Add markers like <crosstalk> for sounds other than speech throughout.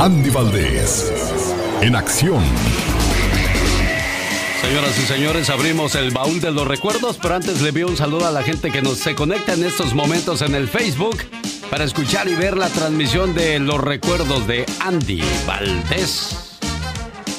Andy Valdés, en acción. Señoras y señores, abrimos el baúl de los recuerdos, pero antes le envío un saludo a la gente que nos se conecta en estos momentos en el Facebook para escuchar y ver la transmisión de los recuerdos de Andy Valdés.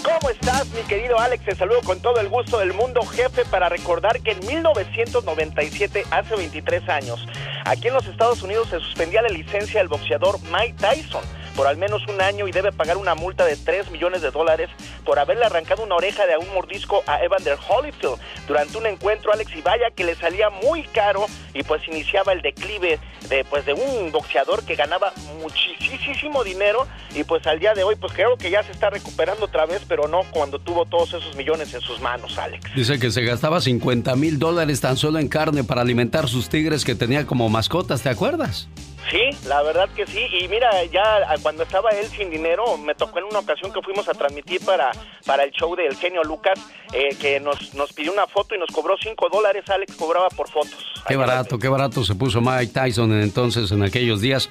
¿Cómo estás, mi querido Alex? Te saludo con todo el gusto del mundo, jefe, para recordar que en 1997, hace 23 años, aquí en los Estados Unidos se suspendía la licencia del boxeador Mike Tyson por al menos un año y debe pagar una multa de 3 millones de dólares por haberle arrancado una oreja de un mordisco a Evander Holyfield durante un encuentro, Alex, y vaya que le salía muy caro y pues iniciaba el declive de, pues, de un boxeador que ganaba muchísimo dinero y pues al día de hoy pues creo que ya se está recuperando otra vez, pero no cuando tuvo todos esos millones en sus manos, Alex. Dice que se gastaba 50 mil dólares tan solo en carne para alimentar sus tigres que tenía como mascotas, ¿te acuerdas? Sí, la verdad que sí. Y mira, ya cuando estaba él sin dinero, me tocó en una ocasión que fuimos a transmitir para, para el show del genio Lucas, eh, que nos, nos pidió una foto y nos cobró 5 dólares. Alex cobraba por fotos. Qué barato, qué barato se puso Mike Tyson entonces en aquellos días.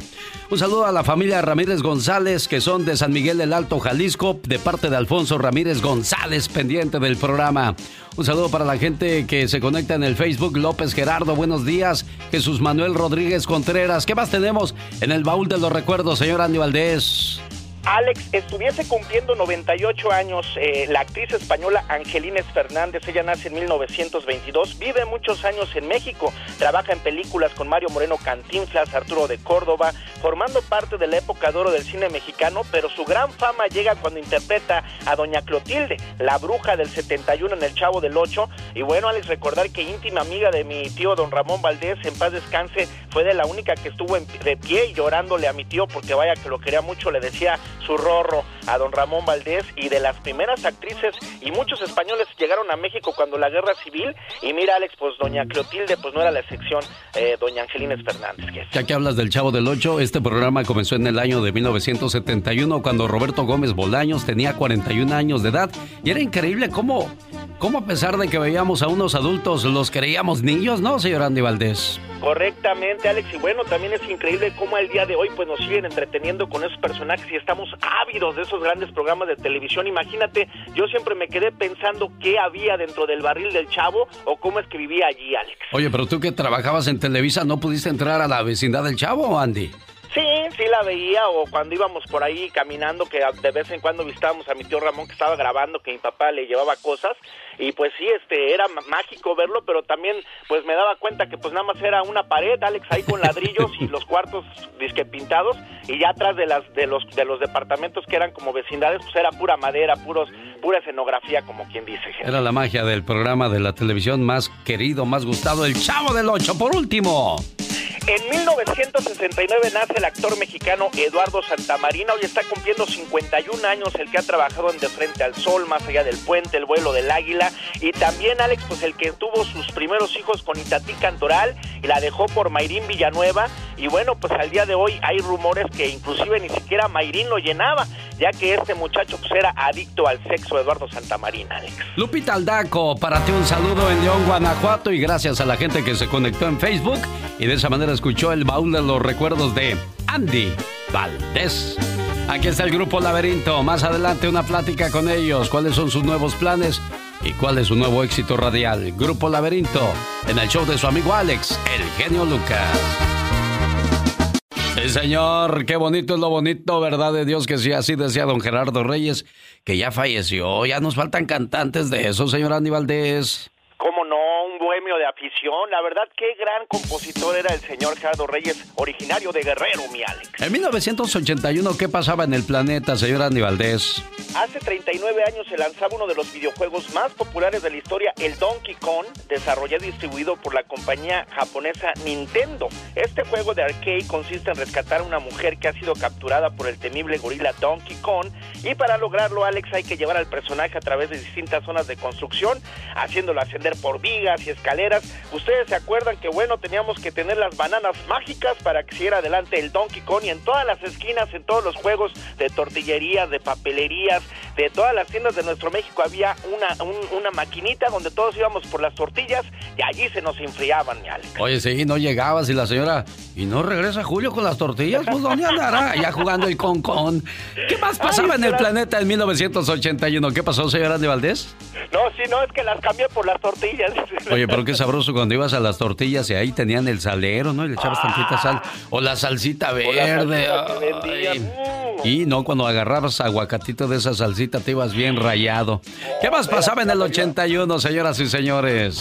Un saludo a la familia Ramírez González, que son de San Miguel del Alto, Jalisco, de parte de Alfonso Ramírez González, pendiente del programa. Un saludo para la gente que se conecta en el Facebook. López Gerardo, buenos días. Jesús Manuel Rodríguez Contreras. ¿Qué más tenemos en el baúl de los recuerdos, señor Andy Valdés? Alex, estuviese cumpliendo 98 años eh, la actriz española Angelines Fernández, ella nace en 1922, vive muchos años en México, trabaja en películas con Mario Moreno Cantinflas, Arturo de Córdoba, formando parte de la época de oro del cine mexicano, pero su gran fama llega cuando interpreta a Doña Clotilde, la bruja del 71 en El Chavo del 8, y bueno, Alex, recordar que íntima amiga de mi tío Don Ramón Valdés, en paz descanse, fue de la única que estuvo de pie y llorándole a mi tío porque vaya que lo quería mucho, le decía su rorro a don Ramón Valdés y de las primeras actrices y muchos españoles llegaron a México cuando la guerra civil y mira Alex, pues doña Clotilde pues no era la excepción, eh, doña Angelines Fernández. Ya que hablas del Chavo del Ocho, este programa comenzó en el año de 1971 cuando Roberto Gómez Bolaños tenía 41 años de edad y era increíble cómo, cómo a pesar de que veíamos a unos adultos los creíamos niños, ¿no, señor Andy Valdés? Correctamente, Alex. Y bueno, también es increíble cómo al día de hoy pues nos siguen entreteniendo con esos personajes y estamos ávidos de esos grandes programas de televisión. Imagínate, yo siempre me quedé pensando qué había dentro del barril del chavo o cómo es que vivía allí, Alex. Oye, pero tú que trabajabas en Televisa, ¿no pudiste entrar a la vecindad del chavo, Andy? Sí, sí la veía o cuando íbamos por ahí caminando que de vez en cuando visitábamos a mi tío Ramón que estaba grabando que mi papá le llevaba cosas y pues sí, este era mágico verlo, pero también pues me daba cuenta que pues nada más era una pared, Alex, ahí con ladrillos y los cuartos disque pintados y ya atrás de las de los de los departamentos que eran como vecindades pues era pura madera, puros pura escenografía como quien dice. Era la magia del programa de la televisión más querido, más gustado, El Chavo del Ocho. Por último. En 1969 nace el actor mexicano Eduardo Santamarina. Hoy está cumpliendo 51 años el que ha trabajado en De Frente al Sol, Más allá del puente, El vuelo del águila. Y también Alex, pues el que tuvo sus primeros hijos con Itatí Cantoral y la dejó por Mayrín Villanueva. Y bueno, pues al día de hoy hay rumores que inclusive ni siquiera Mayrín lo llenaba, ya que este muchacho pues era adicto al sexo, Eduardo Santamarina, Alex. Lupita Aldaco, para ti un saludo en León, Guanajuato y gracias a la gente que se conectó en Facebook y de esa manera escuchó el baúl de los recuerdos de Andy Valdés. Aquí está el grupo Laberinto. Más adelante una plática con ellos. ¿Cuáles son sus nuevos planes? ¿Y cuál es su nuevo éxito radial? Grupo Laberinto. En el show de su amigo Alex, el genio Lucas. Sí, señor, qué bonito es lo bonito, ¿verdad? De Dios que sí, así decía don Gerardo Reyes, que ya falleció. Ya nos faltan cantantes de eso, señor Andy Valdés de afición. La verdad, qué gran compositor era el señor Gerardo Reyes, originario de Guerrero, mi Alex. En 1981, ¿qué pasaba en el planeta, señor Andy Valdés? Hace 39 años se lanzaba uno de los videojuegos más populares de la historia, el Donkey Kong, desarrollado y distribuido por la compañía japonesa Nintendo. Este juego de arcade consiste en rescatar a una mujer que ha sido capturada por el temible gorila Donkey Kong y para lograrlo, Alex, hay que llevar al personaje a través de distintas zonas de construcción, haciéndolo ascender por vigas y escaleras Ustedes se acuerdan que, bueno, teníamos que tener las bananas mágicas para que siguiera adelante el Donkey Kong y en todas las esquinas, en todos los juegos de tortillerías, de papelerías, de todas las tiendas de nuestro México había una, una maquinita donde todos íbamos por las tortillas y allí se nos enfriaban, mi Alex. Oye, sí, no llegabas y la señora, ¿y no regresa Julio con las tortillas? Pues ¿dónde andará? Ya jugando el con-con. ¿Qué más pasaba en el planeta en 1981? ¿Qué pasó, señora de Valdés? No, sí, no, es que las cambié por las tortillas. Oye, pero qué sabroso cuando ibas a las tortillas y ahí tenían el salero, ¿no? Y le echabas tantita sal. O la salsita verde. Y no, cuando agarrabas aguacatito de esa salsita te ibas bien rayado. ¿Qué más pasaba en el 81, señoras y señores?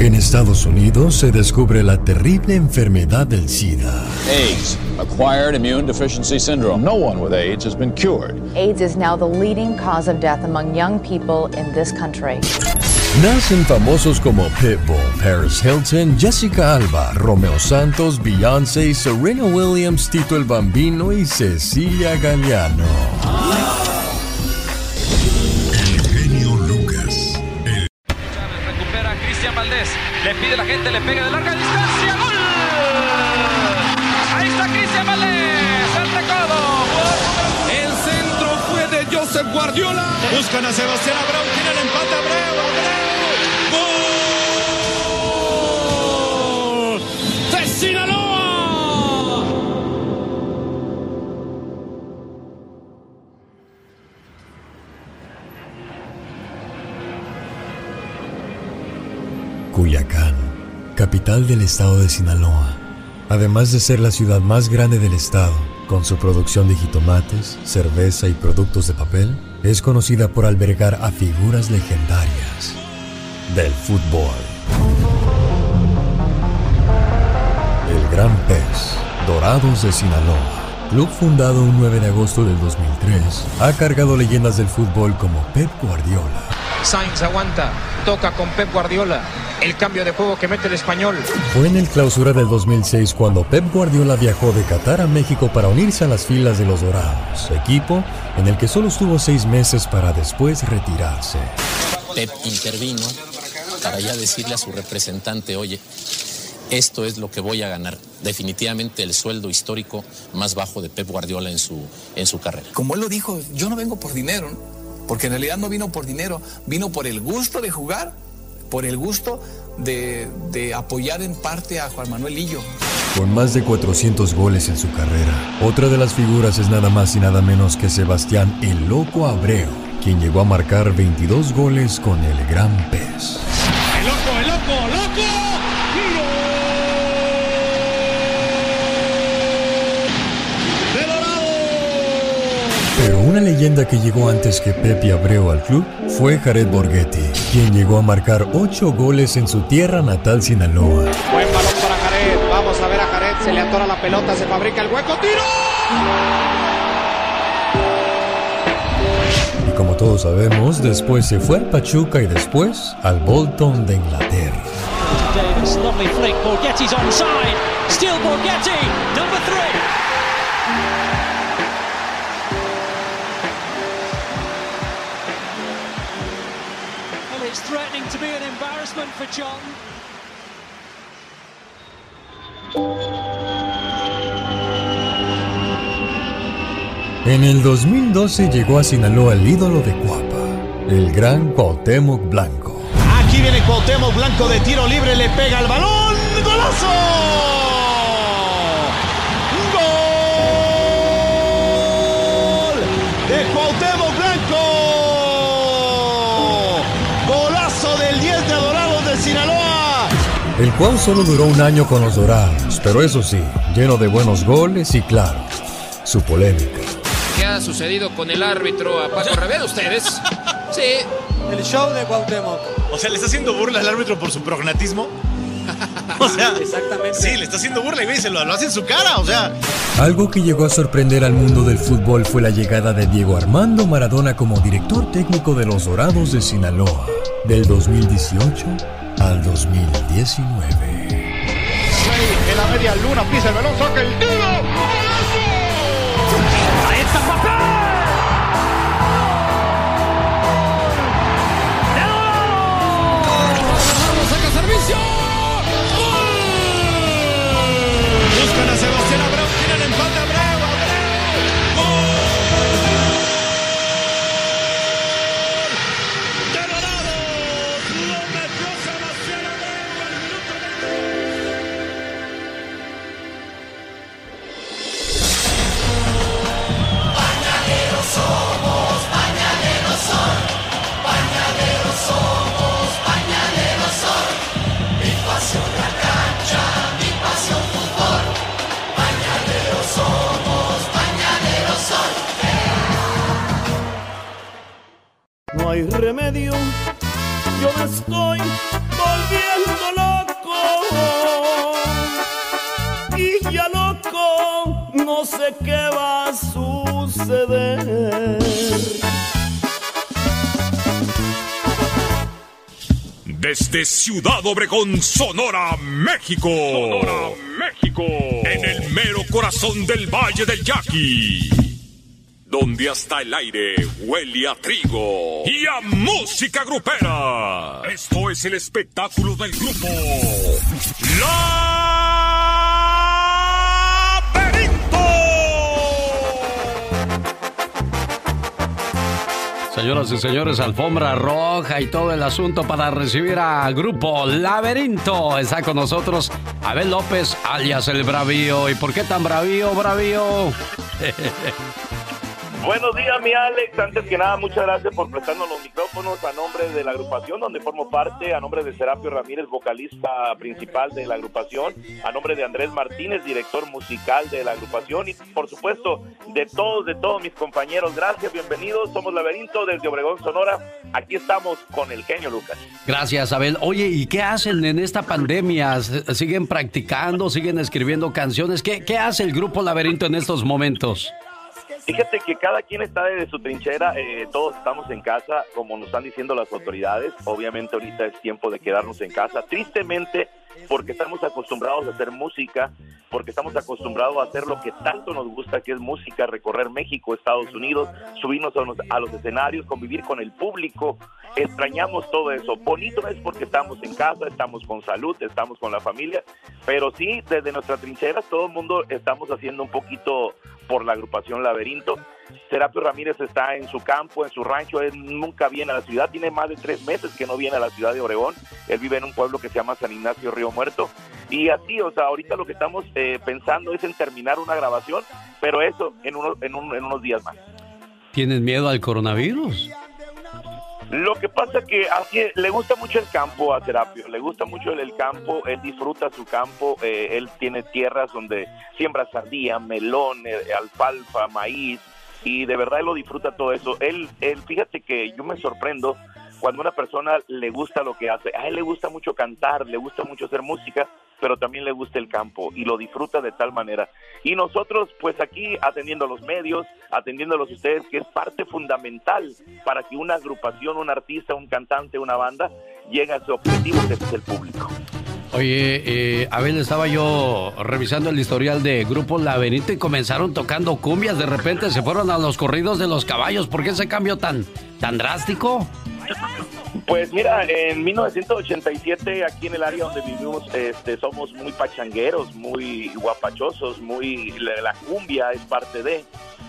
En Estados Unidos se descubre la terrible enfermedad del SIDA. AIDS, acquired immune deficiency syndrome. No one with AIDS has been cured. AIDS is now the leading cause of death among young people in this country. Nacen famosos como Pitbull, Paris Hilton, Jessica Alba, Romeo Santos, Beyoncé, Serena Williams, Tito el Bambino y Cecilia Galeano. Le pide la gente, le pega de larga distancia. ¡Gol! Ahí está Cristian Valdés. El recodo. El centro fue de Joseph Guardiola. Buscan a Sebastián Abreu. Capital del estado de Sinaloa. Además de ser la ciudad más grande del estado, con su producción de jitomates, cerveza y productos de papel, es conocida por albergar a figuras legendarias del fútbol. El Gran Pez, Dorados de Sinaloa, club fundado un 9 de agosto del 2003, ha cargado leyendas del fútbol como Pep Guardiola, Sainz aguanta, toca con Pep Guardiola. El cambio de juego que mete el español. Fue en el clausura del 2006 cuando Pep Guardiola viajó de Qatar a México para unirse a las filas de los Dorados, equipo en el que solo estuvo seis meses para después retirarse. Pep intervino para ya decirle a su representante, oye, esto es lo que voy a ganar. Definitivamente el sueldo histórico más bajo de Pep Guardiola en su, en su carrera. Como él lo dijo, yo no vengo por dinero, porque en realidad no vino por dinero, vino por el gusto de jugar, por el gusto de, de apoyar en parte a Juan Manuel Lillo. Con más de 400 goles en su carrera, otra de las figuras es nada más y nada menos que Sebastián el Loco Abreu, quien llegó a marcar 22 goles con el Gran Pez. Una leyenda que llegó antes que Pepe Abreu al club fue Jared Borghetti, quien llegó a marcar 8 goles en su tierra natal Sinaloa. Buen balón para Jared, vamos a ver a Jared, se le atora la pelota, se fabrica el hueco, tiro. Y como todos sabemos, después se fue al Pachuca y después al Bolton de Inglaterra. Davis, lovely flick, Borghetti's onside, still Borghetti, number embarrassment for John. En el 2012 llegó a Sinaloa el ídolo de Cuapa, el gran Cuauhtémoc Blanco. Aquí viene Cuauhtémoc Blanco de tiro libre, le pega el balón. ¡Golazo! El cual solo duró un año con los Dorados, pero eso sí, lleno de buenos goles y claro, su polémica. ¿Qué ha sucedido con el árbitro a Paco Revera ustedes? <laughs> Sí. El show de Cuauhtémoc. O sea, ¿le está haciendo burla al árbitro por su prognatismo? <laughs> O sea, Exactamente. sí, le está haciendo burla y ve, se lo, lo hace en su cara, o sea. Algo que llegó a sorprender al mundo del fútbol fue la llegada de Diego Armando Maradona como director técnico de los Dorados de Sinaloa, del 2018 al 2019. En la media luna pisa el balón, toca el tiro. Ahí está. Ciudad Obregón, Sonora, México. Sonora, México. En el mero corazón del Valle del Yaqui. Donde hasta el aire huele a trigo y a música grupera. Esto es el espectáculo del grupo. Señoras y señores, alfombra roja y todo el asunto para recibir a Grupo Laberinto. Está con nosotros Abel López, alias el Bravío. ¿Y por qué tan bravío, bravío? <laughs> Buenos días, mi Alex. Antes que nada, muchas gracias por prestarnos los micrófonos a nombre de la agrupación donde formo parte, a nombre de Serapio Ramírez, vocalista principal de la agrupación, a nombre de Andrés Martínez, director musical de la agrupación y, por supuesto, de todos, de todos mis compañeros. Gracias, bienvenidos. Somos Laberinto desde Obregón, Sonora. Aquí estamos con el genio Lucas. Gracias, Abel. Oye, ¿y qué hacen en esta pandemia? ¿S- ¿Siguen practicando? ¿Siguen escribiendo canciones? ¿Qué, qué hace el Grupo Laberinto en estos momentos? Fíjate que cada quien está desde su trinchera, eh, todos estamos en casa, como nos están diciendo las autoridades. Obviamente ahorita es tiempo de quedarnos en casa. Tristemente, porque estamos acostumbrados a hacer música, porque estamos acostumbrados a hacer lo que tanto nos gusta, que es música, recorrer México, Estados Unidos, subirnos a los, a los escenarios, convivir con el público. Extrañamos todo eso. Bonito es porque estamos en casa, estamos con salud, estamos con la familia, pero sí, desde nuestra trinchera, todo el mundo estamos haciendo un poquito por la agrupación Laberinto. Serapio Ramírez está en su campo, en su rancho, él nunca viene a la ciudad, tiene más de tres meses que no viene a la ciudad de Obregón, él vive en un pueblo que se llama San Ignacio Río Muerto, y así, o sea, ahorita lo que estamos eh, pensando es en terminar una grabación, pero eso en, uno- en, un- en unos días más. ¿Tienen miedo al coronavirus? Lo que pasa que así le gusta mucho el campo a Serapio, le gusta mucho el, el campo, él disfruta su campo, eh, él tiene tierras donde siembra sardía, melón, alfalfa, maíz y de verdad él lo disfruta todo eso. Él, él, fíjate que yo me sorprendo cuando una persona le gusta lo que hace. A él le gusta mucho cantar, le gusta mucho hacer música, pero también le gusta el campo y lo disfruta de tal manera. Y nosotros, pues aquí atendiendo a los medios, atendiéndolos a ustedes, que es parte fundamental para que una agrupación, un artista, un cantante, una banda llegue a su objetivo, que es el público. Oye, eh, Abel, estaba yo revisando el historial de Grupo Laberinto y comenzaron tocando cumbias. De repente se fueron a los corridos de los caballos. ¿Por qué ese cambio tan, tan drástico? Pues mira, en 1987 aquí en el área donde vivimos este, somos muy pachangueros, muy guapachosos, muy la, la cumbia es parte de.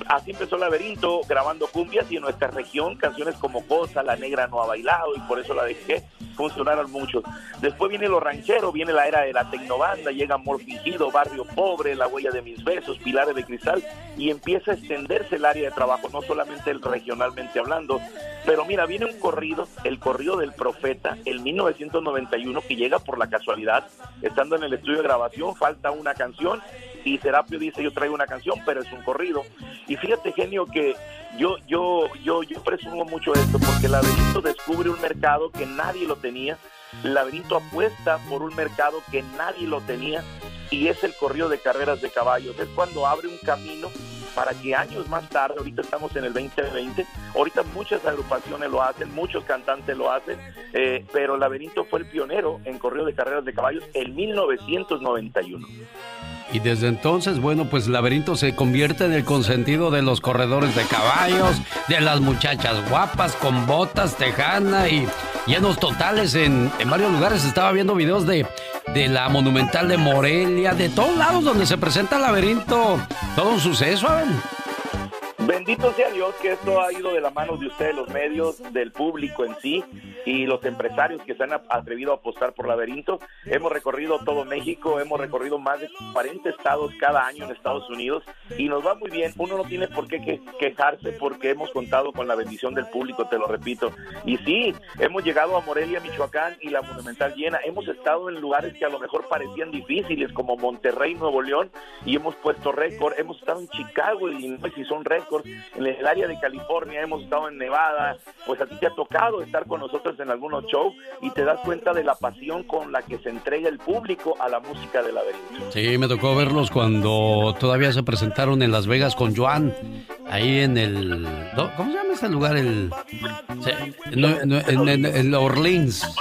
Así empezó Laberinto grabando cumbias y en nuestra región canciones como Cosa, La Negra no ha bailado y por eso la dejé, funcionaron mucho. Después viene lo ranchero, viene la era de la tecnobanda, llega Amor Fingido, Barrio Pobre, La Huella de Mis Besos, Pilares de Cristal y empieza a extenderse el área de trabajo, no solamente el regionalmente hablando, pero mira, viene un corrido, el corrido del profeta, el 1991, que llega por la casualidad, estando en el estudio de grabación, falta una canción y Serapio dice yo traigo una canción, pero es un corrido. Y fíjate, genio, que yo, yo, yo, yo presumo mucho esto porque el laberinto descubre un mercado que nadie lo tenía. El laberinto apuesta por un mercado que nadie lo tenía y es el corrido de carreras de caballos. Es cuando abre un camino para que años más tarde, ahorita estamos en el 2020, ahorita muchas agrupaciones lo hacen, muchos cantantes lo hacen, eh, pero Laberinto fue el pionero en corrido de carreras de caballos en 1991. Y desde entonces, bueno, pues Laberinto se convierte en el consentido de los corredores de caballos, de las muchachas guapas con botas, tejana y llenos totales en, en varios lugares. Estaba viendo videos de, de la Monumental de Morelia, de todos lados donde se presenta Laberinto. Todo un suceso, Abel. Bendito sea Dios que esto ha ido de la mano de ustedes, los medios, del público en sí y los empresarios que se han atrevido a apostar por Laberinto. Hemos recorrido todo México, hemos recorrido más de 40 estados cada año en Estados Unidos y nos va muy bien. Uno no tiene por qué que- quejarse porque hemos contado con la bendición del público, te lo repito. Y sí, hemos llegado a Morelia, Michoacán y la Monumental llena. Hemos estado en lugares que a lo mejor parecían difíciles como Monterrey, Nuevo León y hemos puesto récord. Hemos estado en Chicago, Illinois y son récords. En el área de California hemos estado en Nevada. Pues a ti te ha tocado estar con nosotros en algunos shows y te das cuenta de la pasión con la que se entrega el público a la música de laberinto. Sí, me tocó verlos cuando todavía se presentaron en Las Vegas con Joan. Ahí en el. ¿Cómo se llama ese lugar? El. se- no, no, en, en- en Orleans.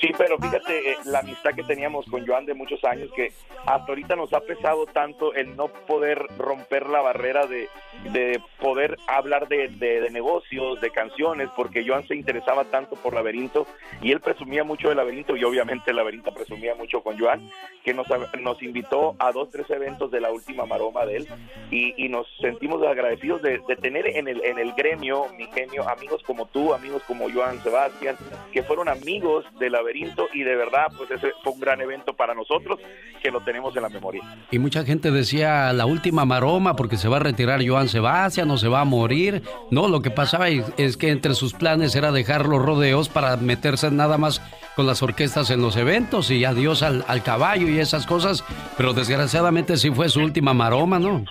Sí, pero fíjate eh, la amistad que teníamos con Joan de muchos años que hasta ahorita nos ha pesado tanto el no poder romper la barrera de, de poder hablar de, de- de negocios, de canciones, porque Joan se interesaba tanto por Laberinto y él presumía mucho del Laberinto y obviamente Laberinto presumía mucho con Joan, que nos, nos invitó a dos, tres eventos de la última maroma de él y, y nos sentimos agradecidos de, de tener en el, en el gremio, mi genio, amigos como tú, amigos como Joan Sebastián, que fueron amigos del Laberinto y de verdad pues ese fue un gran evento para nosotros que lo tenemos en la memoria. Y mucha gente decía la última maroma porque se va a retirar Joan Sebastián o se va a morir. No, lo que pasaba es, es que entre sus planes era dejar los rodeos para meterse nada más con las orquestas en los eventos y adiós al, al caballo y esas cosas. Pero desgraciadamente sí fue su última maroma, ¿no?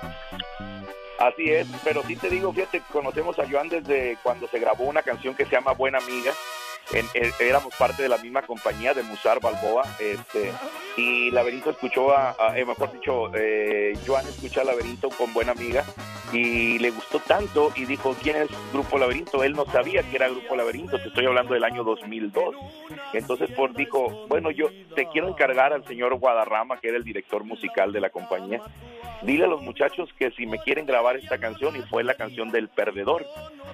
Así es, pero sí te digo, fíjate, conocemos a Joan desde cuando se grabó una canción que se llama Buena Amiga. En- eh, éramos parte de la misma compañía de Musar Balboa, este, y Laberinto escuchó a, a- eh, mejor dicho, eh, Joan escuchó a Laberinto con Buena Amiga y le gustó tanto y dijo, ¿quién es Grupo Laberinto? Él no sabía que era Grupo Laberinto, te estoy hablando del año 2002. Entonces, por dijo, bueno, yo te quiero encargar al señor Guadarrama, que era el director musical de la compañía, dile a los muchachos que si me quieren grabar esta canción y fue la canción del perdedor.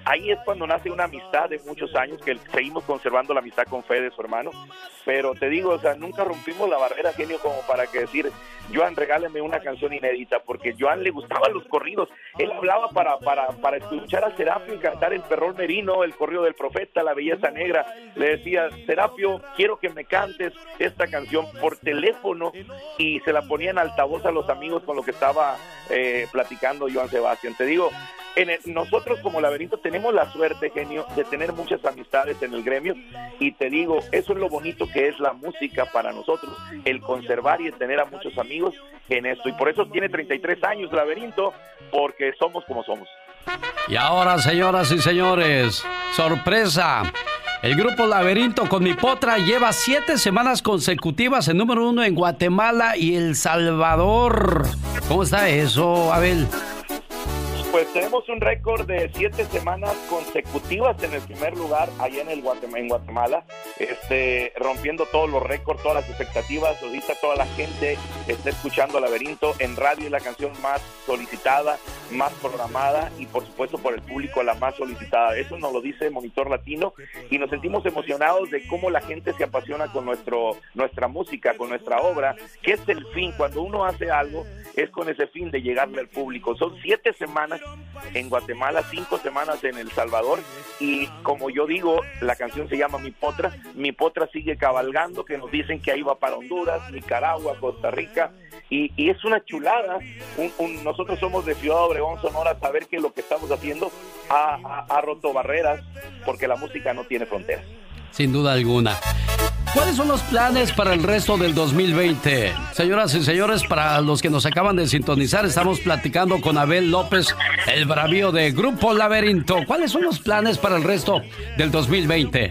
Ahí es cuando nace una amistad de muchos años que seguimos conservando la amistad con Fede, su hermano. Pero te digo, o sea, nunca rompimos la barrera, genio, como para que decir, Joan, regáleme una canción inédita, porque Joan le gustaban los corridos. Él hablaba para, para, para escuchar a Serapio y cantar el perrón merino, el corrido del profeta, la belleza negra. Le decía, Serapio, quiero que me cantes esta canción por teléfono y se la ponía en altavoz a los amigos con lo que estaba eh, platicando Joan Sebastián. Te digo, en nosotros como laberinto tenemos la suerte, genio, de tener muchas amistades en el gremio y te digo, eso es lo bonito que es la música para nosotros, el conservar y el tener a muchos amigos en esto. Y por eso tiene 33 años laberinto, porque somos como somos. Y ahora, señoras y señores, sorpresa. El grupo Laberinto con mi potra lleva siete semanas consecutivas en número uno en Guatemala y El Salvador. ¿Cómo está eso, Abel? Pues tenemos un récord de siete semanas consecutivas en el primer lugar allá en, el Guatem- en Guatemala, este, rompiendo todos los récords, todas las expectativas. Ahorita toda la gente está escuchando Laberinto en radio, es la canción más solicitada, más programada y por supuesto por el público la más solicitada. Eso nos lo dice Monitor Latino y nos sentimos emocionados de cómo la gente se apasiona con nuestro, nuestra música, con nuestra obra, que es el fin. Cuando uno hace algo es con ese fin de llegarle al público. Son siete semanas en Guatemala, cinco semanas en El Salvador y como yo digo, la canción se llama Mi Potra, Mi Potra sigue cabalgando, que nos dicen que ahí va para Honduras, Nicaragua, Costa Rica y, y es una chulada, un- un- nosotros somos de Ciudad Obregón, Sonora, saber que lo que estamos haciendo ha, ha- ha roto barreras porque la música no tiene fronteras. Sin duda alguna. ¿Cuáles son los planes para el resto del 2020? Señoras y señores, para los que nos acaban de sintonizar, estamos platicando con Abel López, el bravío de Grupo Laberinto. ¿Cuáles son los planes para el resto del 2020?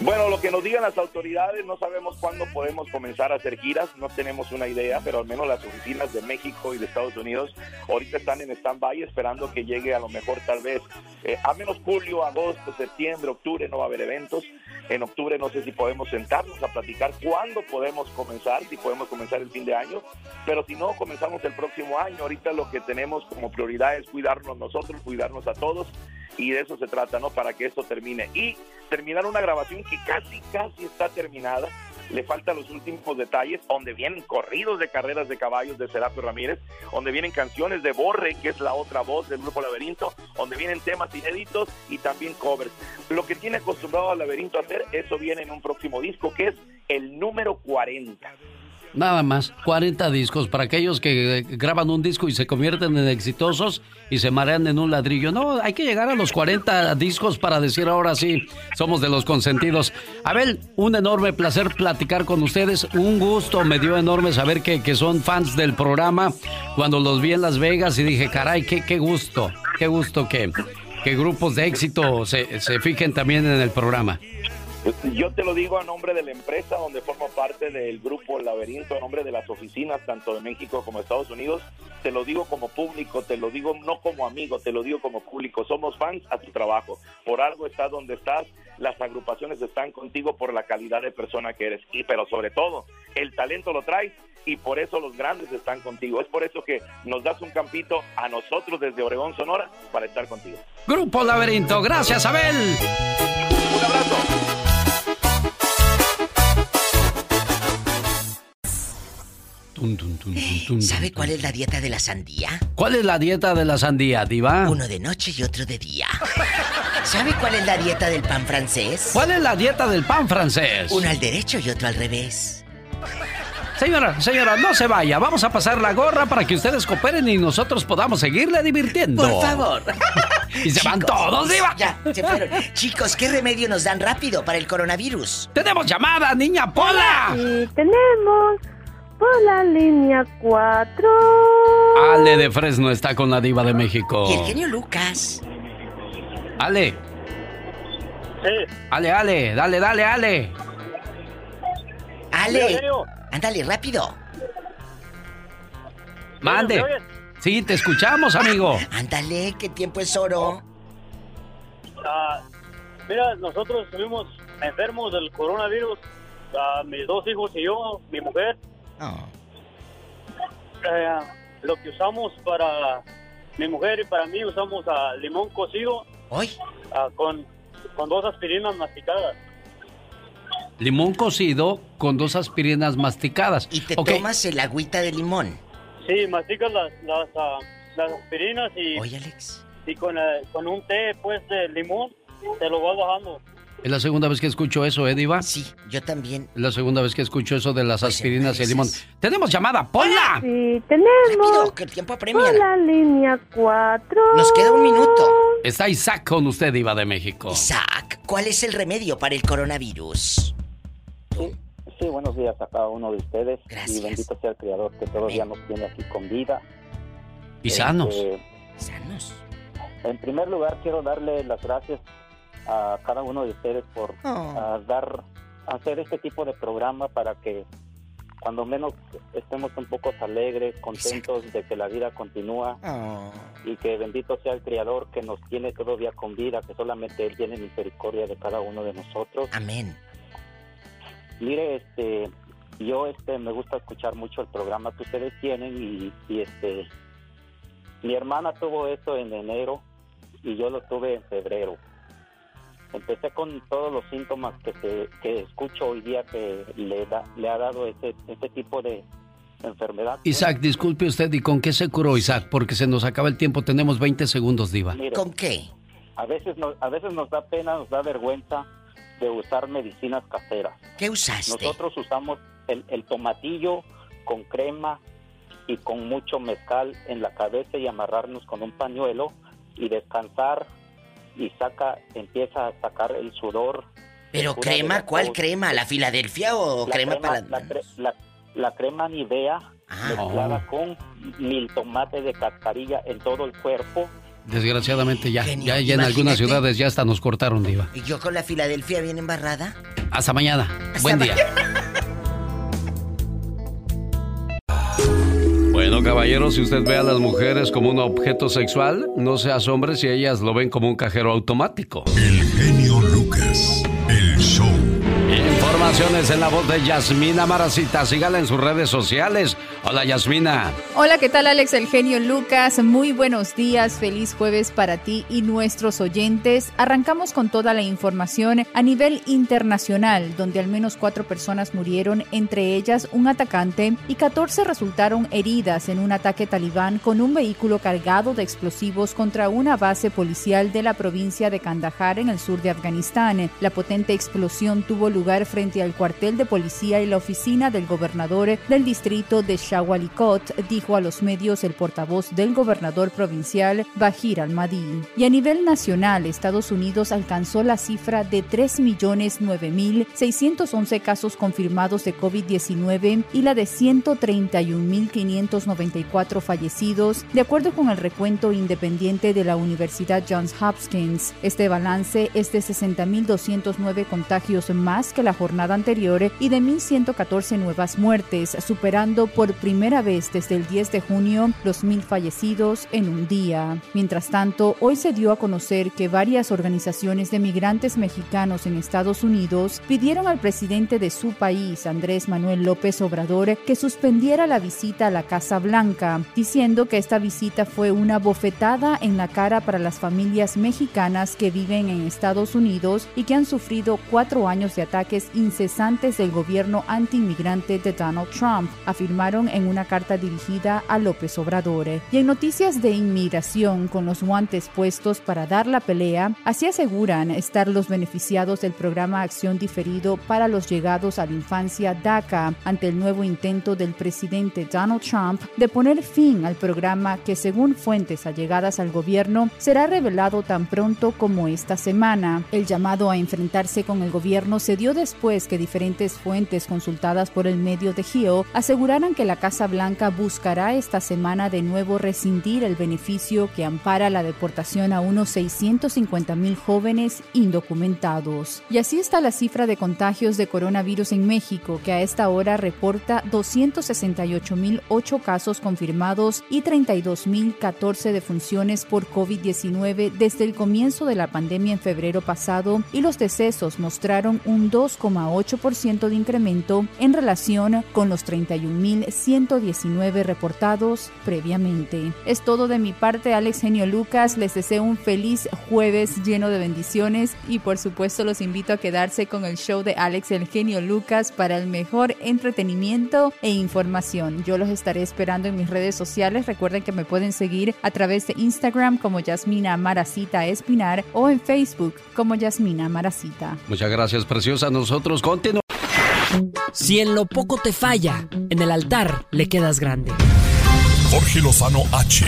Bueno, lo que nos digan las autoridades, no sabemos cuándo podemos comenzar a hacer giras, no tenemos una idea, pero al menos las oficinas de México y de Estados Unidos ahorita están en stand-by esperando que llegue a lo mejor tal vez eh, a menos julio, agosto, septiembre, octubre, no va a haber eventos. En octubre no sé si podemos sentarnos a platicar cuándo podemos comenzar, si podemos comenzar el fin de año, pero si no, comenzamos el próximo año. Ahorita lo que tenemos como prioridad es cuidarnos nosotros, cuidarnos a todos y de eso se trata, ¿no? Para que esto termine. Y terminar una grabación que casi, casi está terminada. Le faltan los últimos detalles, donde vienen corridos de carreras de caballos de Serapio Ramírez, donde vienen canciones de Borre, que es la otra voz del grupo Laberinto, donde vienen temas inéditos y también covers. Lo que tiene acostumbrado al Laberinto a hacer, eso viene en un próximo disco, que es el número 40. Nada más, 40 discos para aquellos que eh, graban un disco y se convierten en exitosos y se marean en un ladrillo. No, hay que llegar a los 40 discos para decir ahora sí, somos de los consentidos. Abel, un enorme placer platicar con ustedes. Un gusto, me dio enorme saber que, que son fans del programa. Cuando los vi en Las Vegas y dije, caray, qué, qué gusto, qué gusto que, que grupos de éxito se, se fijen también en el programa. Yo te lo digo a nombre de la empresa donde formo parte del grupo Laberinto, a nombre de las oficinas tanto de México como de Estados Unidos. Te lo digo como público, te lo digo no como amigo, te lo digo como público. Somos fans a tu trabajo. Por algo estás donde estás. Las agrupaciones están contigo por la calidad de persona que eres. Y pero sobre todo, el talento lo traes y por eso los grandes están contigo. Es por eso que nos das un campito a nosotros desde Obregón, Sonora, para estar contigo. Grupo Laberinto, gracias Abel. Un abrazo. Tun, tun, tun, tun, tun, ¿Sabe cuál es la dieta de la sandía? ¿Cuál es la dieta de la sandía, diva? Uno de noche y otro de día. ¿Sabe cuál es la dieta del pan francés? ¿Cuál es la dieta del pan francés? Uno al derecho y otro al revés. Señora, señora, no se vaya. Vamos a pasar la gorra para que ustedes cooperen y nosotros podamos seguirle divirtiendo. Por favor. <laughs> Y se van todos, diva. Ya, se fueron. Chicos, ¿qué remedio nos dan rápido para el coronavirus? ¡Tenemos llamada, niña Pola! Y tenemos por la línea 4. Ale de Fresno está con la diva de México. Y el genio Lucas. Ale. Ale, Ale, dale, dale, Ale. Ale, ándale, rápido. Mande. Sí, te escuchamos, amigo. Ándale, que tiempo es oro. Ah, mira, nosotros estuvimos enfermos del coronavirus, ah, mis dos hijos y yo, mi mujer. Eh, lo que usamos para mi mujer y para mí usamos ah, limón cocido ¿Hoy? ah, con, con dos aspirinas masticadas. Limón cocido con dos aspirinas masticadas. Y te Ok, tomas el agüita de limón. Sí, masticas las, las, ah, las aspirinas y, Oye, Alex. y con, eh, con un té pues de limón te lo vas bajando. Es la segunda vez que escucho eso, ¿eh, Diva? Sí, yo también. Es la segunda vez que escucho eso de las aspirinas y el limón. ¡Tenemos llamada! ¡Ponla! Sí, tenemos que el tiempo apremia. la línea 4. Nos queda un minuto. Está Isaac con usted, Diva de México. Isaac, ¿cuál es el remedio para el coronavirus? Sí, buenos días a cada uno de ustedes. Gracias. Y bendito sea el Creador que todavía nos tiene aquí con vida. Y sanos. Este, Sanos. en primer lugar, quiero darle las gracias a cada uno de ustedes por Oh. dar, hacer este tipo de programa para que cuando menos estemos un poco alegres, contentos de que la vida continúa Oh. y que bendito sea el Creador que nos tiene todavía con vida, que solamente Él tiene misericordia de cada uno de nosotros. Amén. Mire, este, yo este me gusta escuchar mucho el programa que ustedes tienen y, y, este, mi hermana tuvo eso en enero y yo lo tuve en febrero. Empecé con todos los síntomas que se, que escucho hoy día que le da, le ha dado ese, ese tipo de, enfermedad. Isaac, disculpe usted, ¿y con qué se curó Isaac? Porque se nos acaba el tiempo, tenemos 20 segundos, Diva. ¿Con qué? A veces, nos, a veces nos da pena, nos da vergüenza de usar medicinas caseras. ¿Qué usaste? Nosotros usamos el, el tomatillo con crema y con mucho mezcal en la cabeza y amarrarnos con un pañuelo y descansar y saca, empieza a sacar el sudor. ¿Pero crema? ¿Cuál crema? ¿La Filadelfia o La crema, para la, cre- la- la crema Nivea Ah. mezclada con mil tomate de cascarilla en todo el cuerpo. Desgraciadamente ya, Genial. ya, ya en algunas ciudades ya hasta nos cortaron, Diva. ¿Y yo con la Filadelfia bien embarrada? Hasta mañana. Buen día. Caballero, si usted ve a las mujeres como un objeto sexual, no se asombre si ellas lo ven como un cajero automático. El genio Lucas. El show. Informaciones en la voz de Yasmina Maracita. Sígala en sus redes sociales. Hola, Yasmina. Hola, ¿qué tal Alex, el genio Lucas? Muy buenos días, feliz jueves para ti y nuestros oyentes. Arrancamos con toda la información a nivel internacional, donde al menos cuatro personas murieron, entre ellas un atacante, y 14 resultaron heridas en un ataque talibán con un vehículo cargado de explosivos contra una base policial de la provincia de Kandahar en el sur de Afganistán. La potente explosión tuvo lugar frente al cuartel de policía y la oficina del gobernador del distrito de Shawalikot, dijo a los medios el portavoz del gobernador provincial Bahir al-Mahdi. Y a nivel nacional, Estados Unidos alcanzó la cifra de 3.009.611 casos confirmados de COVID-19 y la de 131.594 fallecidos, de acuerdo con el recuento independiente de la Universidad Johns Hopkins. Este balance es de 60.209 contagios más que la jornada anterior y de 1.114 nuevas muertes, superando por primera vez desde el 10 de junio los mil fallecidos en un día. Mientras tanto, hoy se dio a conocer que varias organizaciones de migrantes mexicanos en Estados Unidos pidieron al presidente de su país, Andrés Manuel López Obrador, que suspendiera la visita a la Casa Blanca, diciendo que esta visita fue una bofetada en la cara para las familias mexicanas que viven en Estados Unidos y que han sufrido cuatro años de ataques incesantes del gobierno antiinmigrante de Donald Trump, afirmaron en una carta dirigida a López Obrador. Y en noticias de inmigración, con los guantes puestos para dar la pelea, así aseguran estar los beneficiados del programa Acción Diferido para los llegados a la infancia DACA ante el nuevo intento del presidente Donald Trump de poner fin al programa que según fuentes allegadas al gobierno será revelado tan pronto como esta semana. El llamado a enfrentarse con el gobierno se dio después que diferentes fuentes consultadas por el medio de Hill aseguraran que la Casa Blanca buscará esta semana de nuevo rescindir el beneficio que ampara la deportación a unos 650 mil jóvenes indocumentados. Y así está la cifra de contagios de coronavirus en México, que a esta hora reporta 268.008 casos confirmados y 32.014 defunciones por COVID-19 desde el comienzo de la pandemia en febrero pasado y los decesos mostraron un 2,8% de incremento en relación con los 31.119 reportados previamente. Es todo de mi parte, Alex Genio Lucas. Les deseo un feliz jueves lleno de bendiciones y por supuesto los invito a quedarse con el show de Alex el Genio Lucas para el mejor entretenimiento e información. Yo los estaré esperando en mis redes sociales. Recuerden que me pueden seguir a través de Instagram como Yasmina Maracita Espinar o en Facebook como Yasmina Maracita. Muchas gracias, preciosa. Nosotros continuamos. Si en lo poco te falla, en el altar le quedas grande. Jorge Lozano H.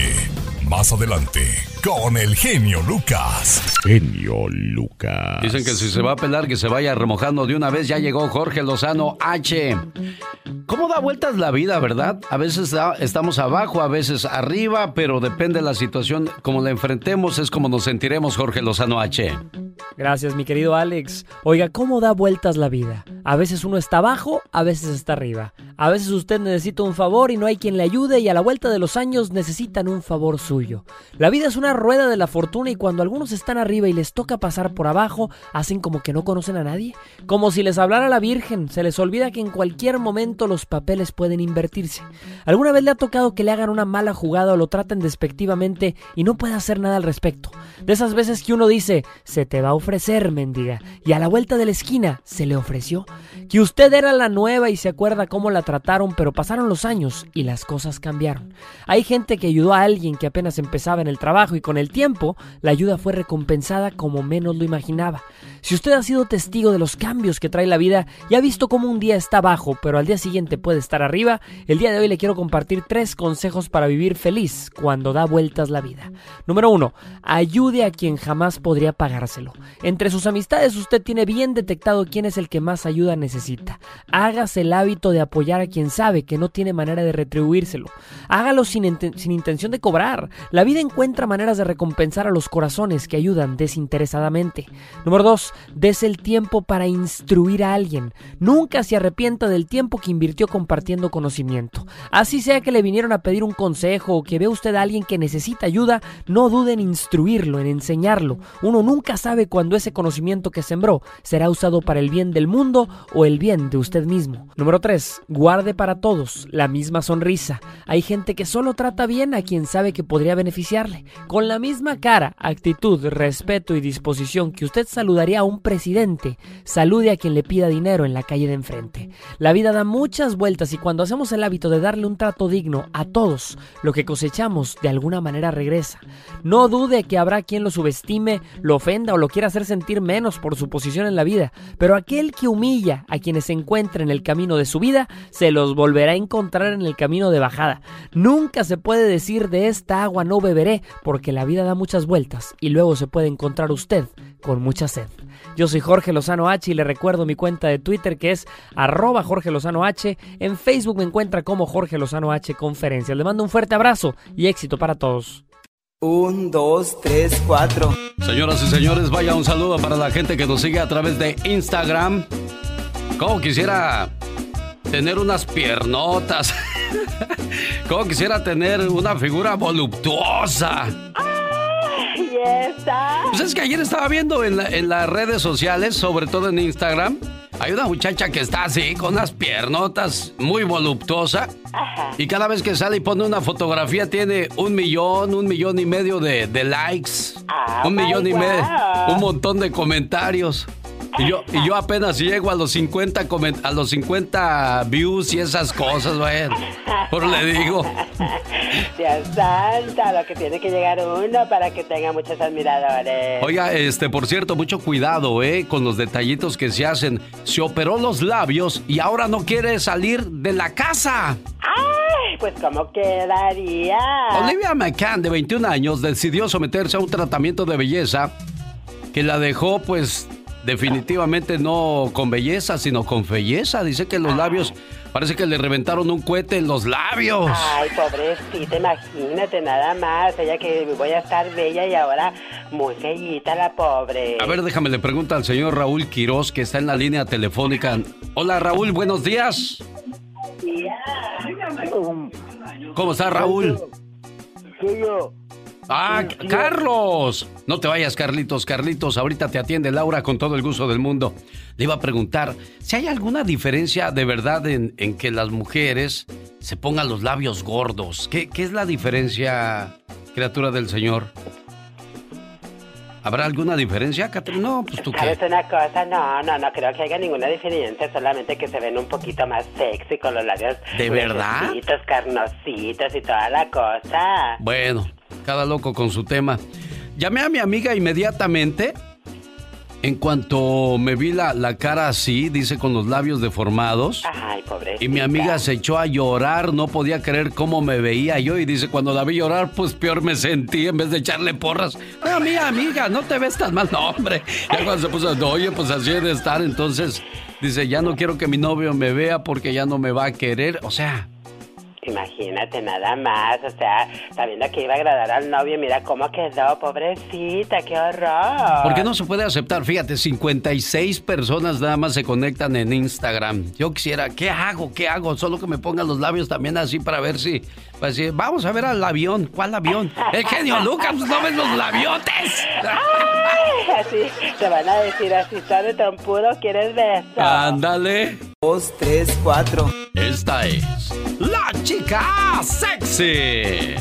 Más adelante, con el genio Lucas. Genio Lucas. Dicen que si se va a pelar, que se vaya remojando de una vez. Ya llegó Jorge Lozano H. ¿Cómo da vueltas la vida, verdad? A veces da- estamos abajo, a veces arriba, pero depende de la situación. Como la enfrentemos, es como nos sentiremos, Jorge Lozano H. Gracias, mi querido Alex. Oiga, ¿cómo da vueltas la vida? A veces uno está abajo, a veces está arriba. A veces usted necesita un favor y no hay quien le ayude y a la vuelta de los años necesitan un favor suyo. La vida es una rueda de la fortuna y cuando algunos están arriba y les toca pasar por abajo, hacen como que no conocen a nadie. Como si les hablara la Virgen, se les olvida que en cualquier momento los papeles pueden invertirse. ¿Alguna vez le ha tocado que le hagan una mala jugada o lo traten despectivamente y no puede hacer nada al respecto? De esas veces que uno dice, se te va a ofrecer, mendiga, y a la vuelta de la esquina se le ofreció. Que usted era la nueva y se acuerda cómo la trataron, pero pasaron los años y las cosas cambiaron. Hay gente que ayudó a alguien que apenas empezaba en el trabajo y con el tiempo la ayuda fue recompensada como menos lo imaginaba. Si usted ha sido testigo de los cambios que trae la vida y ha visto cómo un día está abajo, pero al día siguiente puede estar arriba, el día de hoy le quiero compartir tres consejos para vivir feliz cuando da vueltas la vida. Número uno, ayude a quien jamás podría pagárselo. Entre sus amistades usted tiene bien detectado quién es el que más ayuda necesita. Hágase el hábito de apoyar a quien sabe que no tiene manera de retribuírselo. Hágalo sin, sin intención de cobrar. La vida encuentra maneras de recompensar a los corazones que ayudan desinteresadamente. Número dos, des el tiempo para instruir a alguien. Nunca se arrepienta del tiempo que invirtió compartiendo conocimiento. Así sea que le vinieron a pedir un consejo o que vea usted a alguien que necesita ayuda, no dude en instruirlo, en enseñarlo. Uno nunca sabe cuándo ese conocimiento que sembró será usado para el bien del mundo o el bien de usted mismo. Número 3. Guarde para todos la misma sonrisa. Hay gente que solo trata bien a quien sabe que podría beneficiarle. La misma cara, actitud, respeto y disposición que usted saludaría a un presidente, salude a quien le pida dinero en la calle de enfrente. La vida da muchas vueltas y cuando hacemos el hábito de darle un trato digno a todos, lo que cosechamos de alguna manera regresa. No dude que habrá quien lo subestime, lo ofenda o lo quiera hacer sentir menos por su posición en la vida, pero aquel que humilla a quienes se encuentra en el camino de su vida, se los volverá a encontrar en el camino de bajada. Nunca se puede decir de esta agua no beberé, porque la vida da muchas vueltas y luego se puede encontrar usted con mucha sed. Yo soy Jorge Lozano H y le recuerdo mi cuenta de Twitter que es arroba Jorge Lozano H. En Facebook me encuentra como Jorge Lozano H Conferencias. Le mando un fuerte abrazo y éxito para todos. Un, dos, tres, cuatro. Señoras y señores, vaya un saludo para la gente que nos sigue a través de Instagram. Como quisiera tener unas piernotas. <laughs> Como quisiera tener una figura voluptuosa. ¿Y esa? Pues es que ayer estaba viendo en, la- en las redes sociales, sobre todo en Instagram, hay una muchacha que está así, con unas piernotas muy voluptuosa. Y cada vez que sale y pone una fotografía tiene un millón, un millón y medio de, de likes. un millón y medio, un montón de comentarios. Y yo, y yo apenas llego a los 50 comen- a los 50 views y esas cosas, vaya. Por le digo. <laughs> Dios santo, lo que tiene que llegar uno para que tenga muchos admiradores. Oiga, este, por cierto, mucho cuidado, ¿eh? Con los detallitos que se hacen. Se operó los labios y ahora no quiere salir de la casa. Ay, pues ¿cómo quedaría? Olivia McCann, de 21 años, decidió someterse a un tratamiento de belleza que la dejó, pues, definitivamente no con belleza, sino con belleza. Dice que los labios, parece que le reventaron un cohete en los labios. Ay, pobrecita, imagínate nada más. Ella que voy a estar bella y ahora muy feillita la pobre. A ver, déjame, le pregunta al señor Raúl Quiroz, que está en la línea telefónica. Hola, Raúl, buenos días. ¿Cómo está, Raúl? Soy yo. Ah, Carlos. No te vayas, Carlitos. Carlitos, ahorita te atiende Laura con todo el gusto del mundo. Le iba a preguntar si hay alguna diferencia de verdad en, en que las mujeres se pongan los labios gordos. ¿Qué, qué es la diferencia, criatura del Señor? ¿Habrá alguna diferencia, Catherine? No, pues tú qué. ¿Sabes una cosa? No, no, no creo que haya ninguna diferencia, solamente que se ven un poquito más sexy con los labios ¿De verdad? carnositos y toda la cosa. Bueno, cada loco con su tema. Llamé a mi amiga inmediatamente. En cuanto me vi la, la cara así, dice con los labios deformados. Ay, pobrecita. Y mi amiga se echó a llorar, no podía creer cómo me veía yo. Y dice, cuando la vi llorar, pues peor me sentí en vez de echarle porras. No, mi amiga, no te ves tan mal. No, hombre. Ya cuando se puso, "No, oye, pues así de estar. Entonces, dice, ya no quiero que mi novio me vea porque ya no me va a querer. O sea, Imagínate nada más, o sea, sabiendo que iba a agradar al novio, mira cómo quedó, pobrecita, qué horror. ¿Por qué no se puede aceptar? Fíjate, 56 personas nada más se conectan en Instagram. Yo quisiera, ¿qué hago? ¿Qué hago? Solo que me pongan los labios también así para ver si... decir, vamos a ver al avión. ¿Cuál avión? El genio Lucas, pues, ¿no ves los labiotes? Ay, así, te van a decir así, de tan puro, ¿quieres beso? Ándale. Dos, tres, cuatro. Esta es la chica sexy.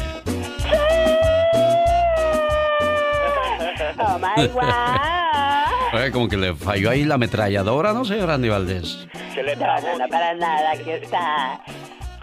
Oh my <laughs> God. Oye, como que le falló ahí la ametralladora, ¿no, señor Andy Valdés? No, no, no, para nada, aquí está.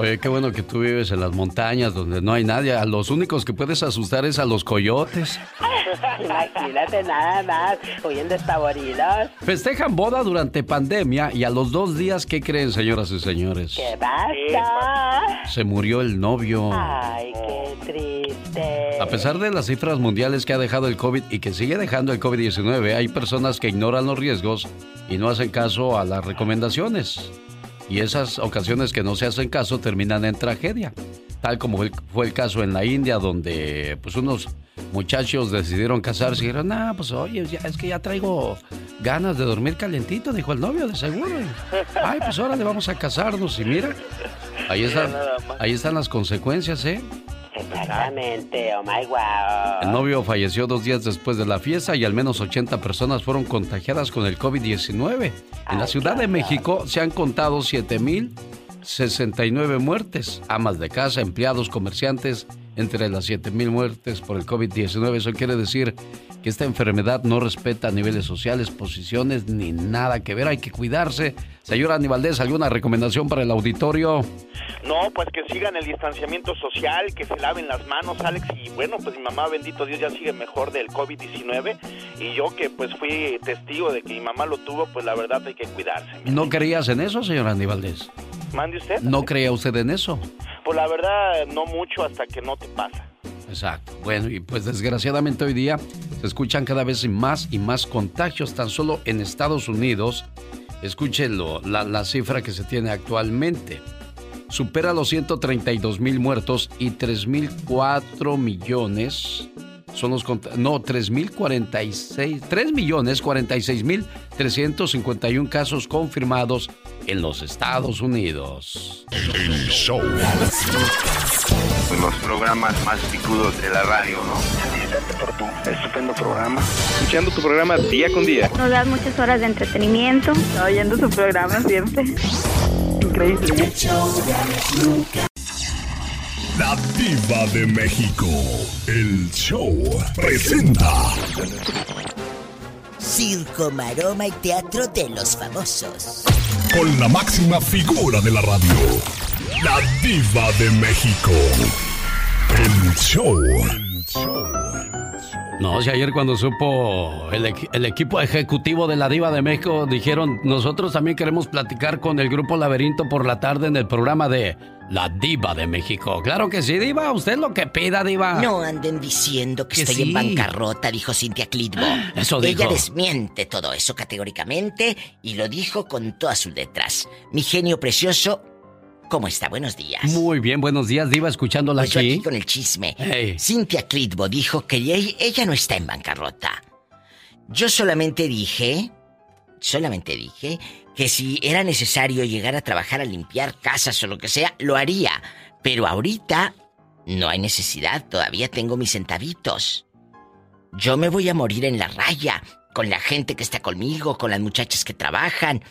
Oye, qué bueno que tú vives en las montañas donde no hay nadie. A los únicos que puedes asustar es a los coyotes. <laughs> Imagínate nada más, huyendo despavoridos. Festejan boda durante pandemia y a los dos días, ¿qué creen, señoras y señores? ¿Qué pasa? Se murió el novio. Ay, qué triste. A pesar de las cifras mundiales que ha dejado el COVID y que sigue dejando el COVID-19, hay personas que ignoran los riesgos y no hacen caso a las recomendaciones. Y esas ocasiones que no se hacen caso terminan en tragedia. Tal como fue- fue el caso en la India, donde pues unos muchachos decidieron casarse y dijeron, ah, pues oye, ya- es que ya traigo ganas de dormir calientito, dijo el novio, de seguro. Ay, pues ahora le vamos a casarnos y mira, ahí <laughs> están, ahí están las consecuencias, ¿eh? Exactamente, oh my wow. El novio falleció dos días después de la fiesta y al menos 80 personas fueron contagiadas con el COVID-19. En la Ciudad de México se han contado 7.069 muertes. Amas de casa, empleados, comerciantes, entre las 7.000 muertes por el COVID-19. Eso quiere decir que esta enfermedad no respeta niveles sociales, posiciones, ni nada que ver. Hay que cuidarse. Señora Aníbaldez, ¿alguna recomendación para el auditorio? No, pues que sigan el distanciamiento social, que se laven las manos, Alex. Y bueno, pues mi mamá, bendito Dios, ya sigue mejor del COVID-19. Y yo que pues fui testigo de que mi mamá lo tuvo, pues la verdad hay que cuidarse. ¿No creías en eso, señora Aníbaldez? ¿Mande usted? ¿No creía usted en eso? Pues la verdad, no mucho hasta que no te pasa. Exacto. Bueno, y pues desgraciadamente hoy día se escuchan cada vez más y más contagios, tan solo en Estados Unidos. Escúchenlo, la, cifra que se tiene actualmente. Supera los 132 mil muertos y 3 mil 4 millones. Son los no, 3 mil 46, 3 millones 46 mil 351 casos confirmados en los Estados Unidos. El show. Los programas más picudos de la radio, ¿no? Por tu estupendo programa. Escuchando tu programa día con día. Nos das muchas horas de entretenimiento. Oyendo su programa siempre. Increíble. La diva de México. El show presenta. Circo, maroma y teatro de los famosos. Con la máxima figura de la radio. La diva de México. El show. No, si ayer cuando supo el, equi- el equipo ejecutivo de la Diva de México dijeron, nosotros también queremos platicar con el grupo Laberinto por la tarde en el programa de La Diva de México. Claro que sí, Diva, usted lo que pida, Diva. No anden diciendo que, Que estoy sí. en bancarrota, dijo Cintia Clitbo. <gasps> Eso Ella dijo. desmiente todo eso categóricamente y lo dijo con todas sus letras. Mi genio precioso, ¿cómo está? Buenos días. Muy bien, buenos días, Diva, escuchándola Pues yo aquí. aquí con el chisme. Hey. Cintia Clitbo dijo que ella, ella no está en bancarrota. Yo solamente dije, solamente dije que si era necesario llegar a trabajar a limpiar casas o lo que sea, lo haría. Pero ahorita no hay necesidad, todavía tengo mis centavitos. Yo me voy a morir en la raya, con la gente que está conmigo, con las muchachas que trabajan.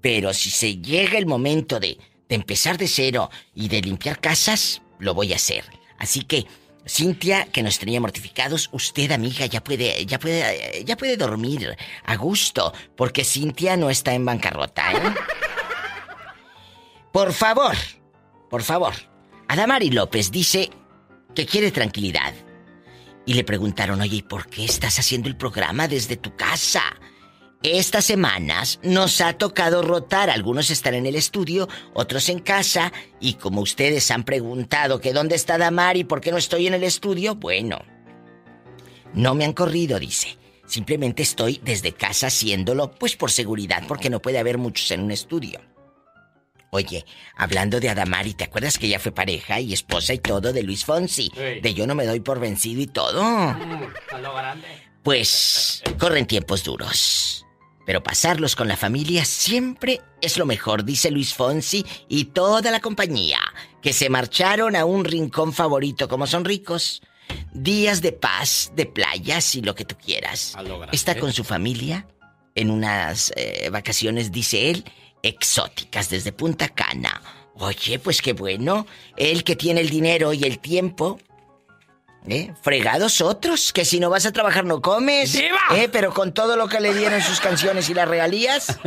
Pero si se llega el momento de, de empezar de cero y de limpiar casas, lo voy a hacer. Así que, Cintia, que nos tenía mortificados, usted, amiga, ya puede, ya puede, ya puede dormir a gusto, porque Cintia no está en bancarrota, ¿eh? Por favor, por favor. Adamari López dice que quiere tranquilidad. Y le preguntaron, oye, ¿y por qué estás haciendo el programa desde tu casa? Estas semanas nos ha tocado rotar. Algunos están en el estudio, otros en casa. Y como ustedes han preguntado que dónde está Damari y por qué no estoy en el estudio, bueno. No me han corrido, dice. Simplemente estoy desde casa haciéndolo, pues por seguridad, porque no puede haber muchos en un estudio. Oye, hablando de Adamari, ¿te acuerdas que ella fue pareja y esposa y todo de Luis Fonsi? Sí. De yo no me doy por vencido y todo. Pues corren tiempos duros. Pero pasarlos con la familia siempre es lo mejor, dice Luis Fonsi y toda la compañía, que se marcharon a un rincón favorito como son ricos. Días de paz, de playas y lo que tú quieras. Está con su familia en unas eh, vacaciones, dice él, exóticas desde Punta Cana. Oye, pues qué bueno. Él que tiene el dinero y el tiempo, ¿Eh? Fregados otros, que si no vas a trabajar no comes. ¿Eh? Pero con todo lo que le dieron sus canciones y las regalías,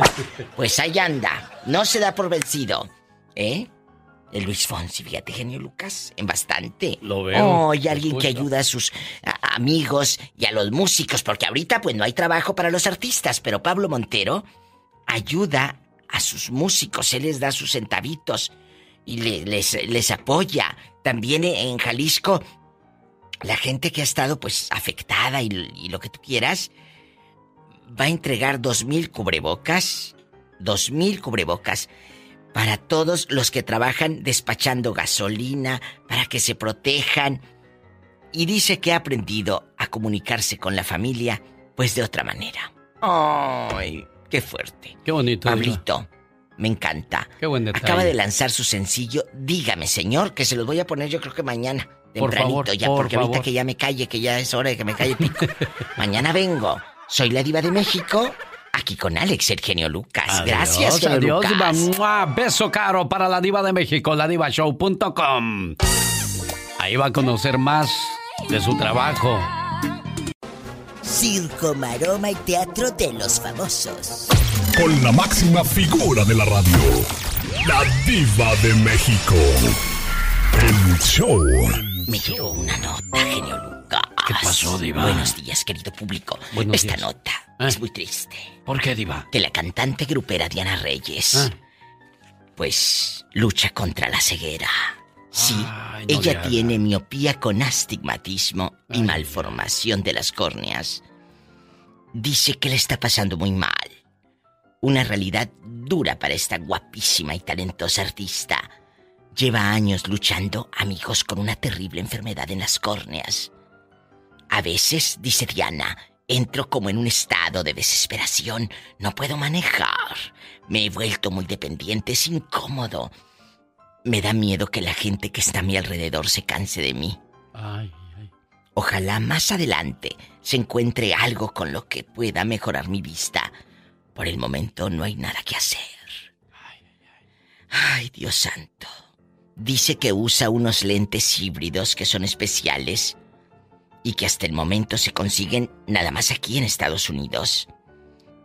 pues ahí anda. No se da por vencido. ¿Eh? El Luis Fonsi, fíjate, genio Lucas, en bastante. Lo veo. Oh, y alguien que ayuda a sus a- amigos y a los músicos, porque ahorita pues no hay trabajo para los artistas, pero Pablo Montero ayuda a sus músicos, él les da sus centavitos y le- les, les apoya. También en Jalisco, la gente que ha estado pues afectada y, y lo que tú quieras, va a entregar dos mil cubrebocas, dos mil cubrebocas para todos los que trabajan despachando gasolina, para que se protejan. Y dice que ha aprendido a comunicarse con la familia, pues de otra manera. ¡Ay! ¡Qué fuerte! Qué bonito. Diva. Pablito, me encanta. Qué buen detalle. Acaba de lanzar su sencillo Dígame, señor, que se los voy a poner yo creo que mañana. Por Tempranito favor, ya, por porque ahorita que ya me calle, que ya es hora de que me calle pico. <laughs> mañana vengo. Soy la diva de México, aquí con Alex, el genio Lucas. Gracias, Adiós, genio adiós, Lucas. Beso caro para la diva de México, ladivashow.com. Ahí va a conocer más de su trabajo. Circo, maroma y teatro de los famosos. Con la máxima figura de la radio, la diva de México. El show. Me llegó una nota, genio Lucas. ¿Qué pasó, diva? Buenos días, querido público. Buenos Esta días. nota ¿Eh? es muy triste. ¿Por qué, diva? Que la cantante grupera Diana Reyes, Ah. pues, lucha contra la ceguera. Sí, Ay, no ella tiene miopía con astigmatismo y malformación de las córneas. Dice que le está pasando muy mal. Una realidad dura para esta guapísima y talentosa artista. Lleva años luchando, amigos, con una terrible enfermedad en las córneas. A veces, dice Diana, entro como en un estado de desesperación. No puedo manejar. Me he vuelto muy dependiente, es incómodo. Me da miedo que la gente que está a mi alrededor se canse de mí. Ay, Ojalá más adelante se encuentre algo con lo que pueda mejorar mi vista. Por el momento no hay nada que hacer. Ay, Dios santo. Dice que usa unos lentes híbridos que son especiales y que hasta el momento se consiguen nada más aquí en Estados Unidos.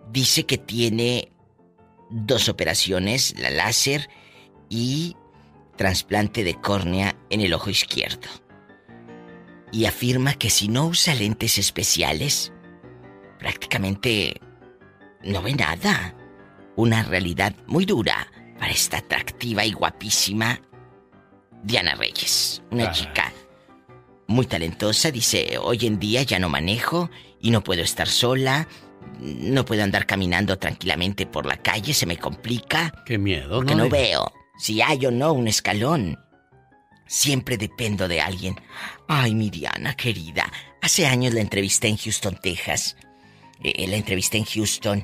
Dice que tiene dos operaciones, la láser y trasplante de córnea en el ojo izquierdo. Y afirma que si no usa lentes especiales, prácticamente no ve nada. Una realidad muy dura para esta atractiva y guapísima Diana Reyes. Una chica muy talentosa. Dice, hoy en día ya no manejo y no puedo estar sola. No puedo andar caminando tranquilamente por la calle, se me complica. Qué miedo, Porque ¿no? no veo si hay o no un escalón. Siempre dependo de alguien. Ay, mi Diana querida. Hace años la entrevisté en Houston, Texas. Eh, la entrevisté en Houston.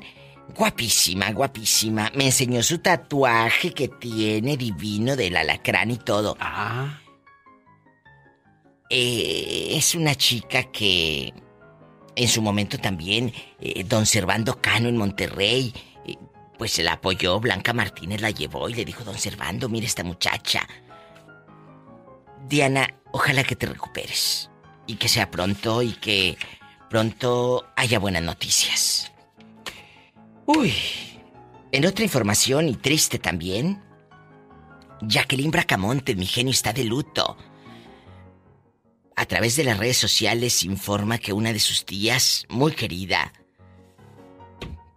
Guapísima, guapísima. Me enseñó su tatuaje que tiene divino del alacrán y todo. Ah. Eh, es una chica que en su momento también eh, don Servando Cano en Monterrey, eh, pues se la apoyó, Blanca Martínez la llevó y le dijo, don Servando, mire esta muchacha. Diana, ojalá que te recuperes y que sea pronto y que pronto haya buenas noticias. Uy, en otra información y triste también, Jacqueline Bracamonte, mi genio, está de luto. A través de las redes sociales informa que una de sus tías, muy querida,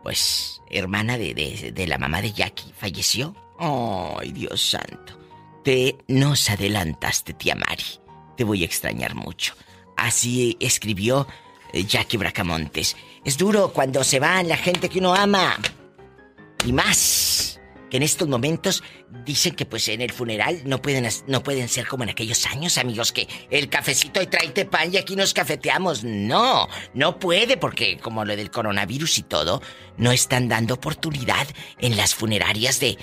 pues hermana de, de- la mamá de Jackie, falleció. ¡Ay, Dios santo! Te nos adelantaste, tía Mari. Te voy a extrañar mucho. Así escribió Jackie Bracamontes. Es duro cuando se van la gente que uno ama. Y más, que en estos momentos dicen que pues en el funeral no pueden, no pueden ser como en aquellos años, amigos, que el cafecito y tráete pan y aquí nos cafeteamos. No, no puede porque como lo del coronavirus y todo, no están dando oportunidad en las funerarias de,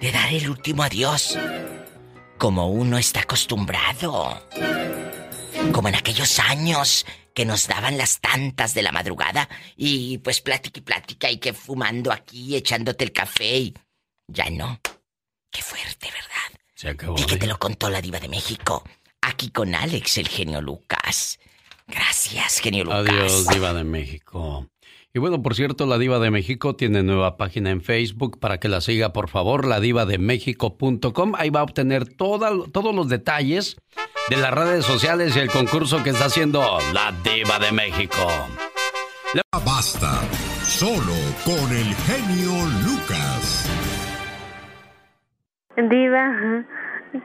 de dar el último adiós. Como uno está acostumbrado. Como en aquellos años que nos daban las tantas de la madrugada y pues plática y plática y que fumando aquí, echándote el café y... Ya no. Qué fuerte, ¿verdad? Se acabó. Y que te lo contó la diva de México. Aquí con Alex, el genio Lucas. Gracias, genio Lucas. Adiós, Diva de México. Y bueno, por cierto, la Diva de México tiene nueva página en Facebook para que la siga, por favor, ladivademexico.com. Ahí va a obtener toda, todos los detalles de las redes sociales y el concurso que está haciendo la Diva de México. Basta, solo con el genio Lucas. Diva,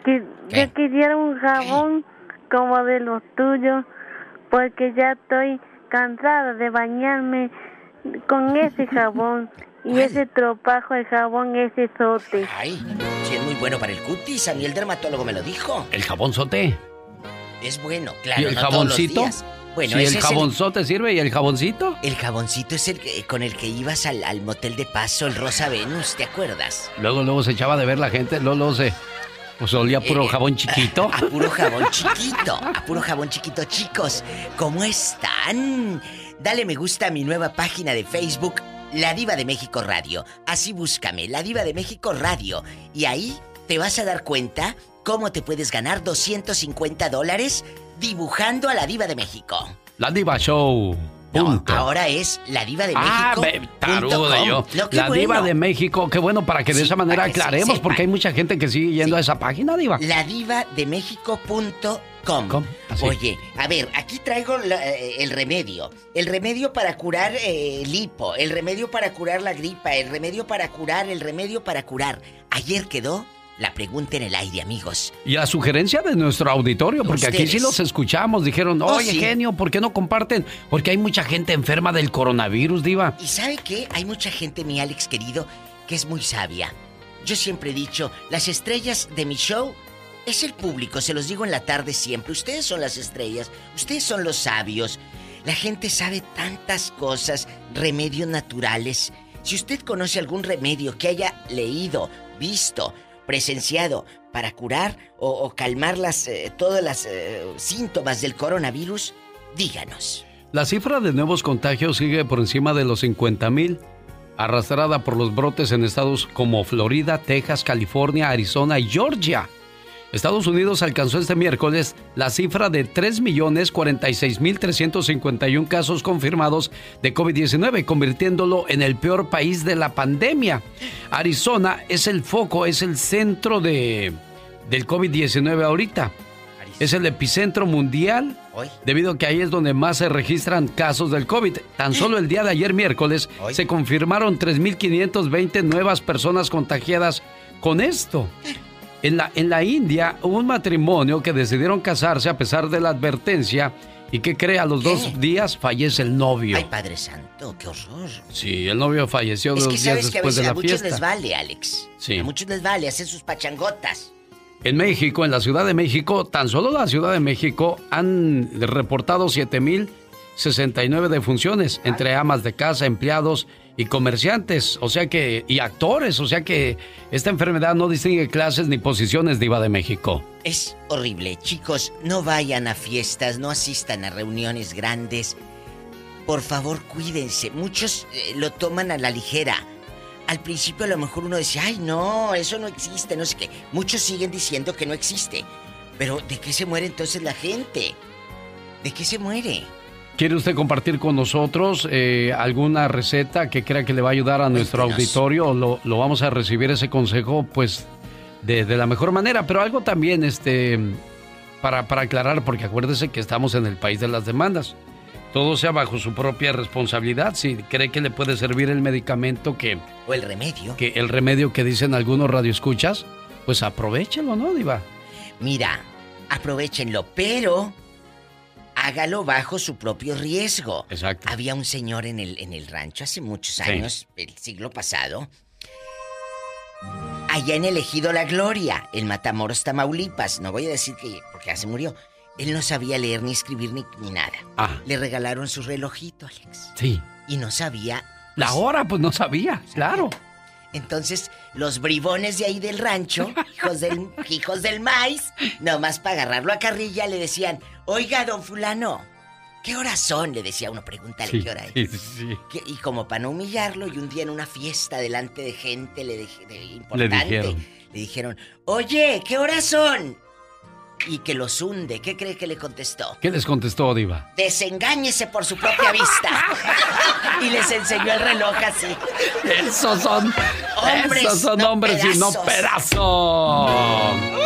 que, yo quisiera un jabón como de los tuyos, porque ya estoy cansada de bañarme con <laughs> ese jabón y ese tropajo de jabón, ese sote. Ay, sí es muy bueno para el cutis, a mí el dermatólogo me lo dijo. ¿El jabón sote? Es bueno, claro. ¿Y el no todos los jaboncito? días. Bueno, ¿Y ese el jabonzote sirve? ¿Y el jaboncito? El jaboncito es el que- con el que ibas al, al motel de paso, el Rosa Venus, ¿te acuerdas? Luego, luego se echaba de ver la gente, luego, luego se... Pues olía puro Eh, jabón chiquito. <laughs> A puro jabón <laughs> chiquito, a puro jabón chiquito, chicos. ¿Cómo están? Dale me gusta a mi nueva página de Facebook, La Diva de México Radio. Así búscame, La Diva de México Radio. Y ahí te vas a dar cuenta cómo te puedes ganar 250 dólares dibujando a la Diva de México. La Diva Show. Punto. Ahora es La Diva de Ah, México. de com. yo. La Diva de México, qué bueno para que de Sí, esa manera se aclaremos, porque hay mucha gente que sigue yendo a esa página, Diva. ladivademexico.com. Así. Oye, a ver, aquí traigo la- eh, el remedio. El remedio para curar eh, el hipo, el remedio para curar la gripa, el remedio para curar, el remedio para curar. Ayer quedó la pregunta en el aire, amigos. Y a sugerencia de nuestro auditorio, porque aquí sí los escuchamos, dijeron, Oh, oye, sí. genio, ¿por qué no comparten? Porque hay mucha gente enferma del coronavirus, Diva. ¿Y sabe qué? Hay mucha gente, mi Alex querido, que es muy sabia. Yo siempre he dicho, las estrellas de mi show es el público, se los digo en la tarde siempre. Ustedes son las estrellas, ustedes son los sabios. La gente sabe tantas cosas, remedios naturales. Si usted conoce algún remedio que haya leído, visto, presenciado para curar o, calmar las, eh, todos los síntomas del coronavirus, díganos. La cifra de nuevos contagios sigue por encima de los 50 mil, arrastrada por los brotes en estados como Florida, Texas, California, Arizona y Georgia. Estados Unidos alcanzó este miércoles la cifra de 3.046.351 casos confirmados de COVID-19, convirtiéndolo en el peor país de la pandemia. Arizona es el foco, es el centro de, del COVID-19 ahorita. Es el epicentro mundial debido a que ahí es donde más se registran casos del COVID. Tan solo el día de ayer miércoles se confirmaron 3.520 nuevas personas contagiadas con esto. En la, en la India hubo un matrimonio que decidieron casarse a pesar de la advertencia y que cree a los dos días fallece el novio. Ay, Padre Santo, qué horror. Sí, el novio falleció Es dos que días sabes que a después veces de a la muchos fiesta. les vale, Alex. Sí. A muchos les vale hacer sus pachangotas. En México, en la Ciudad de México, tan solo la Ciudad de México han reportado 7.069 defunciones entre amas de casa, empleados y comerciantes, o sea que, y actores, o sea que esta enfermedad no distingue clases ni posiciones diva de México. Es horrible. Chicos, no vayan a fiestas, no asistan a reuniones grandes. Por favor, cuídense. Muchos eh, lo toman a la ligera. Al principio a lo mejor uno decía, ay no, eso no existe, no sé qué. Muchos siguen diciendo que no existe. Pero ¿de qué se muere entonces la gente? ¿De qué se muere? ¿Quiere usted compartir con nosotros eh, alguna receta que crea que le va a ayudar a nuestro auditorio? Lo, lo vamos a recibir ese consejo, pues, de, de la mejor manera. Pero algo también, este, para, para aclarar, porque acuérdese que estamos en el país de las demandas. Todo sea bajo su propia responsabilidad. Si cree que le puede servir el medicamento que, O el remedio. que el remedio que dicen algunos radioescuchas, pues aprovechelo, ¿no, Diva? Mira, aprovechenlo, pero hágalo bajo su propio riesgo. Exacto. Había un señor en el, en el rancho hace muchos Sí. años, el siglo pasado, allá en el Ejido La Gloria, en Matamoros, Tamaulipas. No voy a decir que, porque ya se murió. Él no sabía leer ni escribir ni, ni nada. Ah, Le regalaron su relojito, Alex. sí. Y no sabía. La hora, pues no sabía, claro. Entonces, los bribones de ahí del rancho, hijos del, hijos del maíz, nomás para agarrarlo a carrilla, le decían, oiga, don fulano, ¿qué horas son? Le decía uno, pregúntale Sí, qué hora es. sí, Y como para no humillarlo, y un día en una fiesta delante de gente le de importante, dijeron. le dijeron, oye, ¿qué horas son? y que los hunde. ¿Qué cree que le contestó? ¿Qué les contestó, Diva? Desengáñese por su propia vista. <laughs> y les enseñó el reloj así. Esos son Hombres, esos son no hombres y no pedazos.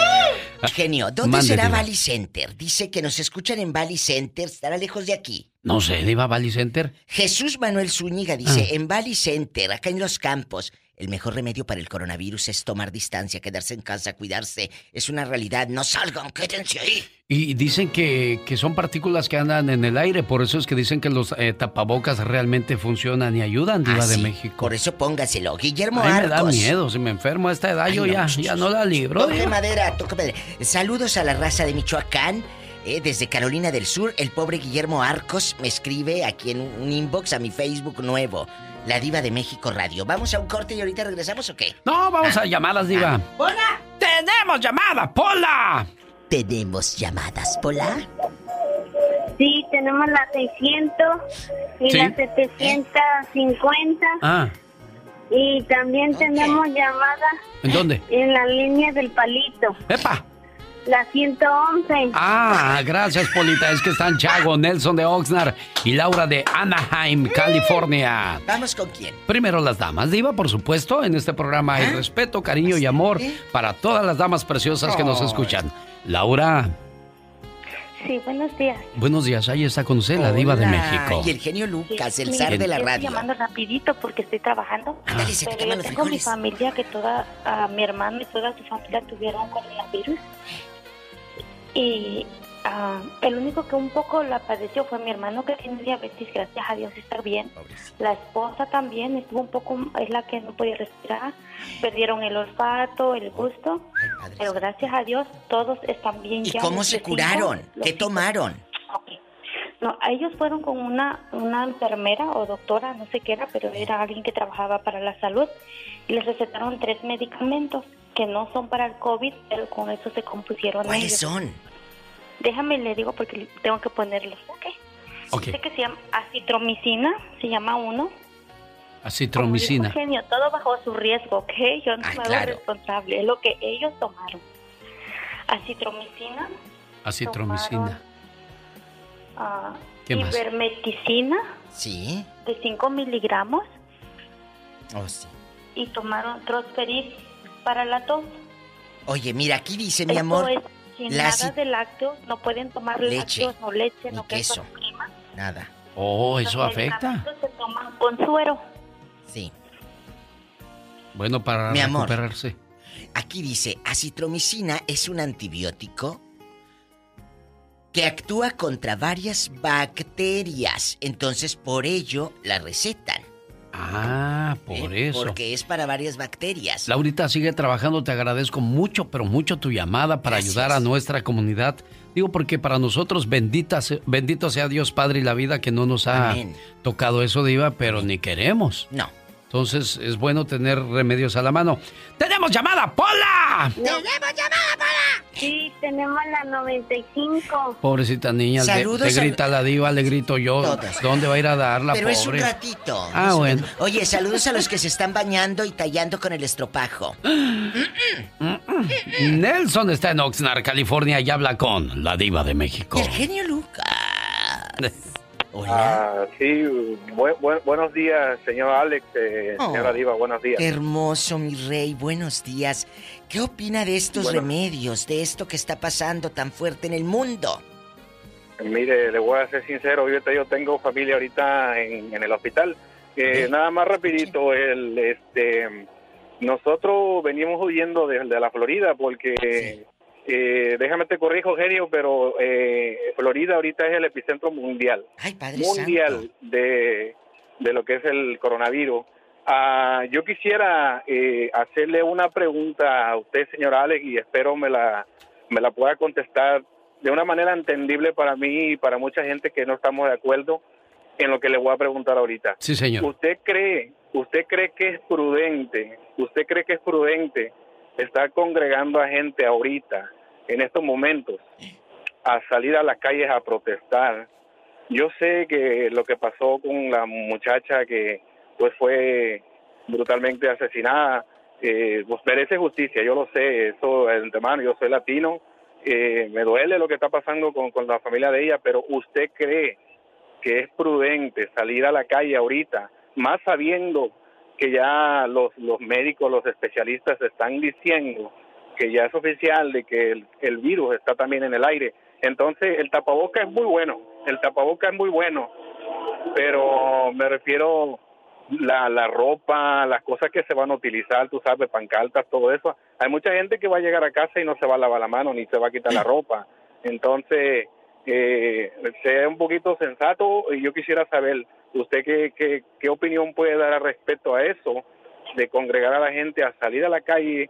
Genio, ¿dónde será. Valley Center? Dice que nos escuchan en Valley Center, estará lejos de aquí. No sé, Diva Valley Center. Jesús Manuel Zúñiga dice, Ah. en Valley Center, acá en Los Campos, el mejor remedio para el coronavirus es tomar distancia, quedarse en casa, cuidarse. Es una realidad, no salgan, quédense ahí. Y dicen que, que son partículas que andan en el aire, por eso es que dicen que los eh, tapabocas realmente funcionan y ayudan, Diva Ah, de sí, México. Por eso póngaselo. Guillermo A mí me da Arcos. miedo, si me enfermo a esta edad Ay, yo no, ya, ch- ya no la libro. Toque madera, toque madera. Saludos a la raza de Michoacán. eh, desde Carolina del Sur, el pobre Guillermo Arcos me escribe aquí en un inbox a mi Facebook nuevo, La Diva de México Radio. ¿Vamos a un corte y ahorita regresamos o qué? No, vamos a llamadas, Diva. ¡Hola! ¡Tenemos llamada, Pola! ¿Tenemos llamadas, Pola? Sí, tenemos las 600 y Sí. las 750 Ah, y también tenemos llamada ¿en dónde? en la línea del palito, ¡Epa! La 111. Ah, gracias, Polita. Es que están Chago, Nelson de Oxnard y Laura de Anaheim, California. ¿Vamos con quién? Primero las damas, Diva, por supuesto. En este programa hay respeto, cariño y amor para todas las damas preciosas que nos Ay. escuchan. Laura, Sí, buenos días. buenos días. Ahí está con usted, la Diva de México. Y el genio Lucas, el Mire, zar de la estoy radio. llamando rapidito porque estoy trabajando. Ándale, se te Pero queman yo los tengo mi familia que toda, ah, mi hermano y toda su familia tuvieron coronavirus. Y ah, el único que un poco la padeció fue mi hermano que tiene diabetes, gracias a Dios está bien. La esposa también estuvo un poco, es la que no podía respirar. Perdieron el olfato, el gusto. Pero gracias a Dios todos están bien ¿Y ya. cómo se curaron? ¿Qué tomaron? No, ellos fueron con una, una enfermera o doctora, no sé qué era, pero era alguien que trabajaba para la salud y les recetaron tres medicamentos que no son para el COVID, pero con eso se compusieron ¿Cuáles ellos. son? Déjame le digo porque tengo que ponerlos, ¿ok? Ok. Dice que se llama acitromicina, se llama uno. Acitromicina. Genio, todo bajo su riesgo, ¿ok? Yo no me hago claro. responsable, es lo que ellos tomaron. Acitromicina, Acitromicina. ah, ¿Qué más? ivermectina Sí. de 5 miligramos Oh, sí. y tomaron Trosperis para la tos. Oye, mira, aquí dice mi Esto amor. es sin la nada de lácteos, no pueden tomar Leche, lácteos, no leche, ni no queso, queso. Nada. Oh, eso Los afecta. se toman con suero. Sí. Bueno, para Mi amor. recuperarse. Aquí dice, acitromicina es un antibiótico que actúa contra varias bacterias. Entonces, por ello la recetan. Ah, por ¿eh? eso. Porque es para varias bacterias. Laurita, sigue trabajando, te agradezco mucho, pero mucho tu llamada para ayudar a nuestra comunidad. Digo porque para nosotros bendita, se- bendito sea Dios Padre y la vida que no nos ha Amén. tocado eso, Diva, pero ni queremos. No. Entonces es bueno tener remedios a la mano. ¡Tenemos llamada, Pola! ¡Tenemos llamada para! Sí, tenemos la 95. Pobrecita niña, te- Saludos te, a- grita la diva, le grito yo. Todos. ¿Dónde va a ir a dar la Pero es un pobre? ratito. Ah, Es un- bueno. Oye, saludos a los que se están bañando y tallando con el estropajo. <gasps> Nelson está en Oxnard, California y habla con la diva de México. El genio Lucas. <laughs> Ah, sí, bu- bu- buenos días, señor Alex, eh, Oh. señora Diva, buenos días. Hermoso, mi rey. Buenos días. ¿Qué opina de estos Bueno. remedios, de esto que está pasando tan fuerte en el mundo? Mire, le voy a ser sincero, yo, yo tengo familia ahorita en, en el hospital. Eh, nada más rapidito, el, este, nosotros venimos huyendo de, de la Florida porque, eh, déjame te corrijo, genio, pero eh, Florida ahorita es el epicentro mundial. Ay, Padre mundial de, de lo que es el coronavirus. Ah, yo quisiera eh, hacerle una pregunta a usted, señor Alex, y espero me la, me la pueda contestar de una manera entendible para mí y para mucha gente que no estamos de acuerdo en lo que le voy a preguntar ahorita. Sí, señor. ¿Usted cree, usted cree que es prudente, usted cree que es prudente estar congregando a gente ahorita, en estos momentos, a salir a las calles a protestar? Yo sé que lo que pasó con la muchacha que pues fue brutalmente asesinada, eh, pues merece justicia, yo lo sé, eso de antemano, yo soy latino eh, me duele lo que está pasando con, con la familia de ella, pero ¿usted cree que es prudente salir a la calle ahorita, más sabiendo que ya los, los médicos, los especialistas están diciendo que ya es oficial de que el, el virus está también en el aire? Entonces, el tapaboca es muy bueno, el tapaboca es muy bueno, pero me refiero la, la ropa, las cosas que se van a utilizar, tú sabes, pancartas, todo eso. Hay mucha gente que va a llegar a casa y no se va a lavar la mano ni se va a quitar la ropa. Entonces, eh, sea un poquito sensato y yo quisiera saber, ¿usted qué, qué, qué opinión puede dar al respecto a eso? De congregar a la gente a salir a la calle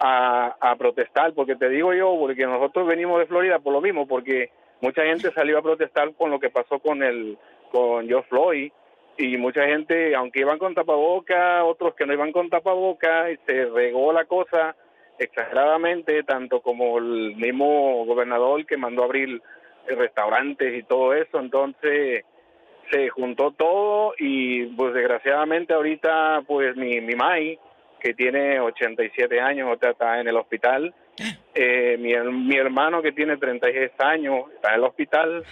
a, a protestar, porque te digo yo, porque nosotros venimos de Florida por lo mismo, porque mucha gente salió a protestar con lo que pasó con el con George Floyd y mucha gente, aunque iban con tapaboca, otros que no iban con tapaboca, y se regó la cosa exageradamente, tanto como el mismo gobernador que mandó a abrir restaurantes y todo eso, entonces se juntó todo y pues desgraciadamente ahorita pues mi, mi Mai, que tiene 87 años, otra está en el hospital, eh, mi, mi hermano que tiene 36 años está en el hospital,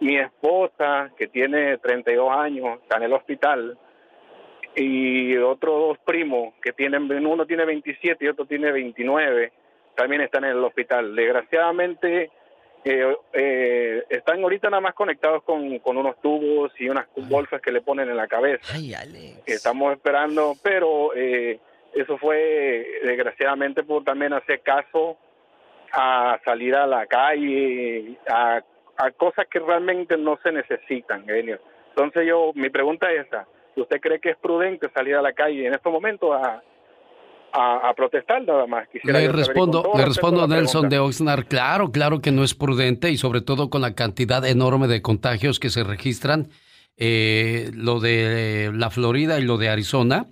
mi esposa que tiene 32 años está en el hospital. Y otros dos primos que tienen, uno tiene 27 y otro tiene 29, también están en el hospital. Desgraciadamente eh, eh, están ahorita nada más conectados con, con unos tubos y unas bolsas que le ponen en la cabeza. Estamos esperando, pero eh, eso fue desgraciadamente por también hacer caso a salir a la calle, a, a cosas que realmente no se necesitan, genio. Entonces yo, mi pregunta es esa, ¿usted cree que es prudente salir a la calle en estos momentos a, a, a protestar nada más? Quisiera Le respondo, le respondo a Nelson pregunta. de Oxnard. Claro, claro que no es prudente y sobre todo con la cantidad enorme de contagios que se registran, eh, lo de la Florida y lo de Arizona.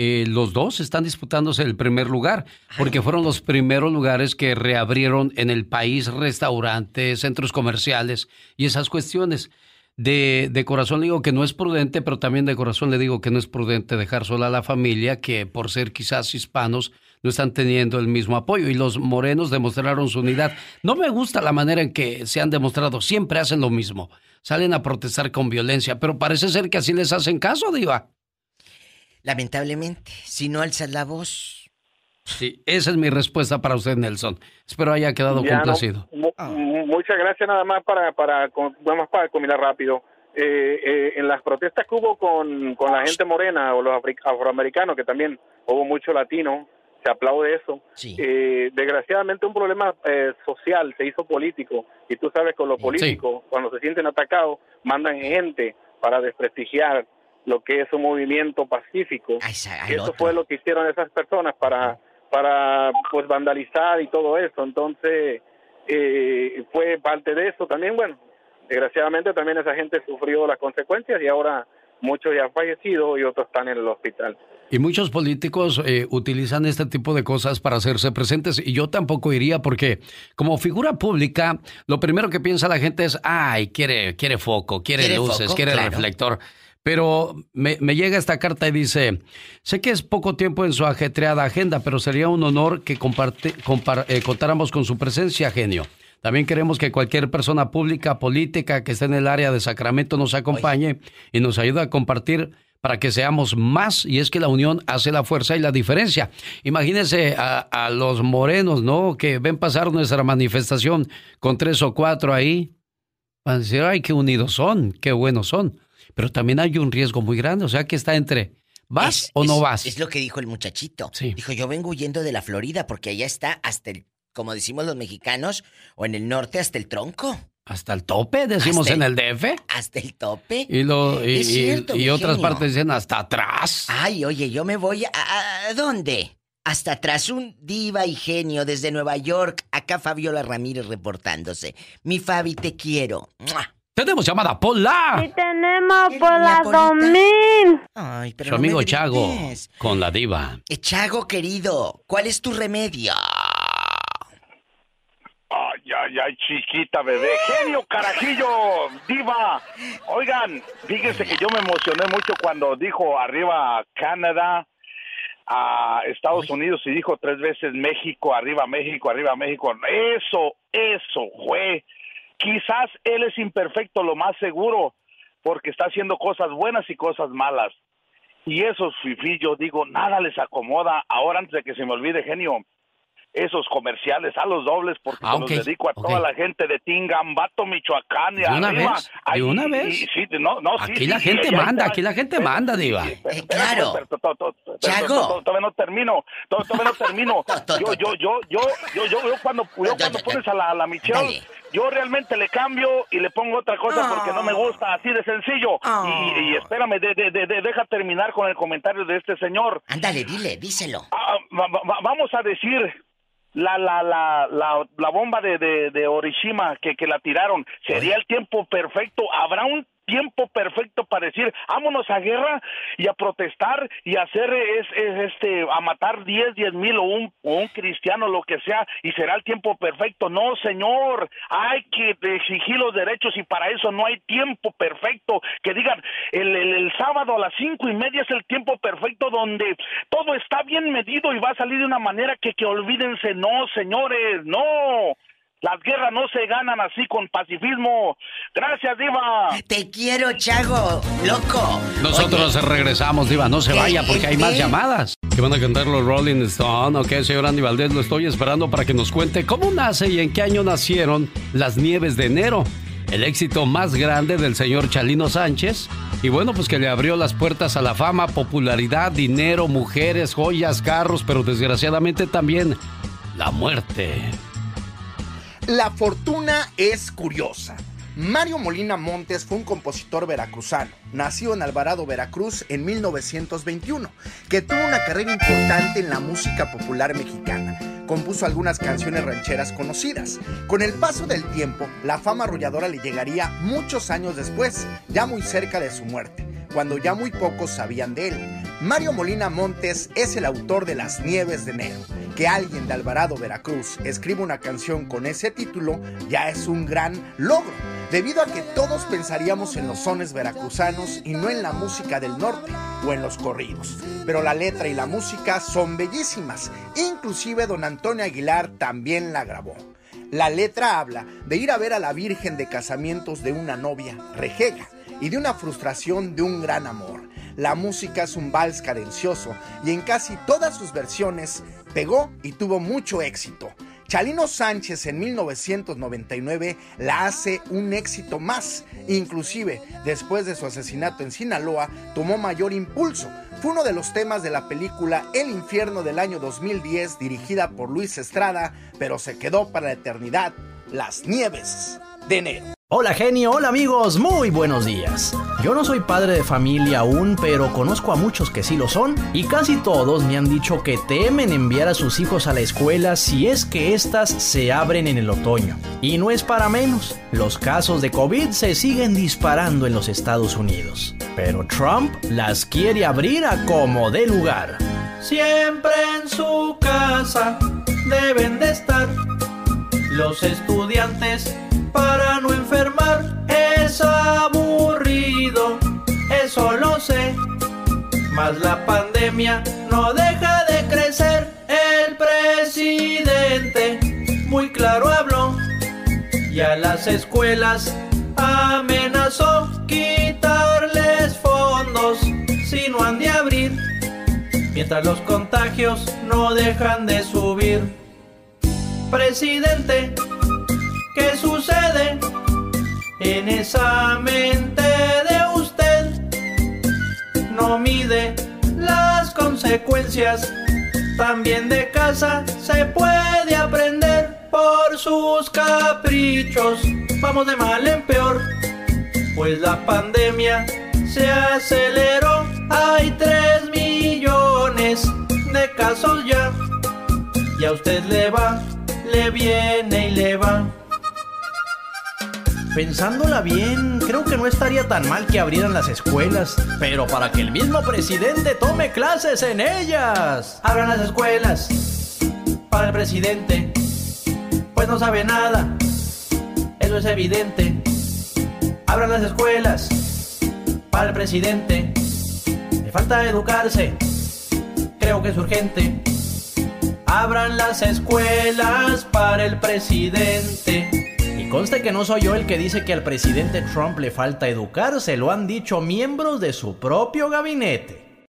Eh, los dos están disputándose el primer lugar, porque fueron los primeros lugares que reabrieron en el país restaurantes, centros comerciales y esas cuestiones. De, de corazón le digo que no es prudente, pero también de corazón le digo que no es prudente dejar sola a la familia, que por ser quizás hispanos no están teniendo el mismo apoyo. Y los morenos demostraron su unidad. No me gusta la manera en que se han demostrado, siempre hacen lo mismo. Salen a protestar con violencia, pero parece ser que así les hacen caso, Diva. Lamentablemente, si no alzas la voz. Sí, esa es mi respuesta para usted, Nelson. Espero haya quedado Ya, no, complacido. mu- mu- muchas gracias nada más para para más para combinar rápido. Eh, eh, en las protestas que hubo con, con la gente morena o los afroamericanos, que también hubo mucho latino, se aplaude eso. Eh, desgraciadamente un problema eh, social se hizo político y tú sabes con los políticos cuando se sienten atacados mandan gente para desprestigiar lo que es un movimiento pacífico. Y eso fue lo que hicieron esas personas para para pues vandalizar y todo eso. Entonces eh, fue parte de eso también. Bueno, desgraciadamente también esa gente sufrió las consecuencias y ahora muchos ya han fallecido y otros están en el hospital. Y muchos políticos eh, utilizan este tipo de cosas para hacerse presentes y yo tampoco iría porque como figura pública lo primero que piensa la gente es, ay, quiere, quiere foco, quiere, Quiere luces, foco, quiere claro. reflector. Pero me, me llega esta carta y dice, sé que es poco tiempo en su ajetreada agenda, pero sería un honor que comparte- compar- eh, contáramos con su presencia, genio. También queremos que cualquier persona pública, política que esté en el área de Sacramento nos acompañe y nos ayude a compartir para que seamos más y es que la unión hace la fuerza y la diferencia. Imagínense a, a los morenos, ¿no? Que ven pasar nuestra manifestación con tres o cuatro ahí. Van a decir, ay, qué unidos son, qué buenos son. Pero también hay un riesgo muy grande, o sea que está entre, ¿vas Es- o no es- vas? Es lo que dijo el muchachito. Dijo, yo vengo huyendo de la Florida porque allá está hasta el, como decimos los mexicanos, o en el norte hasta el tronco. Hasta el tope, decimos en el- DF. Hasta el tope. Y, lo, y, Es y- otras partes dicen hasta atrás. Ay, oye, yo me voy a, a- ¿a dónde? Hasta atrás un diva y genio desde Nueva York. Acá Fabiola Ramírez reportándose. Mi Fabi, te quiero. ¡Mua! Tenemos llamada Pola. Y tenemos por la 2000. Ay, pero Su no me amigo Chago con la diva. Chago, querido, ¿cuál es tu remedio? Ay, ay, ay, chiquita bebé. Genio, carajillo, diva. Oigan, fíjense que yo me emocioné mucho cuando dijo arriba Canadá. a Estados Unidos y dijo tres veces México, arriba México, arriba México. Eso, eso fue. Quizás él es imperfecto, lo más seguro, porque está haciendo cosas buenas y cosas malas. Y esos fifí, yo digo, nada les acomoda. Ahora, antes de que se me olvide, genio, esos comerciales a los dobles porque Ah, se ok, los dedico a toda la gente de Tingambato, Michoacán y ¿De una arriba. vez? ¿De Ahí, una vez? y- sí, no, no, sí, Aquí sí, la sí, gente manda, aquí la gente manda, Diva. claro. Chago. to- to- Todavía no termino, to- todavía no termino. <laughs> Yo, yo, yo, yo, yo, yo, yo cuando, yo cuando pones a la, a la Michelle, yo realmente le cambio y le pongo otra cosa porque no me gusta, así de sencillo. Y, y espérame, de, de- de- de- deja terminar con el comentario de este señor. Ándale, dile, díselo. Ah, va- va- vamos a decir la la la la, la bomba de, de, de Orishima que, que la tiraron sería el tiempo perfecto habrá un tiempo perfecto para decir vámonos a guerra y a protestar y hacer es, es, este a matar 10, 10 mil o un, un cristiano lo que sea y será el tiempo perfecto no señor hay que exigir los derechos y para eso no hay tiempo perfecto. Que digan el, el, el sábado a las cinco y media es el tiempo perfecto donde todo está bien medido y va a salir de una manera que, que olvídense, no, señores, no. Las guerras no se ganan así con pacifismo. Gracias, Diva. Te quiero, Chago, loco. Nosotros regresamos, Diva, no se vaya porque hay más llamadas. Que van a cantar los Rolling Stones, ok, señor Andy Valdés, lo estoy esperando para que nos cuente cómo nace y en qué año nacieron las nieves de enero. El éxito más grande del señor Chalino Sánchez. Y bueno, pues que le abrió las puertas a la fama, popularidad, dinero, mujeres, joyas, carros, pero desgraciadamente también la muerte. La fortuna es curiosa. Mario Molina Montes fue un compositor veracruzano, nacido en Alvarado, Veracruz en 1921, que tuvo una carrera importante en la música popular mexicana. Compuso algunas canciones rancheras conocidas. Con el paso del tiempo, la fama arrolladora le llegaría muchos años después, ya muy cerca de su muerte, cuando ya muy pocos sabían de él. Mario Molina Montes es el autor de Las Nieves de Enero. Que alguien de Alvarado, Veracruz, escriba una canción con ese título ya es un gran logro, debido a que todos pensaríamos en los sones veracruzanos y no en la música del norte o en los corridos. Pero la letra y la música son bellísimas, inclusive don Antonio Aguilar también la grabó. La letra habla de ir a ver a la Virgen de casamientos de una novia, rejega, y de una frustración de un gran amor. La música es un vals cadencioso y en casi todas sus versiones pegó y tuvo mucho éxito. Chalino Sánchez en 1999 la hace un éxito más. Inclusive, después de su asesinato en Sinaloa, tomó mayor impulso. Fue uno de los temas de la película El infierno del año 2010, dirigida por Luis Estrada, pero se quedó para la eternidad Las Nieves de Enero. Hola genio, hola amigos, muy buenos días. Yo no soy padre de familia aún, pero conozco a muchos que sí lo son y casi todos me han dicho que temen enviar a sus hijos a la escuela si es que éstas se abren en el otoño. Y no es para menos, los casos de COVID se siguen disparando en los Estados Unidos. Pero Trump las quiere abrir a como dé lugar. Siempre en su casa deben de estar los estudiantes para no enfermar. Es aburrido, eso lo sé. Mas la pandemia no deja de crecer. El presidente muy claro habló y a las escuelas amenazó quitarles fondos si no han de abrir. Mientras los contagios no dejan de subir. Presidente, ¿qué sucede en esa mente de usted? No mide las consecuencias. También de casa se puede aprender por sus caprichos. Vamos de mal en peor, pues la pandemia se aceleró. Hay tres millones de casos ya. Y a usted le va, le viene y le va. Pensándola bien, creo que no estaría tan mal que abrieran las escuelas, pero para que el mismo presidente tome clases en ellas. Abran las escuelas para el presidente, pues no sabe nada, eso es evidente. Abran las escuelas para el presidente, le falta educarse, creo que es urgente. Abran las escuelas para el presidente. Conste que no soy yo el que dice que al presidente Trump le falta educar, se lo han dicho miembros de su propio gabinete.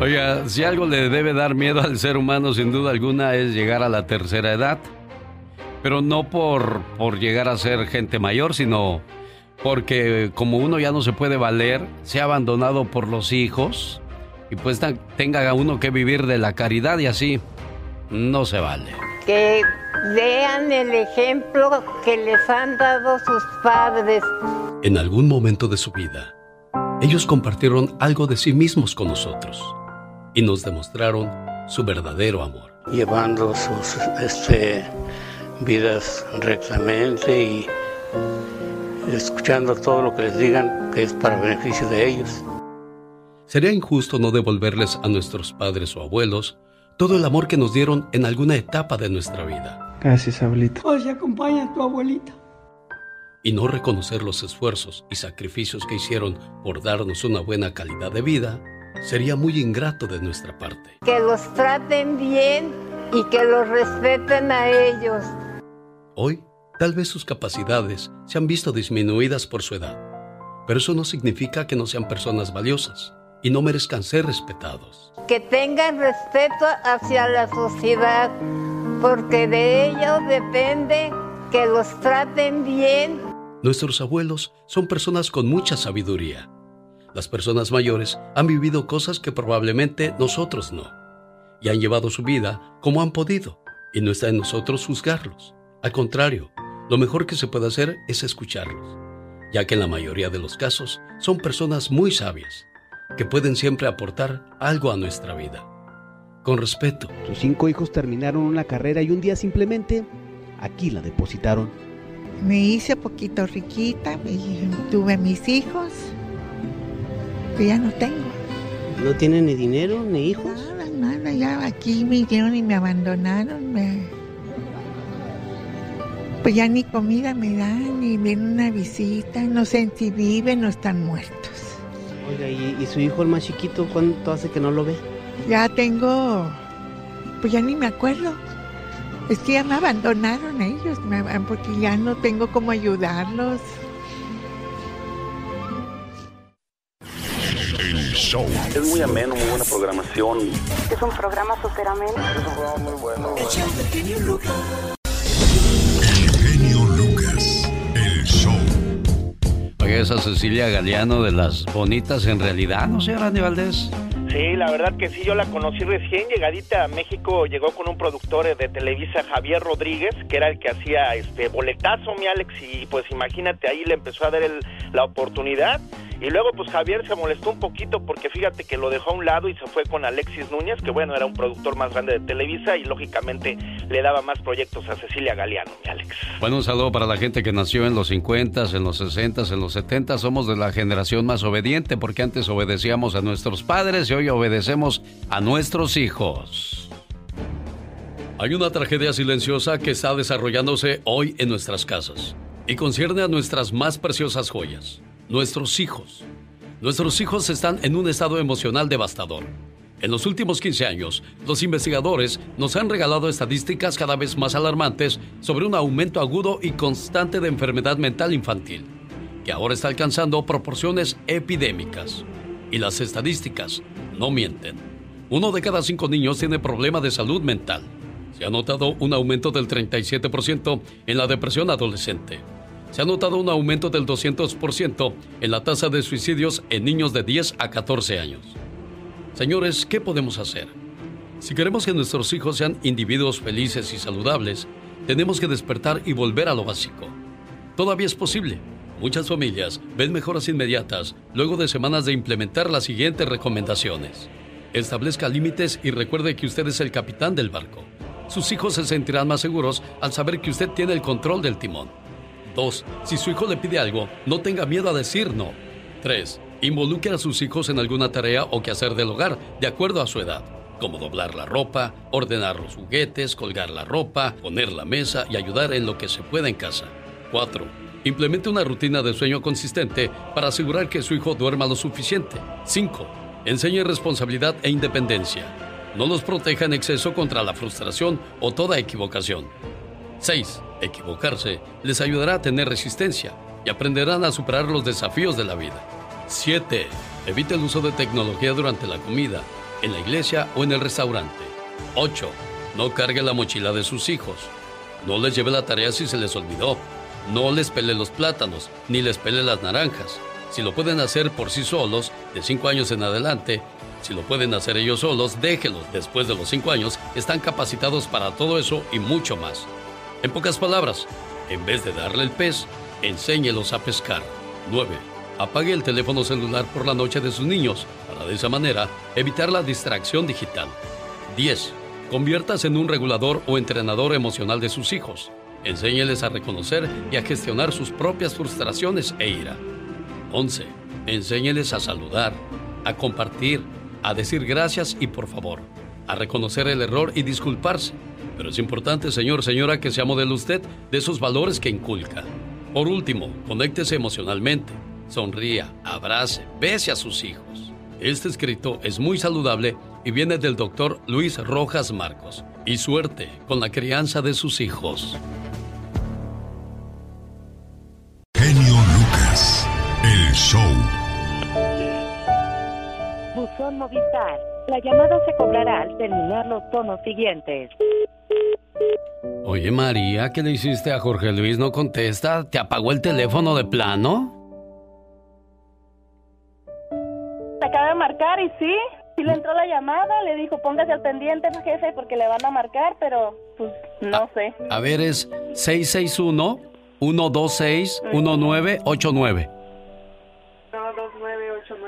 Oiga, si algo le debe dar miedo al ser humano sin duda alguna es llegar a la tercera edad. Pero no por, por llegar a ser gente mayor, sino porque como uno ya no se puede valer, se ha abandonado por los hijos y pues tenga uno que vivir de la caridad y así no se vale. Que vean el ejemplo que les han dado sus padres. En algún momento de su vida, ellos compartieron algo de sí mismos con nosotros y nos demostraron su verdadero amor. Llevando sus este, vidas rectamente y escuchando todo lo que les digan que es para beneficio de ellos. Sería injusto no devolverles a nuestros padres o abuelos todo el amor que nos dieron en alguna etapa de nuestra vida. Gracias, abuelita. Hoy acompaña a tu abuelita. Y no reconocer los esfuerzos y sacrificios que hicieron por darnos una buena calidad de vida sería muy ingrato de nuestra parte. Que los traten bien y que los respeten a ellos. Hoy, tal vez sus capacidades se han visto disminuidas por su edad, pero eso no significa que no sean personas valiosas y no merezcan ser respetados. Que tengan respeto hacia la sociedad, porque de ellos depende que los traten bien. Nuestros abuelos son personas con mucha sabiduría las personas mayores han vivido cosas que probablemente nosotros no. Y han llevado su vida como han podido. Y no está en nosotros juzgarlos. Al contrario, lo mejor que se puede hacer es escucharlos. Ya que en la mayoría de los casos son personas muy sabias, que pueden siempre aportar algo a nuestra vida. Con respeto. Sus cinco hijos terminaron una carrera y un día simplemente aquí la depositaron. Me hice poquito riquita, tuve mis hijos que ya no tengo. ¿No tiene ni dinero ni hijos? Nada, nada, ya aquí me hicieron y me abandonaron. Pues ya ni comida me dan, ni viene una visita, no sé si viven o están muertos. Oiga, ¿y, ¿y, su hijo el más chiquito cuánto hace que no lo ve? Ya tengo, pues ya ni me acuerdo. Es que ya me abandonaron ellos, porque ya no tengo cómo ayudarlos. Es muy ameno, muy buena programación. Es un programa súper ameno. Es un programa muy bueno. Oye, esa Cecilia Galeano de las bonitas en realidad, ¿no, señora Andy Valdés? Sí, la verdad que sí, yo la conocí recién llegadita a México, llegó con un productor de Televisa, Javier Rodríguez, que era el que hacía este boletazo, mi Alex, y pues imagínate, ahí le empezó a dar el, la oportunidad y luego pues Javier se molestó un poquito porque fíjate que lo dejó a un lado y se fue con Alexis Núñez, que bueno, era un productor más grande de Televisa y lógicamente le daba más proyectos a Cecilia Galeano, mi Alex. Bueno, un saludo para la gente que nació en los 50, en los 60, en los 70. Somos de la generación más obediente porque antes obedecíamos a nuestros padres y hoy obedecemos a nuestros hijos. Hay una tragedia silenciosa que está desarrollándose hoy en nuestras casas y concierne a nuestras más preciosas joyas nuestros hijos. Nuestros hijos están en un estado emocional devastador. En los últimos 15 años, los investigadores nos han regalado estadísticas cada vez más alarmantes sobre un aumento agudo y constante de enfermedad mental infantil, que ahora está alcanzando proporciones epidémicas. Y las estadísticas no mienten. Uno de cada cinco niños tiene problemas de salud mental. Se ha notado un aumento del 37% en la depresión adolescente se ha notado un aumento del 200% en la tasa de suicidios en niños de 10 a 14 años. Señores, ¿qué podemos hacer? Si queremos que nuestros hijos sean individuos felices y saludables, tenemos que despertar y volver a lo básico. Todavía es posible. Muchas familias ven mejoras inmediatas luego de semanas de implementar las siguientes recomendaciones. Establezca límites y recuerde que usted es el capitán del barco. Sus hijos se sentirán más seguros al saber que usted tiene el control del timón. 2. Si su hijo le pide algo, no tenga miedo a decir no. 3. Involucre a sus hijos en alguna tarea o quehacer del hogar, de acuerdo a su edad, como doblar la ropa, ordenar los juguetes, colgar la ropa, poner la mesa y ayudar en lo que se pueda en casa. 4. Implemente una rutina de sueño consistente para asegurar que su hijo duerma lo suficiente. 5. Enseñe responsabilidad e independencia. No los proteja en exceso contra la frustración o toda equivocación. 6. Equivocarse les ayudará a tener resistencia y aprenderán a superar los desafíos de la vida. 7. Evite el uso de tecnología durante la comida, en la iglesia o en el restaurante. 8. No cargue la mochila de sus hijos. No les lleve la tarea si se les olvidó. No les pele los plátanos, ni les pele las naranjas. Si lo pueden hacer por sí solos, de 5 años en adelante, si lo pueden hacer ellos solos, déjenlos. Después de los 5 años, están capacitados para todo eso y mucho más. En pocas palabras, en vez de darle el pez, enséñelos a pescar. 9. Apague el teléfono celular por la noche de sus niños para de esa manera evitar la distracción digital. 10. Conviértase en un regulador o entrenador emocional de sus hijos. Enséñeles a reconocer y a gestionar sus propias frustraciones e ira. 11. Enséñeles a saludar, a compartir, a decir gracias y por favor, a reconocer el error y disculparse. Pero es importante, señor, señora, que sea modelo usted de esos valores que inculca. Por último, conéctese emocionalmente. Sonría, abrace, bese a sus hijos. Este escrito es muy saludable y viene del doctor Luis Rojas Marcos. Y suerte con la crianza de sus hijos. Genio Lucas, el show. Buzón Movistar. La llamada se cobrará al terminar los tonos siguientes. Oye María, ¿qué le hiciste a Jorge Luis? ¿No contesta? ¿Te apagó el teléfono de plano? Te acaba de marcar y sí, sí le entró la llamada, le dijo póngase al pendiente jefe porque le van a marcar, pero pues no sé. A ver, es 661-126-1989.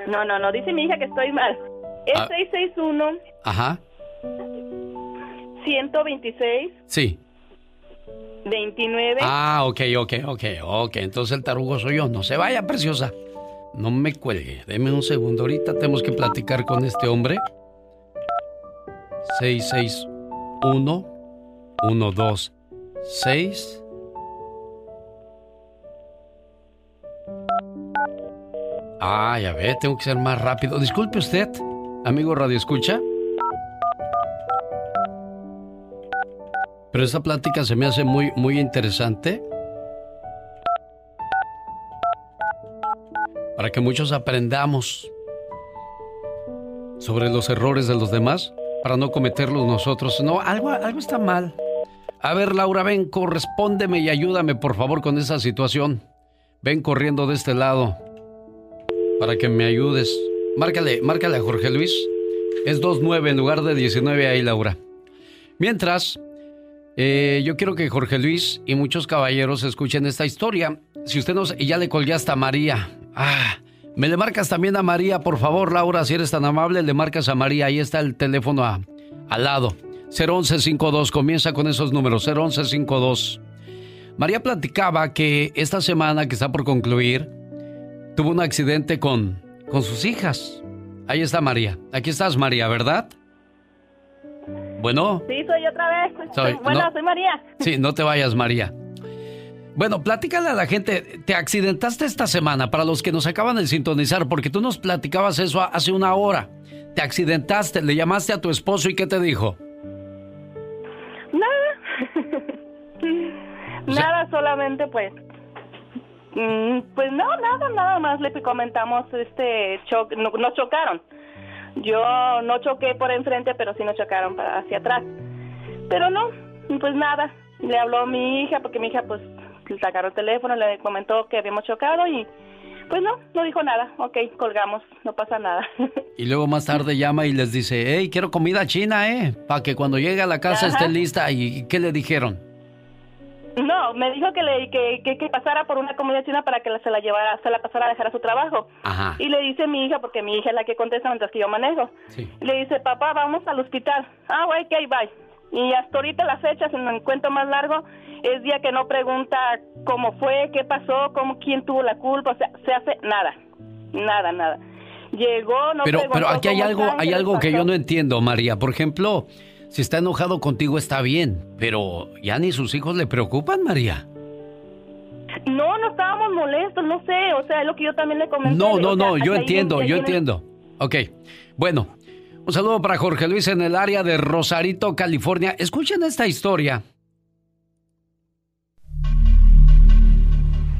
No, no, no, dice mi hija que estoy mal. Es Ah. 661 Ajá, 126 sí. 29 Ah, ok, ok, ok, ok. Entonces el tarugo soy yo. No se vaya, preciosa. No me cuelgue. Deme un segundo. Ahorita tenemos que platicar con este hombre. 661 126 Ah, ya ve, tengo que ser más rápido. Disculpe usted, amigo Radio Escucha. Pero esta plática se me hace muy, muy interesante. Para que muchos aprendamos sobre los errores de los demás, para no cometerlos nosotros. No, algo, algo está mal. A ver, Laura, ven, correspóndeme y ayúdame, por favor, con esa situación. Ven corriendo de este lado para que me ayudes. Márcale, márcale a Jorge Luis. Es 2-9 en lugar de 19 ahí, Laura. Mientras, eh, yo quiero que Jorge Luis y muchos caballeros escuchen esta historia. Si usted no... Ya le colgué hasta María. Ah, me le marcas también a María, por favor, Laura, si eres tan amable, le marcas a María. Ahí está el teléfono a- al lado. 01152, comienza con esos números, 01152. María platicaba que esta semana que está por concluir, tuvo un accidente con, con sus hijas. Ahí está María. Aquí estás, María, ¿verdad? Bueno, Sí, soy otra vez. Soy- bueno, no. soy María. sí, no te vayas, María. Bueno, platícale a la gente, te accidentaste esta semana, para los que nos acaban de sintonizar, porque tú nos platicabas eso hace una hora. Te accidentaste, le llamaste a tu esposo y ¿qué te dijo? Nada. <laughs> nada, solamente pues. Mm, Pues no, nada, nada más le comentamos este choque, no, nos chocaron. Yo no choqué por enfrente, pero sí nos chocaron para hacia atrás. Pero no, pues nada. Le habló mi hija porque mi hija pues le sacaron el teléfono, le comentó que habíamos chocado y pues no, no dijo nada. Ok, colgamos, no pasa nada. <laughs> Y luego más tarde llama y les dice, hey, quiero comida china, ¿eh? Para que cuando llegue a la casa Ajá. esté lista. ¿Y qué le dijeron? No, me dijo que le que, que, que pasara por una comida china para que la- se la llevara, se la pasara a dejar a su trabajo. Ajá. Y le dice mi hija, porque mi hija es la que contesta mientras que yo manejo. Le dice, papá, vamos al hospital. Ah, güey, que ahí va. Y hasta ahorita las fechas, en el cuento más largo, es día que no pregunta cómo fue, qué pasó, cómo, quién tuvo la culpa, o sea, se hace nada, nada, nada. Llegó, no pero, preguntó pero aquí hay algo, hay algo que yo no entiendo, María. Por ejemplo, si está enojado contigo está bien, pero ya ni sus hijos le preocupan, María. No, no estábamos molestos, no sé, o sea, es lo que yo también le comenté. No, o no, sea, no, yo entiendo, yo entiendo. Ok, bueno, un saludo para Jorge Luis en el área de Rosarito, California. Escuchen esta historia.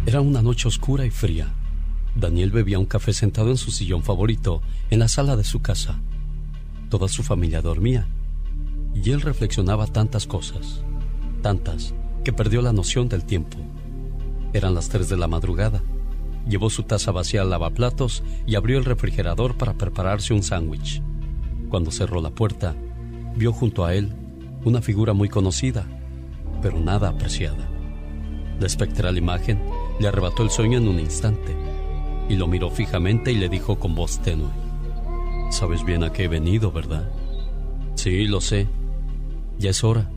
Era una noche oscura y fría. Daniel bebía un café sentado en su sillón favorito en la sala de su casa. Toda su familia dormía y él reflexionaba tantas cosas, tantas, que perdió la noción del tiempo. Eran las 3 de la madrugada. Llevó su taza vacía al lavaplatos y abrió el refrigerador para prepararse un sándwich. Cuando cerró la puerta, vio junto a él una figura muy conocida, pero nada apreciada. La espectral imagen le arrebató el sueño en un instante y lo miró fijamente y le dijo con voz tenue, Sabes bien a qué he venido, ¿verdad? Sí, lo sé. Ya es hora.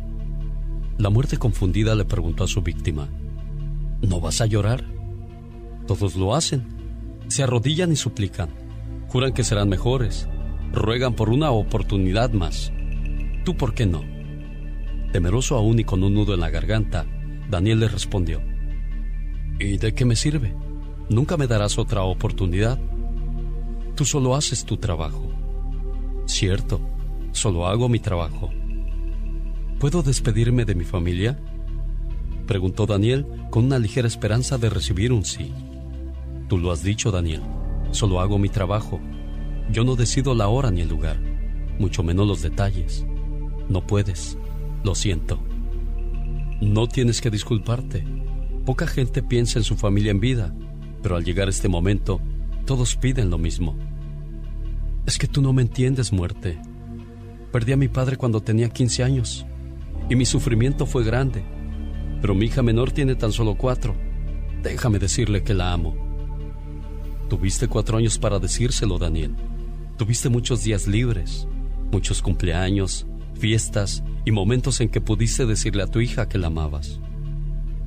La muerte confundida le preguntó a su víctima, ¿no vas a llorar? Todos lo hacen. Se arrodillan y suplican. Juran que serán mejores. Ruegan por una oportunidad más. ¿Tú por qué no? Temeroso aún y con un nudo en la garganta, Daniel le respondió, ¿Y de qué me sirve? Nunca me darás otra oportunidad. Tú solo haces tu trabajo. Cierto, solo hago mi trabajo. ¿Puedo despedirme de mi familia? Preguntó Daniel con una ligera esperanza de recibir un sí. Tú lo has dicho, Daniel. Solo hago mi trabajo. Yo no decido la hora ni el lugar, mucho menos los detalles. No puedes. Lo siento. No tienes que disculparte. Poca gente piensa en su familia en vida pero al llegar este momento, todos piden lo mismo. Es que tú no me entiendes, muerte. Perdí a mi padre cuando tenía 15 años y mi sufrimiento fue grande, pero mi hija menor tiene tan solo cuatro. Déjame decirle que la amo. Tuviste cuatro años para decírselo, Daniel. Tuviste muchos días libres, muchos cumpleaños, fiestas y momentos en que pudiste decirle a tu hija que la amabas.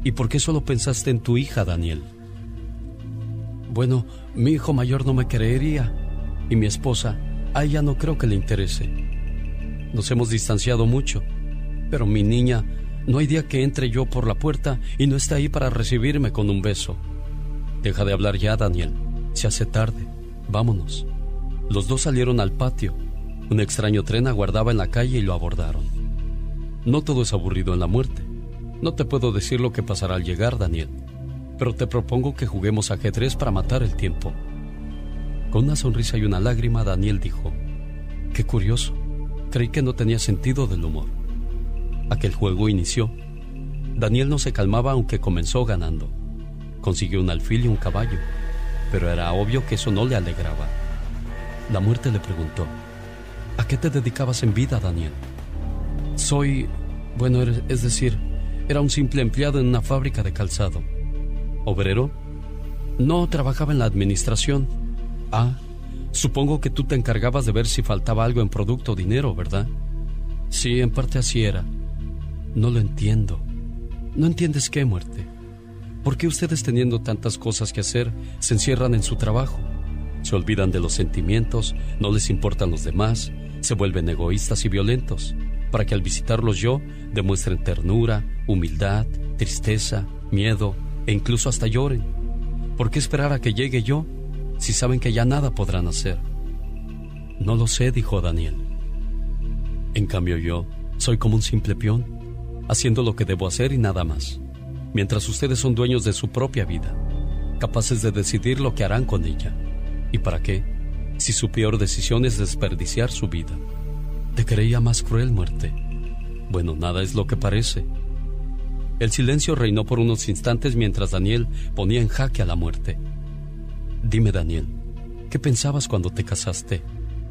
¿Y por qué solo pensaste en tu hija, Daniel? Bueno, mi hijo mayor no me creería. Y mi esposa, a ella no creo que le interese. Nos hemos distanciado mucho. Pero mi niña, no hay día que entre yo por la puerta y no esté ahí para recibirme con un beso. Deja de hablar ya, Daniel. Se hace tarde. Vámonos. Los dos salieron al patio. Un extraño tren aguardaba en la calle y lo abordaron. No todo es aburrido en la muerte. No te puedo decir lo que pasará al llegar, Daniel pero te propongo que juguemos ajedrez para matar el tiempo. Con una sonrisa y una lágrima, Daniel dijo, Qué curioso, creí que no tenía sentido del humor. Aquel juego inició. Daniel no se calmaba aunque comenzó ganando. Consiguió un alfil y un caballo, pero era obvio que eso no le alegraba. La muerte le preguntó, ¿a qué te dedicabas en vida, Daniel? Soy, bueno, es decir, era un simple empleado en una fábrica de calzado. ¿Obrero? No trabajaba en la administración. Ah, supongo que tú te encargabas de ver si faltaba algo en producto o dinero, ¿verdad? Sí, en parte así era. No lo entiendo. ¿No entiendes qué, muerte? ¿Por qué ustedes teniendo tantas cosas que hacer se encierran en su trabajo? Se olvidan de los sentimientos, no les importan los demás, se vuelven egoístas y violentos, para que al visitarlos yo demuestren ternura, humildad, tristeza, miedo, e incluso hasta lloren. ¿Por qué esperar a que llegue yo si saben que ya nada podrán hacer? No lo sé, dijo Daniel. En cambio yo soy como un simple peón, haciendo lo que debo hacer y nada más, mientras ustedes son dueños de su propia vida, capaces de decidir lo que harán con ella. ¿Y para qué? Si su peor decisión es desperdiciar su vida. Te creía más cruel muerte. Bueno, nada es lo que parece. El silencio reinó por unos instantes mientras Daniel ponía en jaque a la muerte. Dime, Daniel, ¿qué pensabas cuando te casaste?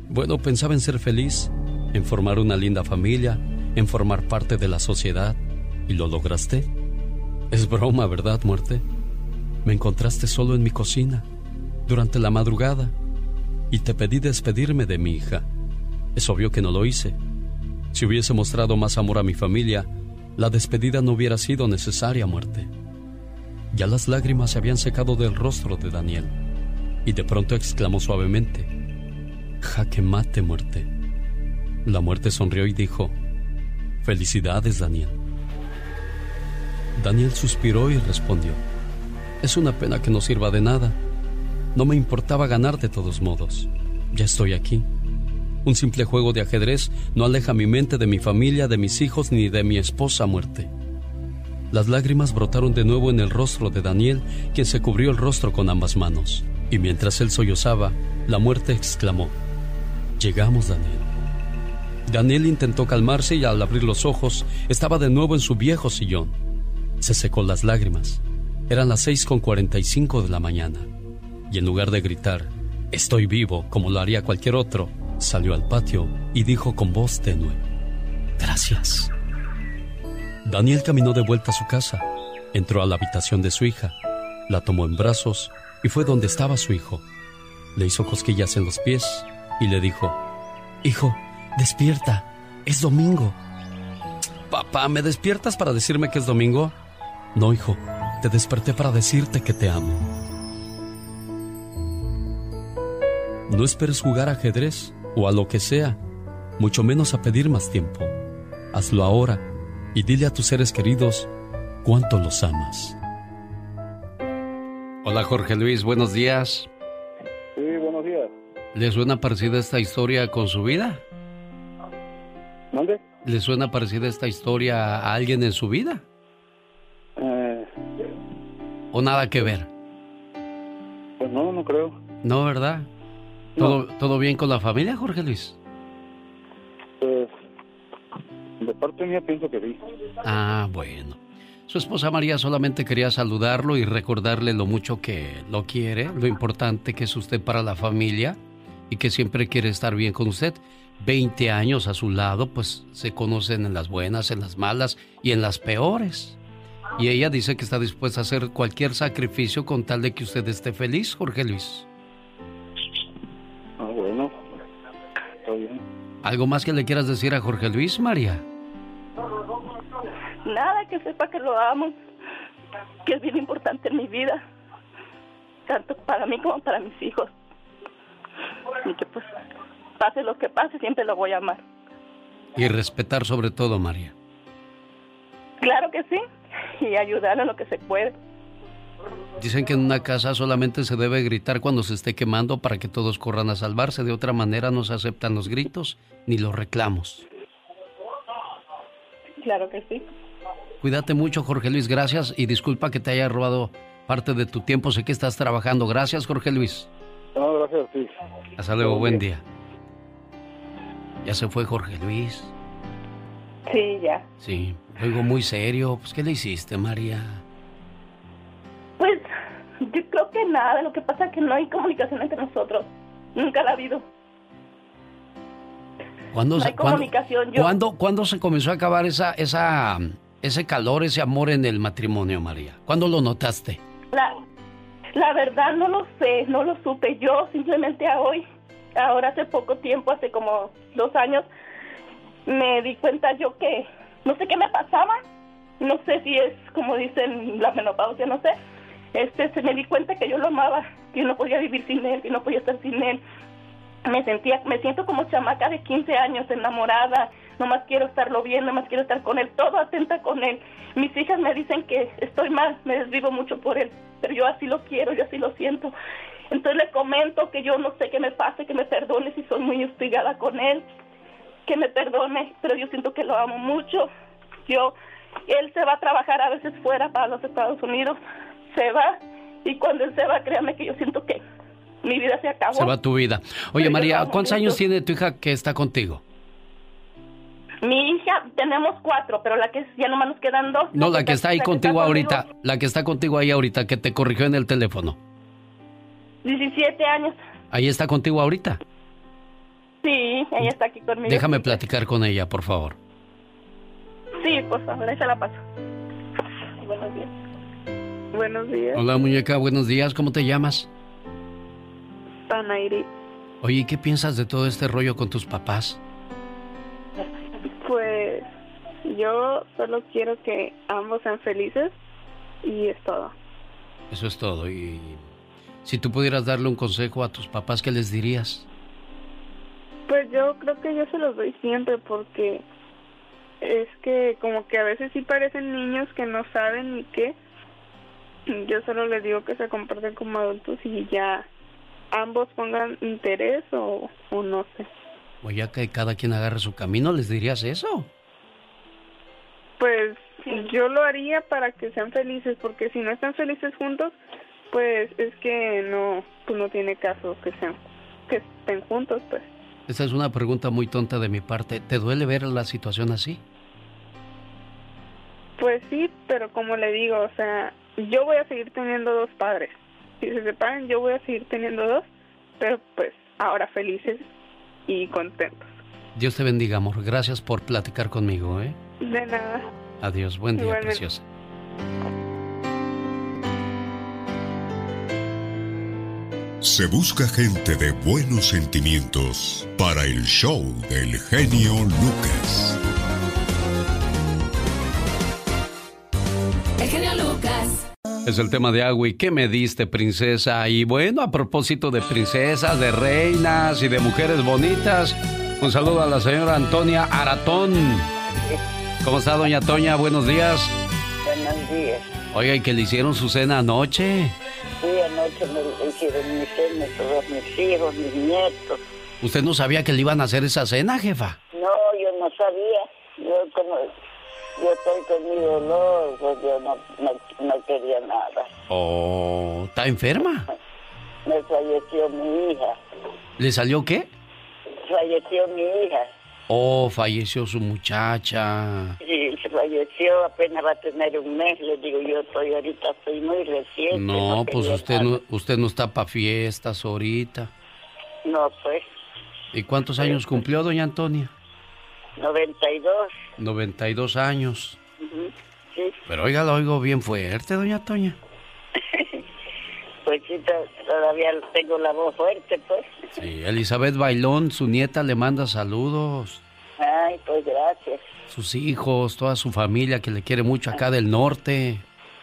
Bueno, pensaba en ser feliz, en formar una linda familia, en formar parte de la sociedad. ¿Y lo lograste? Es broma, ¿verdad, muerte? Me encontraste solo en mi cocina, durante la madrugada, y te pedí despedirme de mi hija. Es obvio que no lo hice. Si hubiese mostrado más amor a mi familia, la despedida no hubiera sido necesaria muerte. Ya las lágrimas se habían secado del rostro de Daniel, y de pronto exclamó suavemente, Jaque mate muerte. La muerte sonrió y dijo, Felicidades, Daniel. Daniel suspiró y respondió, Es una pena que no sirva de nada. No me importaba ganar de todos modos. Ya estoy aquí. Un simple juego de ajedrez no aleja mi mente de mi familia, de mis hijos ni de mi esposa muerte. Las lágrimas brotaron de nuevo en el rostro de Daniel, quien se cubrió el rostro con ambas manos. Y mientras él sollozaba, la muerte exclamó, Llegamos, Daniel. Daniel intentó calmarse y al abrir los ojos estaba de nuevo en su viejo sillón. Se secó las lágrimas. Eran las 6.45 de la mañana. Y en lugar de gritar, Estoy vivo, como lo haría cualquier otro, salió al patio y dijo con voz tenue, Gracias. Daniel caminó de vuelta a su casa, entró a la habitación de su hija, la tomó en brazos y fue donde estaba su hijo. Le hizo cosquillas en los pies y le dijo, Hijo, despierta, es domingo. Papá, ¿me despiertas para decirme que es domingo? No, hijo, te desperté para decirte que te amo. No esperes jugar ajedrez o a lo que sea, mucho menos a pedir más tiempo. Hazlo ahora y dile a tus seres queridos cuánto los amas. Hola Jorge Luis, buenos días. Sí, buenos días. ¿Le suena parecida esta historia con su vida? ¿Dónde? ¿Le suena parecida esta historia a alguien en su vida? Eh, ¿O nada que ver? pues no, no creo. No, ¿verdad? ¿Todo, ¿Todo bien con la familia, Jorge Luis? Pues de parte mía pienso que sí. Ah, bueno. Su esposa María solamente quería saludarlo y recordarle lo mucho que lo quiere, lo importante que es usted para la familia y que siempre quiere estar bien con usted. 20 años a su lado, pues se conocen en las buenas, en las malas y en las peores. Y ella dice que está dispuesta a hacer cualquier sacrificio con tal de que usted esté feliz, Jorge Luis. Ah, bueno. Está bien. ¿Algo más que le quieras decir a Jorge Luis, María? Nada, que sepa que lo amo, que es bien importante en mi vida, tanto para mí como para mis hijos. Y que pues pase lo que pase, siempre lo voy a amar. Y respetar sobre todo, María. Claro que sí, y ayudar a lo que se puede. Dicen que en una casa solamente se debe gritar cuando se esté quemando para que todos corran a salvarse. De otra manera no se aceptan los gritos ni los reclamos. Claro que sí. Cuídate mucho, Jorge Luis. Gracias y disculpa que te haya robado parte de tu tiempo. Sé que estás trabajando. Gracias, Jorge Luis. No, gracias, sí. Hasta luego, buen día. Ya se fue Jorge Luis. Sí, ya. Sí, oigo muy serio. Pues, ¿qué le hiciste, María? Pues yo creo que nada, lo que pasa es que no hay comunicación entre nosotros. Nunca la ha habido. ¿Cuándo, No se- hay cuándo- comunicación, yo- cuándo- cuándo se comenzó a acabar esa, esa, ese calor, ese amor en el matrimonio, María? ¿Cuándo lo notaste? La, la verdad no lo sé, no lo supe. Yo simplemente a hoy, ahora hace poco tiempo, hace como dos años, me di cuenta yo que no sé qué me pasaba. No sé si es como dicen la menopausia, no sé. Este, se me di cuenta que yo lo amaba, que no podía vivir sin él, que no podía estar sin él. Me sentía, me siento como chamaca de 15 años, enamorada, nomás quiero estarlo bien, nomás quiero estar con él, todo atenta con él. Mis hijas me dicen que estoy mal, me desvivo mucho por él, pero yo así lo quiero, yo así lo siento. Entonces le comento que yo no sé qué me pase, que me perdone si soy muy hostigada con él, que me perdone, pero yo siento que lo amo mucho. Yo, él se va a trabajar a veces fuera para los Estados Unidos, se va, y cuando él se va, créame que yo siento que mi vida se acabó. Se va tu vida. Oye, Pero María, ¿cuántos años tiene tu hija que está contigo? Mi hija, tenemos cuatro, pero la que ya nomás nos quedan dos. No, la que está ahí contigo ahorita, la que está contigo ahí ahorita, que te corrigió en el teléfono. 17 años. Ahí está contigo ahorita. Sí, ella está aquí conmigo. Déjame platicar con ella, por favor. Sí, por favor, ahí se la paso. Buenos días. Buenos días, Hola, muñeca, buenos días, ¿cómo te llamas? Panairi. Oye, ¿y ¿qué piensas de todo este rollo con tus papás? Pues yo solo quiero que ambos sean felices y es todo. Eso es todo. Y si tú pudieras darle un consejo a tus papás, ¿qué les dirías? Pues yo creo que yo se los doy siempre porque es que como que a veces sí parecen niños que no saben ni qué. Yo solo les digo que se comporten como adultos y ya ambos pongan interés o, o no sé. O ya que cada quien agarre su camino, ¿les dirías eso? Pues yo lo haría para que sean felices, porque si no están felices juntos, pues es que no, pues no tiene caso que sean, que estén juntos, pues. Esa es una pregunta muy tonta de mi parte. ¿Te duele ver la situación así? Pues sí, pero como le digo, o sea, yo voy a seguir teniendo dos padres. Si se separan, yo voy a seguir teniendo dos, pero pues ahora felices y contentos. Dios te bendiga, amor. Gracias por platicar conmigo, ¿eh? De nada. Adiós. Buen día, preciosa. Se busca gente de buenos sentimientos para el show del genio Lucas. El genio Lucas. Es el tema de agua y qué me diste, princesa. Y bueno, a propósito de princesas, de reinas y de mujeres bonitas, un saludo a la señora Antonia Aratón. ¿Cómo está, doña Toña? Buenos días. Buenos días. Oiga, ¿y que le hicieron su cena anoche? Me hicieron mi cena, todos mis hijos, mis nietos. ¿Usted no sabía que le iban a hacer esa cena, jefa? No, yo no sabía. Yo como yo estoy con mi dolor, pues yo no, no, no quería nada. Oh, ¿está enferma? Me falleció mi hija. ¿Le salió qué? Falleció mi hija. Oh, falleció su muchacha. Sí, se falleció, apenas va a tener un mes. Le digo, yo estoy ahorita, estoy muy reciente. No, pues usted no, usted no está para fiestas ahorita. No, pues. ¿Y cuántos años cumplió, doña Antonia? 92. 92 años. Ujú, Sí, Pero oiga, lo oigo bien fuerte, doña Toña. Pues sí, to- todavía tengo la voz fuerte, pues. Sí, Elizabeth Bailón, su nieta, le manda saludos. Ay, pues gracias. Sus hijos, toda su familia que le quiere mucho acá del norte.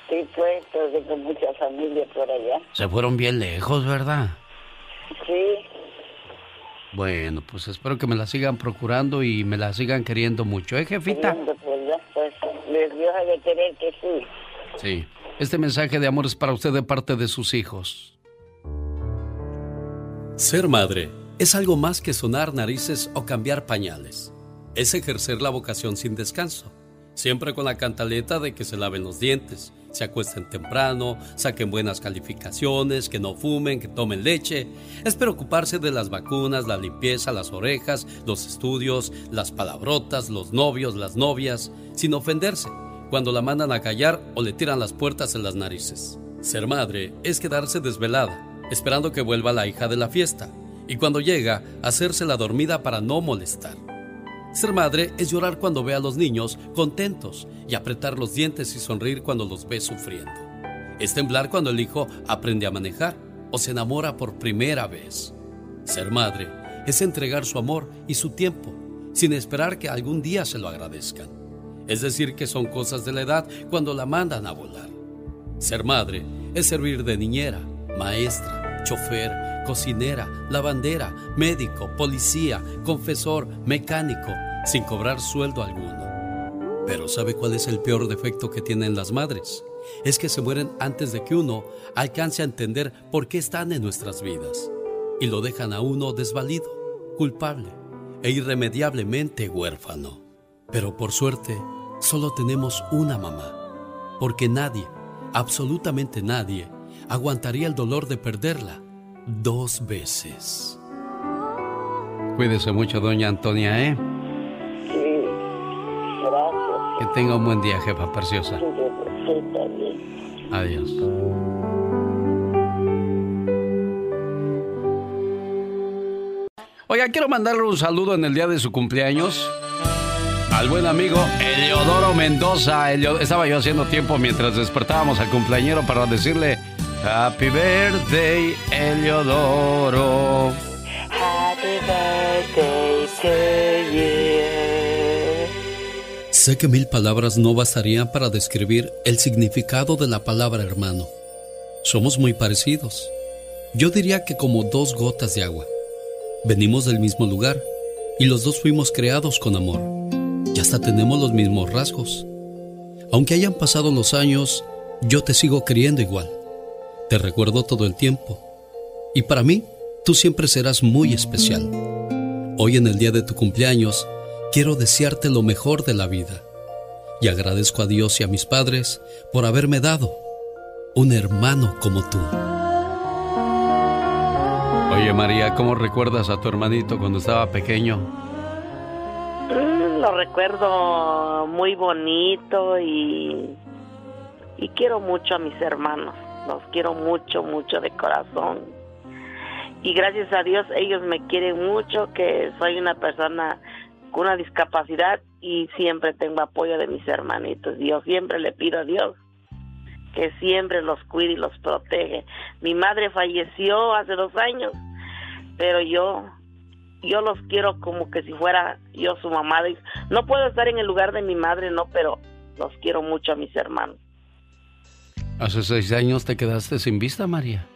Sí, pues, tengo mucha familia por allá. Se fueron bien lejos, ¿verdad? Sí, Bueno, pues espero que me la sigan procurando y me la sigan queriendo mucho, ¿eh, jefita? pues, ya, pues, les Dios ha de querer que sí. Sí. Este mensaje de amor es para usted de parte de sus hijos. Ser madre es algo más que sonar narices o cambiar pañales. Es ejercer la vocación sin descanso. Siempre con la cantaleta de que se laven los dientes, se acuesten temprano, saquen buenas calificaciones, que no fumen, que tomen leche. Es preocuparse de las vacunas, la limpieza, las orejas, los estudios, las palabrotas, los novios, las novias, sin ofenderse cuando la mandan a callar o le tiran las puertas en las narices. Ser madre es quedarse desvelada, esperando que vuelva la hija de la fiesta, y cuando llega, hacerse la dormida para no molestar. Ser madre es llorar cuando ve a los niños contentos y apretar los dientes y sonreír cuando los ve sufriendo. Es temblar cuando el hijo aprende a manejar o se enamora por primera vez. Ser madre es entregar su amor y su tiempo sin esperar que algún día se lo agradezcan. Es decir, que son cosas de la edad cuando la mandan a volar. Ser madre es servir de niñera, maestra, chofer, cocinera, lavandera, médico, policía, confesor, mecánico, sin cobrar sueldo alguno. Pero ¿sabe cuál es el peor defecto que tienen las madres? Es que se mueren antes de que uno alcance a entender por qué están en nuestras vidas. Y lo dejan a uno desvalido, culpable e irremediablemente huérfano. Pero por suerte, solo tenemos una mamá, porque nadie, absolutamente nadie, aguantaría el dolor de perderla dos veces. Cuídese mucho, doña Antonia, ¿eh? Sí, gracias. Que tenga un buen día, jefa preciosa. Sí, sí. Adiós. Oiga, quiero mandarle un saludo en el día de su cumpleaños al buen amigo Eliodoro Mendoza. Elio- Estaba yo haciendo tiempo mientras despertábamos al cumpleañero para decirle Happy Birthday, Eliodoro. Happy birthday to you. Sé que mil palabras no bastarían para describir el significado de la palabra hermano. Somos muy parecidos. Yo diría que como dos gotas de agua. Venimos del mismo lugar y los dos fuimos creados con amor. Y hasta tenemos los mismos rasgos. Aunque hayan pasado los años, yo te sigo queriendo igual. Te recuerdo todo el tiempo. Y para mí, tú siempre serás muy especial. Hoy en el día de tu cumpleaños, quiero desearte lo mejor de la vida. Y agradezco a Dios y a mis padres por haberme dado un hermano como tú. Oye María, ¿cómo recuerdas a tu hermanito cuando estaba pequeño? Lo recuerdo muy bonito y, y quiero mucho a mis hermanos. Los quiero mucho, mucho de corazón. Y gracias a Dios ellos me quieren mucho, que soy una persona con una discapacidad y siempre tengo apoyo de mis hermanitos. Yo siempre le pido a Dios que siempre los cuide y los protege. Mi madre falleció hace dos años, pero yo yo los quiero como que si fuera yo su mamá. No puedo estar en el lugar de mi madre, no, pero los quiero mucho a mis hermanos. Hace seis años te quedaste sin vista, María.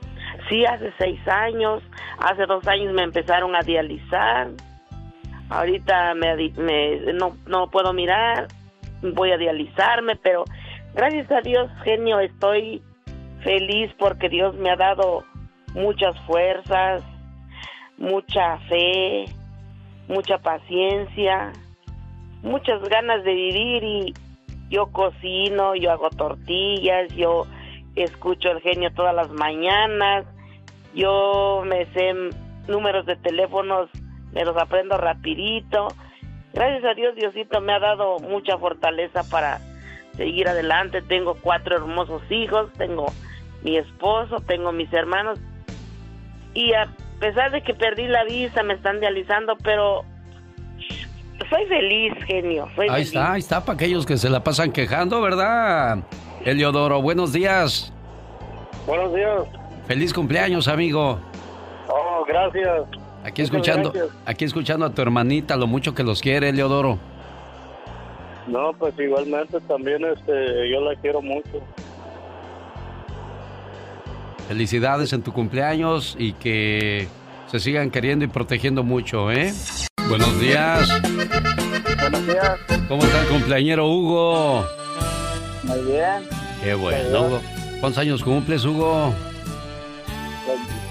Sí, hace seis años. Hace dos años me empezaron a dializar. Ahorita me, me no, no puedo mirar. Voy a dializarme, pero gracias a Dios, genio, estoy feliz porque Dios me ha dado muchas fuerzas, mucha fe, mucha paciencia, muchas ganas de vivir y yo cocino, yo hago tortillas, yo escucho el genio todas las mañanas, yo me sé números de teléfonos, me los aprendo rapidito. Gracias a Dios, Diosito me ha dado mucha fortaleza para seguir adelante. Tengo cuatro hermosos hijos, tengo mi esposo, tengo mis hermanos. Y a pesar de que perdí la vista, me están dializando, pero soy feliz, genio. ahí está, ahí está, para aquellos que se la pasan quejando, ¿verdad? Eliodoro, buenos días. Buenos días. Feliz cumpleaños, amigo. Oh, gracias. Aquí escuchando, aquí escuchando a tu hermanita, lo mucho que los quiere, Eliodoro. No, pues igualmente también este, yo la quiero mucho. Felicidades en tu cumpleaños y que se sigan queriendo y protegiendo mucho, ¿eh? Buenos días. Buenos días. ¿Cómo está el cumpleañero Hugo? Muy bien. Qué bueno, Hugo. ¿Cuántos años cumples, Hugo?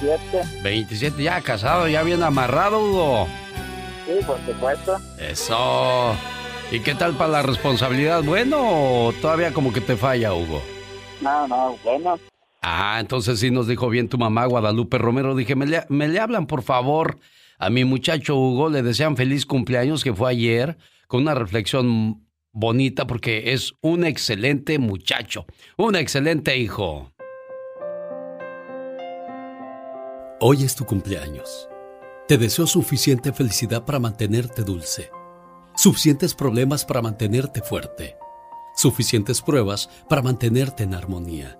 27. 27, ya casado, ya bien amarrado, Hugo. Sí, por supuesto. Eso. ¿Y qué tal para la responsabilidad? ¿Bueno o todavía como que te falla, Hugo? No, no, bueno. Ah, entonces sí nos dijo bien tu mamá, Guadalupe Romero. Dije, me le, me le hablan, por favor, a mi muchacho Hugo. Le desean feliz cumpleaños, que fue ayer, con una reflexión bonita, porque es un excelente muchacho, un excelente hijo. Hoy es tu cumpleaños. Te deseo suficiente felicidad para mantenerte dulce, suficientes problemas para mantenerte fuerte, suficientes pruebas para mantenerte en armonía,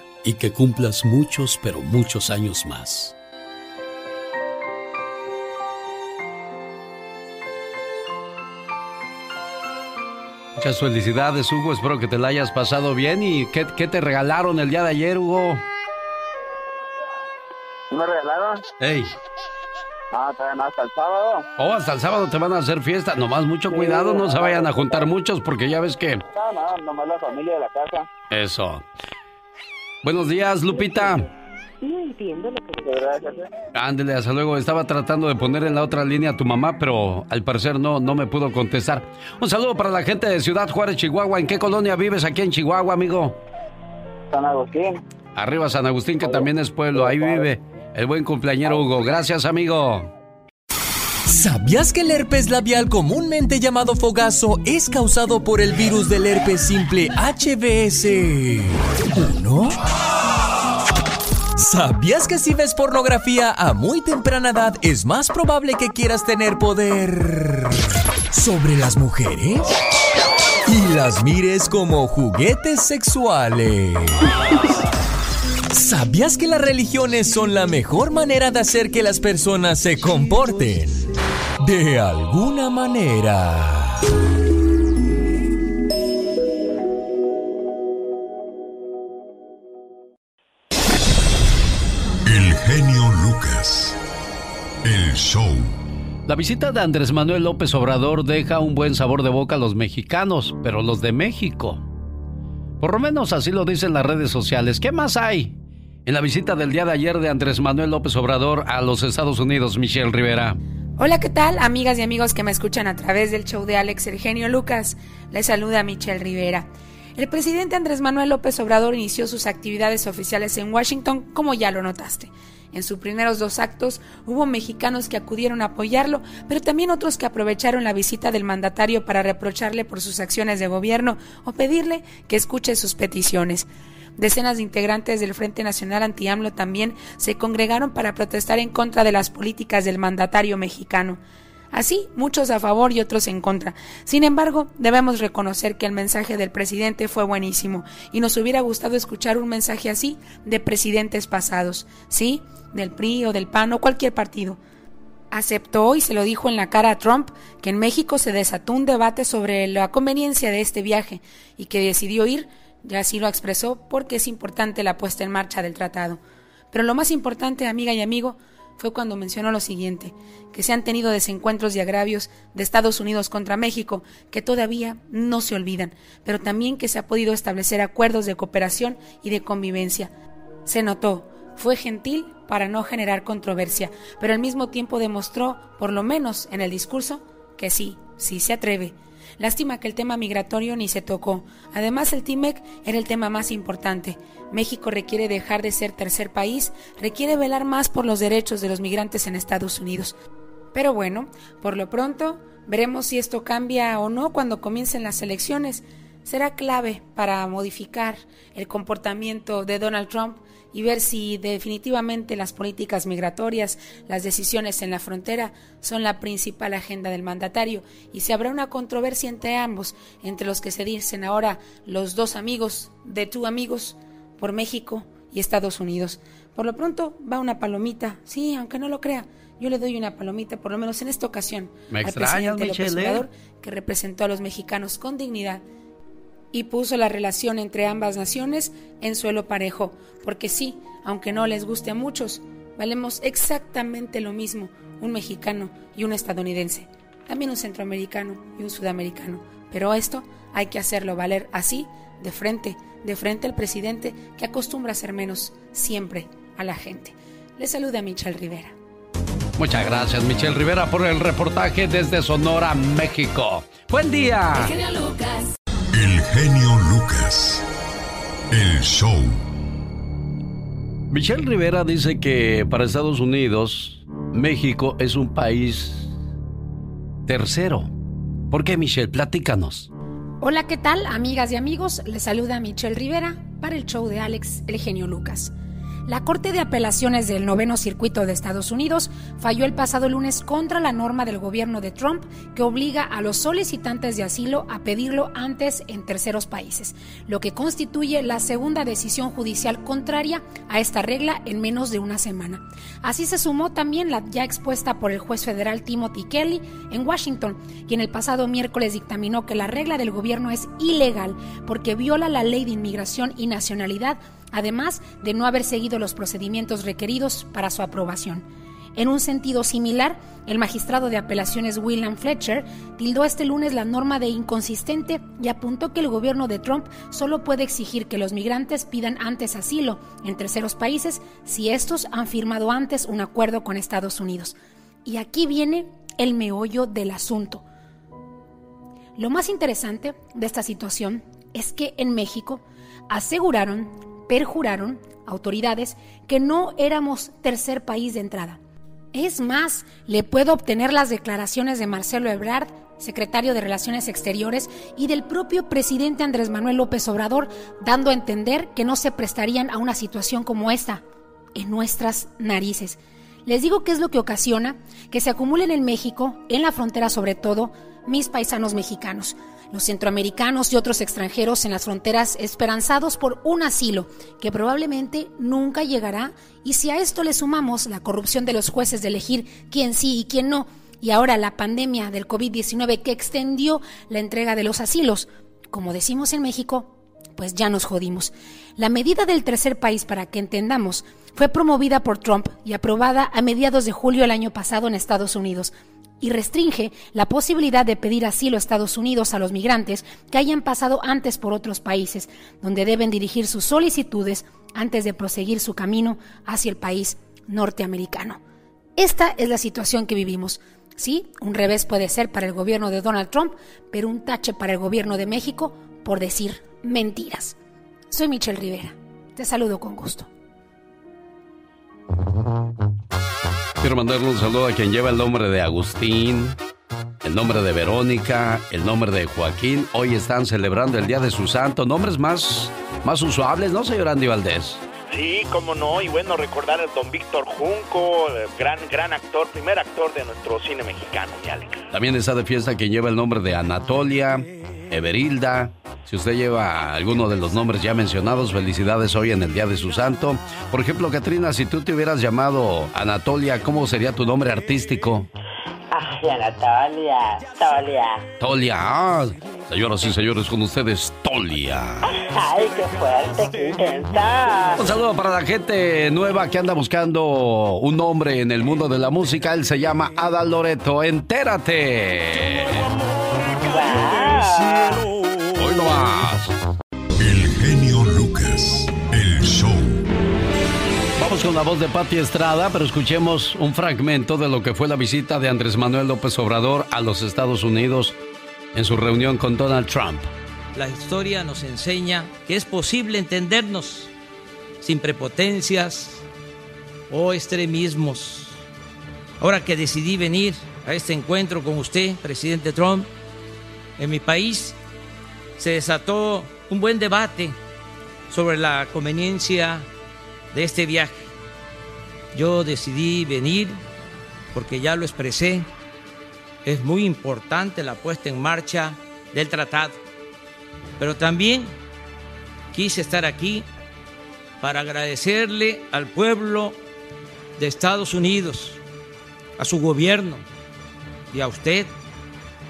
y que cumplas muchos, pero muchos años más. Muchas felicidades, Hugo. Espero que te la hayas pasado bien. ¿Y qué, qué te regalaron el día de ayer, Hugo? ¿Me regalaron? ¡Ey! Ah, todavía hasta el sábado. Oh, hasta el sábado te van a hacer fiesta. Nomás mucho cuidado, no se vayan a juntar muchos porque ya ves que... No, no, nomás la familia de la casa. Eso. Buenos días, Lupita. No entiendo lo que... Ándele, hasta luego. Estaba tratando de poner en la otra línea a tu mamá, pero al parecer no, no me pudo contestar. Un saludo para la gente de Ciudad Juárez, Chihuahua. ¿En qué colonia vives aquí en Chihuahua, amigo? San Agustín. Arriba San Agustín, que también es pueblo. Ahí vive el buen cumpleañero Hugo. Gracias, amigo. ¿Sabías que el herpes labial comúnmente llamado fogazo es causado por el virus del herpes simple HBS 1? ¿Sabías que si ves pornografía a muy temprana edad es más probable que quieras tener poder sobre las mujeres? Y las mires como juguetes sexuales. ¿Sabías que las religiones son la mejor manera de hacer que las personas se comporten? De alguna manera. El genio Lucas. El show. La visita de Andrés Manuel López Obrador deja un buen sabor de boca a los mexicanos, pero los de México. Por lo menos así lo dicen las redes sociales. ¿Qué más hay? En la visita del día de ayer de Andrés Manuel López Obrador a los Estados Unidos, Michelle Rivera. Hola, ¿qué tal? Amigas y amigos que me escuchan a través del show de Alex El Genio Lucas. Les saluda Michelle Rivera. El presidente Andrés Manuel López Obrador inició sus actividades oficiales en Washington, como ya lo notaste. En sus primeros dos actos hubo mexicanos que acudieron a apoyarlo, pero también otros que aprovecharon la visita del mandatario para reprocharle por sus acciones de gobierno o pedirle que escuche sus peticiones. Decenas de integrantes del Frente Nacional Anti-AMLO también se congregaron para protestar en contra de las políticas del mandatario mexicano. Así, muchos a favor y otros en contra. Sin embargo, debemos reconocer que el mensaje del presidente fue buenísimo y nos hubiera gustado escuchar un mensaje así de presidentes pasados, ¿sí? Del PRI o del PAN o cualquier partido. Aceptó y se lo dijo en la cara a Trump que en México se desató un debate sobre la conveniencia de este viaje y que decidió ir, ya así lo expresó, porque es importante la puesta en marcha del tratado. Pero lo más importante, amiga y amigo, fue cuando mencionó lo siguiente, que se han tenido desencuentros y agravios de Estados Unidos contra México que todavía no se olvidan, pero también que se ha podido establecer acuerdos de cooperación y de convivencia. Se notó, fue gentil para no generar controversia, pero al mismo tiempo demostró, por lo menos en el discurso, que sí, sí se atreve. Lástima que el tema migratorio ni se tocó. Además, el TIMEC era el tema más importante. México requiere dejar de ser tercer país, requiere velar más por los derechos de los migrantes en Estados Unidos. Pero bueno, por lo pronto, veremos si esto cambia o no cuando comiencen las elecciones. Será clave para modificar el comportamiento de Donald Trump y ver si definitivamente las políticas migratorias, las decisiones en la frontera son la principal agenda del mandatario. Y si habrá una controversia entre ambos, entre los que se dicen ahora los dos amigos de tu amigos por México y Estados Unidos. Por lo pronto va una palomita, sí, aunque no lo crea, yo le doy una palomita, por lo menos en esta ocasión, al presidente López Obrador, que representó a los mexicanos con dignidad y puso la relación entre ambas naciones en suelo parejo, porque sí, aunque no les guste a muchos, valemos exactamente lo mismo un mexicano y un estadounidense, también un centroamericano y un sudamericano, pero esto hay que hacerlo valer así, de frente, de frente al presidente que acostumbra a ser menos siempre a la gente. Le saluda Michelle Rivera. Muchas gracias, Michelle Rivera, por el reportaje desde Sonora, México. Buen día. El genio Lucas. El show. Michelle Rivera dice que para Estados Unidos, México es un país tercero. ¿Por qué, Michelle? Platícanos. Hola, ¿qué tal, amigas y amigos? Les saluda Michelle Rivera para el show de Alex, el genio Lucas. La Corte de Apelaciones del Noveno Circuito de Estados Unidos falló el pasado lunes contra la norma del gobierno de Trump que obliga a los solicitantes de asilo a pedirlo antes en terceros países, lo que constituye la segunda decisión judicial contraria a esta regla en menos de una semana. Así se sumó también la ya expuesta por el juez federal Timothy Kelly en Washington, quien el pasado miércoles dictaminó que la regla del gobierno es ilegal porque viola la ley de inmigración y nacionalidad además de no haber seguido los procedimientos requeridos para su aprobación. En un sentido similar, el magistrado de apelaciones William Fletcher tildó este lunes la norma de inconsistente y apuntó que el gobierno de Trump solo puede exigir que los migrantes pidan antes asilo en terceros países si estos han firmado antes un acuerdo con Estados Unidos. Y aquí viene el meollo del asunto. Lo más interesante de esta situación es que en México aseguraron perjuraron autoridades que no éramos tercer país de entrada. Es más, le puedo obtener las declaraciones de Marcelo Ebrard, secretario de Relaciones Exteriores, y del propio presidente Andrés Manuel López Obrador, dando a entender que no se prestarían a una situación como esta en nuestras narices. Les digo qué es lo que ocasiona que se acumulen en México, en la frontera sobre todo, mis paisanos mexicanos. Los centroamericanos y otros extranjeros en las fronteras esperanzados por un asilo que probablemente nunca llegará y si a esto le sumamos la corrupción de los jueces de elegir quién sí y quién no, y ahora la pandemia del COVID-19 que extendió la entrega de los asilos, como decimos en México, pues ya nos jodimos. La medida del tercer país, para que entendamos, fue promovida por Trump y aprobada a mediados de julio del año pasado en Estados Unidos y restringe la posibilidad de pedir asilo a Estados Unidos a los migrantes que hayan pasado antes por otros países, donde deben dirigir sus solicitudes antes de proseguir su camino hacia el país norteamericano. Esta es la situación que vivimos. Sí, un revés puede ser para el gobierno de Donald Trump, pero un tache para el gobierno de México por decir mentiras. Soy Michelle Rivera. Te saludo con gusto. Quiero mandarle un saludo a quien lleva el nombre de Agustín, el nombre de Verónica, el nombre de Joaquín. Hoy están celebrando el Día de su Santo. Nombres más, más usuables, ¿no, señor Andy Valdés? Sí, cómo no, y bueno, recordar al don Víctor Junco, gran, gran actor, primer actor de nuestro cine mexicano, mi Alex. También está de fiesta quien lleva el nombre de Anatolia, Everilda. Si usted lleva alguno de los nombres ya mencionados, felicidades hoy en el Día de su Santo. Por ejemplo, Katrina, si tú te hubieras llamado Anatolia, ¿cómo sería tu nombre artístico? Ay, Anatolia, Tolia. Tolia, ah, señoras y señores, con ustedes, Tolia. Ay, qué fuerte, qué intensa. Un saludo para la gente nueva que anda buscando un nombre en el mundo de la música. Él se llama Ada Loreto. Entérate. Hoy no más. La voz de Patti Estrada, pero escuchemos un fragmento de lo que fue la visita de Andrés Manuel López Obrador a los Estados Unidos en su reunión con Donald Trump. La historia nos enseña que es posible entendernos sin prepotencias o extremismos. Ahora que decidí venir a este encuentro con usted, presidente Trump, en mi país se desató un buen debate sobre la conveniencia de este viaje. Yo decidí venir porque ya lo expresé. Es muy importante la puesta en marcha del tratado. Pero también quise estar aquí para agradecerle al pueblo de Estados Unidos, a su gobierno y a usted,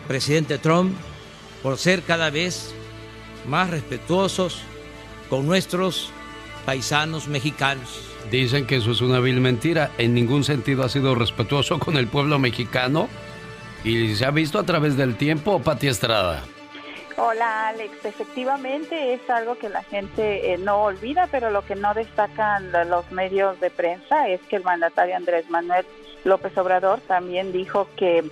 presidente Trump, por ser cada vez más respetuosos con nuestros paisanos mexicanos. Dicen que eso es una vil mentira. En ningún sentido ha sido respetuoso con el pueblo mexicano. Y se ha visto a través del tiempo, Pati Estrada. Hola Alex, efectivamente es algo que la gente eh, no olvida, pero lo que no destacan los medios de prensa es que el mandatario Andrés Manuel López Obrador también dijo que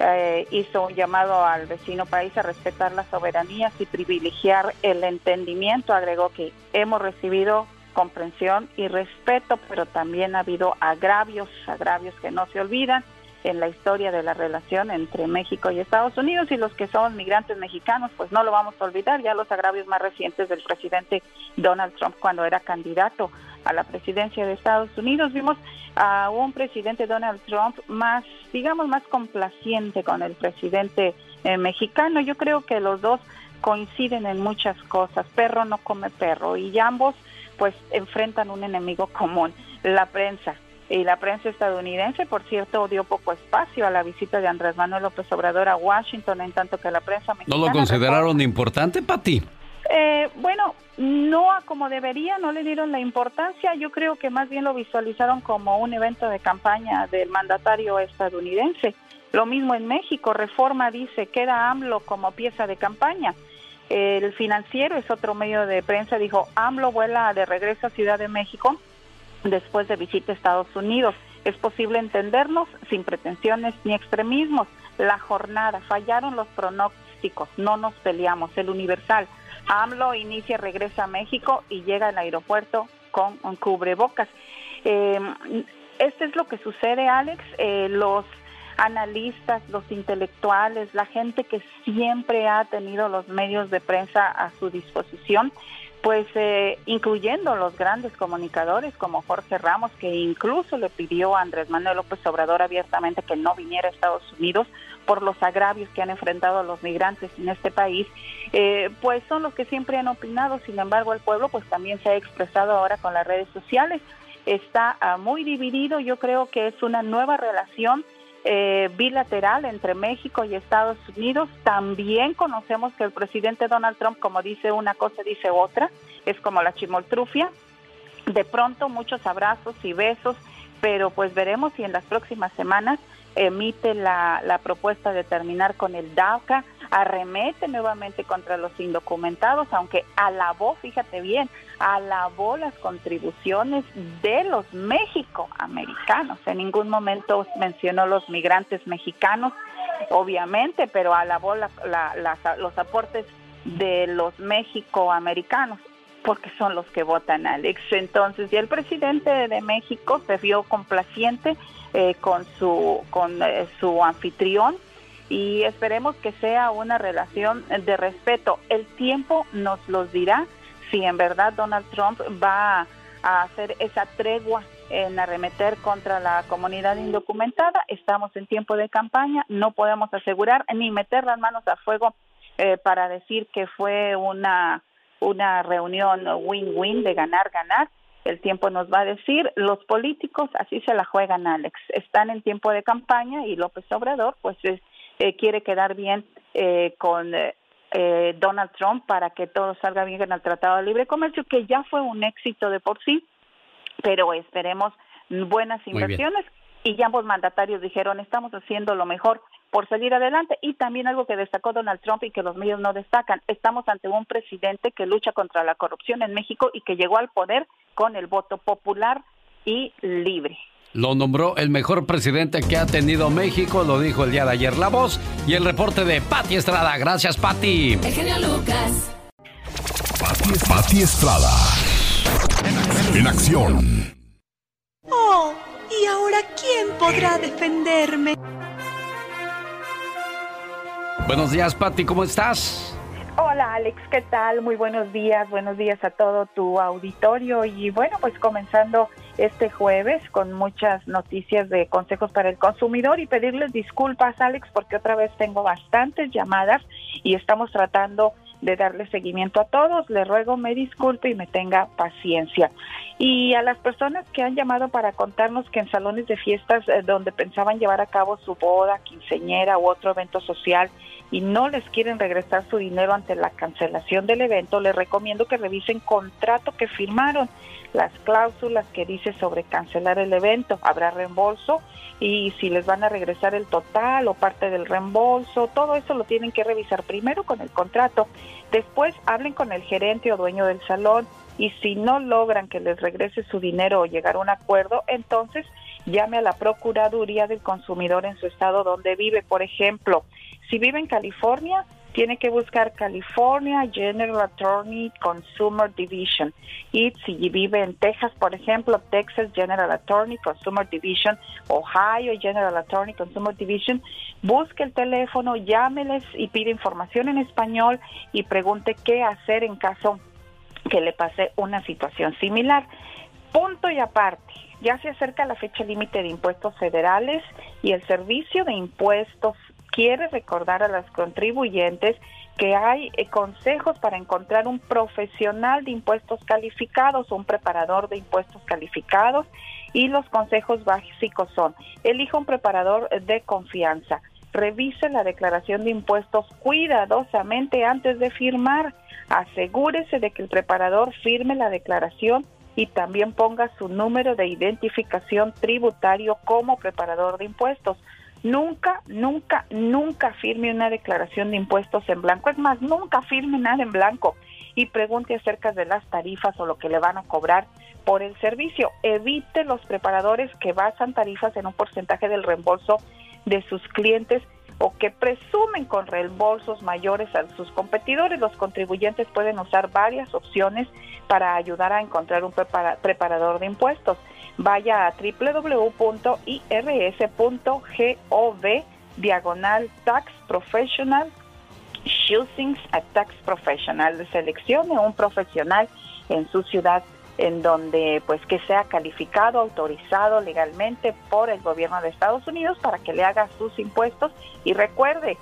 eh, hizo un llamado al vecino país a respetar las soberanías y privilegiar el entendimiento. Agregó que hemos recibido comprensión y respeto, pero también ha habido agravios, agravios que no se olvidan en la historia de la relación entre México y Estados Unidos y los que son migrantes mexicanos, pues no lo vamos a olvidar, ya los agravios más recientes del presidente Donald Trump cuando era candidato a la presidencia de Estados Unidos, vimos a un presidente Donald Trump más, digamos, más complaciente con el presidente eh, mexicano. Yo creo que los dos coinciden en muchas cosas, perro no come perro y ambos pues enfrentan un enemigo común, la prensa y la prensa estadounidense, por cierto, dio poco espacio a la visita de Andrés Manuel López Obrador a Washington, en tanto que la prensa mexicana... ¿No lo consideraron importante, Pati? Eh, bueno, no como debería, no le dieron la importancia. Yo creo que más bien lo visualizaron como un evento de campaña del mandatario estadounidense. Lo mismo en México, Reforma dice, queda AMLO como pieza de campaña. El financiero es otro medio de prensa, dijo, AMLO vuela de regreso a Ciudad de México después de visita a Estados Unidos. Es posible entendernos sin pretensiones ni extremismos. La jornada, fallaron los pronósticos, no nos peleamos. El Universal, AMLO inicia, regresa a México y llega al aeropuerto con un cubrebocas. Eh, esto es lo que sucede, Alex. Eh, los analistas, los intelectuales, la gente que siempre ha tenido los medios de prensa a su disposición, pues eh, incluyendo los grandes comunicadores como Jorge Ramos, que incluso le pidió a Andrés Manuel López Obrador abiertamente que no viniera a Estados Unidos por los agravios que han enfrentado los migrantes en este país, eh, pues son los que siempre han opinado, sin embargo el pueblo pues también se ha expresado ahora con las redes sociales, está ah, muy dividido, yo creo que es una nueva relación eh, bilateral entre México y Estados Unidos. También conocemos que el presidente Donald Trump, como dice una cosa, dice otra, es como la chimoltrufia. De pronto muchos abrazos y besos, pero pues veremos si en las próximas semanas emite la, la propuesta de terminar con el DACA, arremete nuevamente contra los indocumentados, aunque alabó, fíjate bien, alabó las contribuciones de los México-americanos. En ningún momento mencionó los migrantes mexicanos, obviamente, pero alabó los aportes de los México-americanos porque son los que votan Alex. Entonces, y el presidente de México se vio complaciente eh, con su con eh, su anfitrión y esperemos que sea una relación de respeto. El tiempo nos los dirá si en verdad Donald Trump va a hacer esa tregua en arremeter contra la comunidad indocumentada. Estamos en tiempo de campaña, no podemos asegurar ni meter las manos a fuego eh, para decir que fue una, una reunión win-win de ganar-ganar. El tiempo nos va a decir, los políticos así se la juegan, Alex. Están en tiempo de campaña y López Obrador pues eh, quiere quedar bien eh, con eh, Donald Trump para que todo salga bien en el Tratado de Libre Comercio, que ya fue un éxito de por sí, pero esperemos buenas inversiones. Y ya ambos mandatarios dijeron, estamos haciendo lo mejor por salir adelante. Y también algo que destacó Donald Trump y que los medios no destacan, estamos ante un presidente que lucha contra la corrupción en México y que llegó al poder con el voto popular y libre. Lo nombró el mejor presidente que ha tenido México, lo dijo el día de ayer La Voz. Y el reporte de Patti Estrada. Gracias, Patti. El genio Lucas. Patti Estrada. En acción. Oh, ¿y ahora quién podrá defenderme? Buenos días, Patti, ¿cómo estás? Hola Alex, ¿qué tal? Muy buenos días, buenos días a todo tu auditorio y bueno, pues comenzando este jueves con muchas noticias de consejos para el consumidor y pedirles disculpas, Alex, porque otra vez tengo bastantes llamadas y estamos tratando de darle seguimiento a todos. Le ruego me disculpe y me tenga paciencia. Y a las personas que han llamado para contarnos que en salones de fiestas eh, donde pensaban llevar a cabo su boda, quinceñera u otro evento social y no les quieren regresar su dinero ante la cancelación del evento, les recomiendo que revisen contrato que firmaron las cláusulas que dice sobre cancelar el evento, habrá reembolso y si les van a regresar el total o parte del reembolso, todo eso lo tienen que revisar primero con el contrato, después hablen con el gerente o dueño del salón y si no logran que les regrese su dinero o llegar a un acuerdo, entonces llame a la Procuraduría del Consumidor en su estado donde vive. Por ejemplo, si vive en California, tiene que buscar California General Attorney Consumer Division. Y si vive en Texas, por ejemplo, Texas General Attorney Consumer Division, Ohio General Attorney Consumer Division, busque el teléfono, llámeles y pide información en español y pregunte qué hacer en caso que le pase una situación similar. Punto y aparte, ya se acerca la fecha límite de impuestos federales y el Servicio de Impuestos quiere recordar a las contribuyentes que hay eh, consejos para encontrar un profesional de impuestos calificados, un preparador de impuestos calificados y los consejos básicos son, elija un preparador de confianza, revise la declaración de impuestos cuidadosamente antes de firmar, asegúrese de que el preparador firme la declaración y también ponga su número de identificación tributario como preparador de impuestos. Nunca, nunca, nunca firme una declaración de impuestos en blanco. Es más, nunca firme nada en blanco y pregunte acerca de las tarifas o lo que le van a cobrar por el servicio. Evite los preparadores que basan tarifas en un porcentaje del reembolso de sus clientes o que presumen con reembolsos mayores a sus competidores. Los contribuyentes pueden usar varias opciones para ayudar a encontrar un preparador de impuestos vaya a www.irs.gov diagonal tax professional choosing a tax professional, de un profesional en su ciudad en donde pues que sea calificado, autorizado legalmente por el gobierno de Estados Unidos para que le haga sus impuestos y recuerde,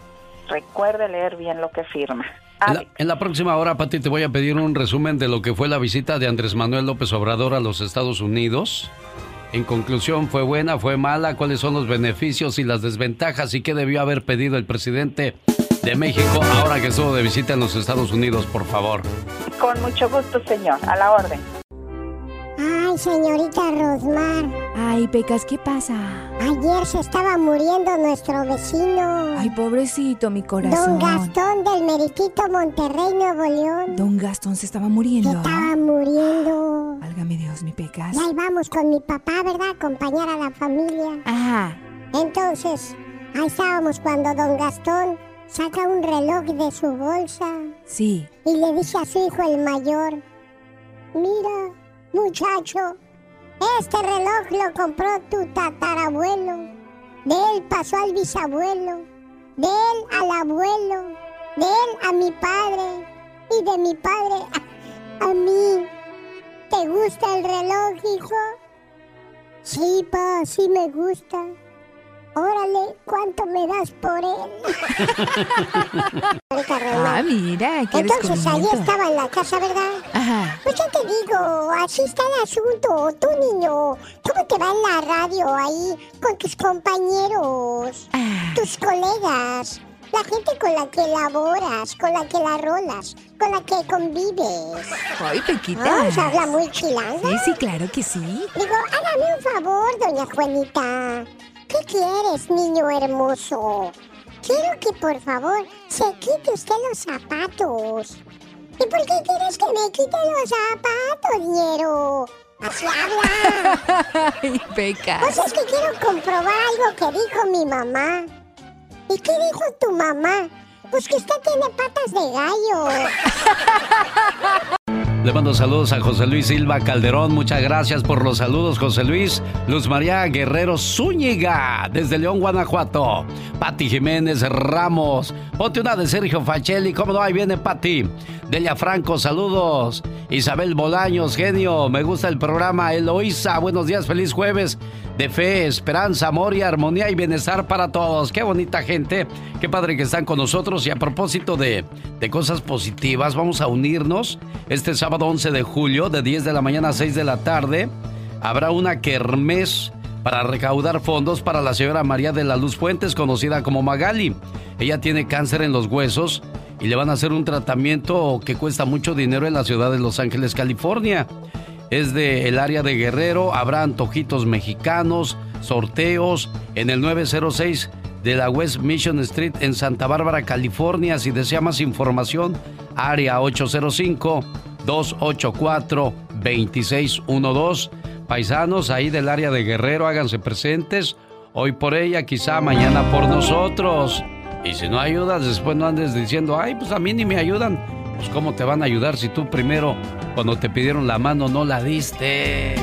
recuerde leer bien lo que firma. En la, en la, próxima hora, Pati, te voy a pedir un resumen de lo que fue la visita de Andrés Manuel López Obrador a los Estados Unidos. En conclusión, ¿fue buena, fue mala? ¿Cuáles son los beneficios y las desventajas? ¿Y qué debió haber pedido el presidente de México ahora que estuvo de visita en los Estados Unidos, por favor? Con mucho gusto, señor. A la orden. Ay, señorita Rosmar. Ay, Pecas, ¿qué pasa? Ayer se estaba muriendo nuestro vecino. Ay, pobrecito, mi corazón. Don Gastón del Meritito Monterrey, Nuevo León. Don Gastón se estaba muriendo. Se estaba muriendo. Válgame Dios, mi Pecas. Y ahí vamos con mi papá, ¿verdad? Acompañar a la familia. Ajá. Entonces, ahí estábamos cuando don Gastón saca un reloj de su bolsa. Sí. Y le dice a su hijo el mayor, mira, Muchacho, este reloj lo compró tu tatarabuelo. De él pasó al bisabuelo. De él al abuelo. De él a mi padre. Y de mi padre a, mí. ¿Te gusta el reloj, hijo? Sí, pa, sí me gusta. Órale, ¿cuánto me das por él? <laughs> ah, mira, qué Entonces ahí estaba en la casa, ¿verdad? Ajá. Pues ya te digo, así está el asunto. Tú, niño, ¿cómo te va en la radio ahí con tus compañeros, Ah. tus colegas? La gente con la que laboras, con la que la rolas, con la que convives. Ay, Pequita. ¿se habla muy chilanga? Sí, sí, claro que sí. Digo, hágame un favor, doña Juanita. ¿Qué quieres, niño hermoso? Quiero que por favor se quite usted los zapatos. ¿Y por qué quieres que me quite los zapatos, Ñero? Así habla. <laughs> Ay, Pecas. Pues es que quiero comprobar algo que dijo mi mamá. ¿Y qué dijo tu mamá? Pues que usted tiene patas de gallo. <laughs> Le mando saludos a José Luis Silva Calderón. Muchas gracias por los saludos, José Luis. Luz María Guerrero Zúñiga, desde León, Guanajuato. Pati Jiménez Ramos. Ponte una de Sergio Facelli. ¿Cómo no? Ahí viene Pati. Delia Franco, saludos. Isabel Bolaños, genio. Me gusta el programa. Eloísa, buenos días, feliz jueves. De fe, esperanza, amor y armonía y bienestar para todos. Qué bonita gente. Qué padre que están con nosotros. Y a propósito de, de cosas positivas, vamos a unirnos este sábado 11 de julio, de 10 de la mañana a 6 de la tarde. Habrá una kermés para recaudar fondos para la señora María de la Luz Fuentes, conocida como Magali. Ella tiene cáncer en los huesos y le van a hacer un tratamiento que cuesta mucho dinero en la ciudad de Los Ángeles, California. Es del el área de Guerrero, habrá antojitos mexicanos, sorteos en el 906 de la West Mission Street en Santa Bárbara, California. Si desea más información, área 805-284-2612. Paisanos ahí del área de Guerrero, háganse presentes. Hoy por ella, quizá mañana por nosotros. Y si no ayudas, después no andes diciendo, ay, pues a mí ni me ayudan. Pues cómo te van a ayudar si tú primero, cuando te pidieron la mano, no la diste.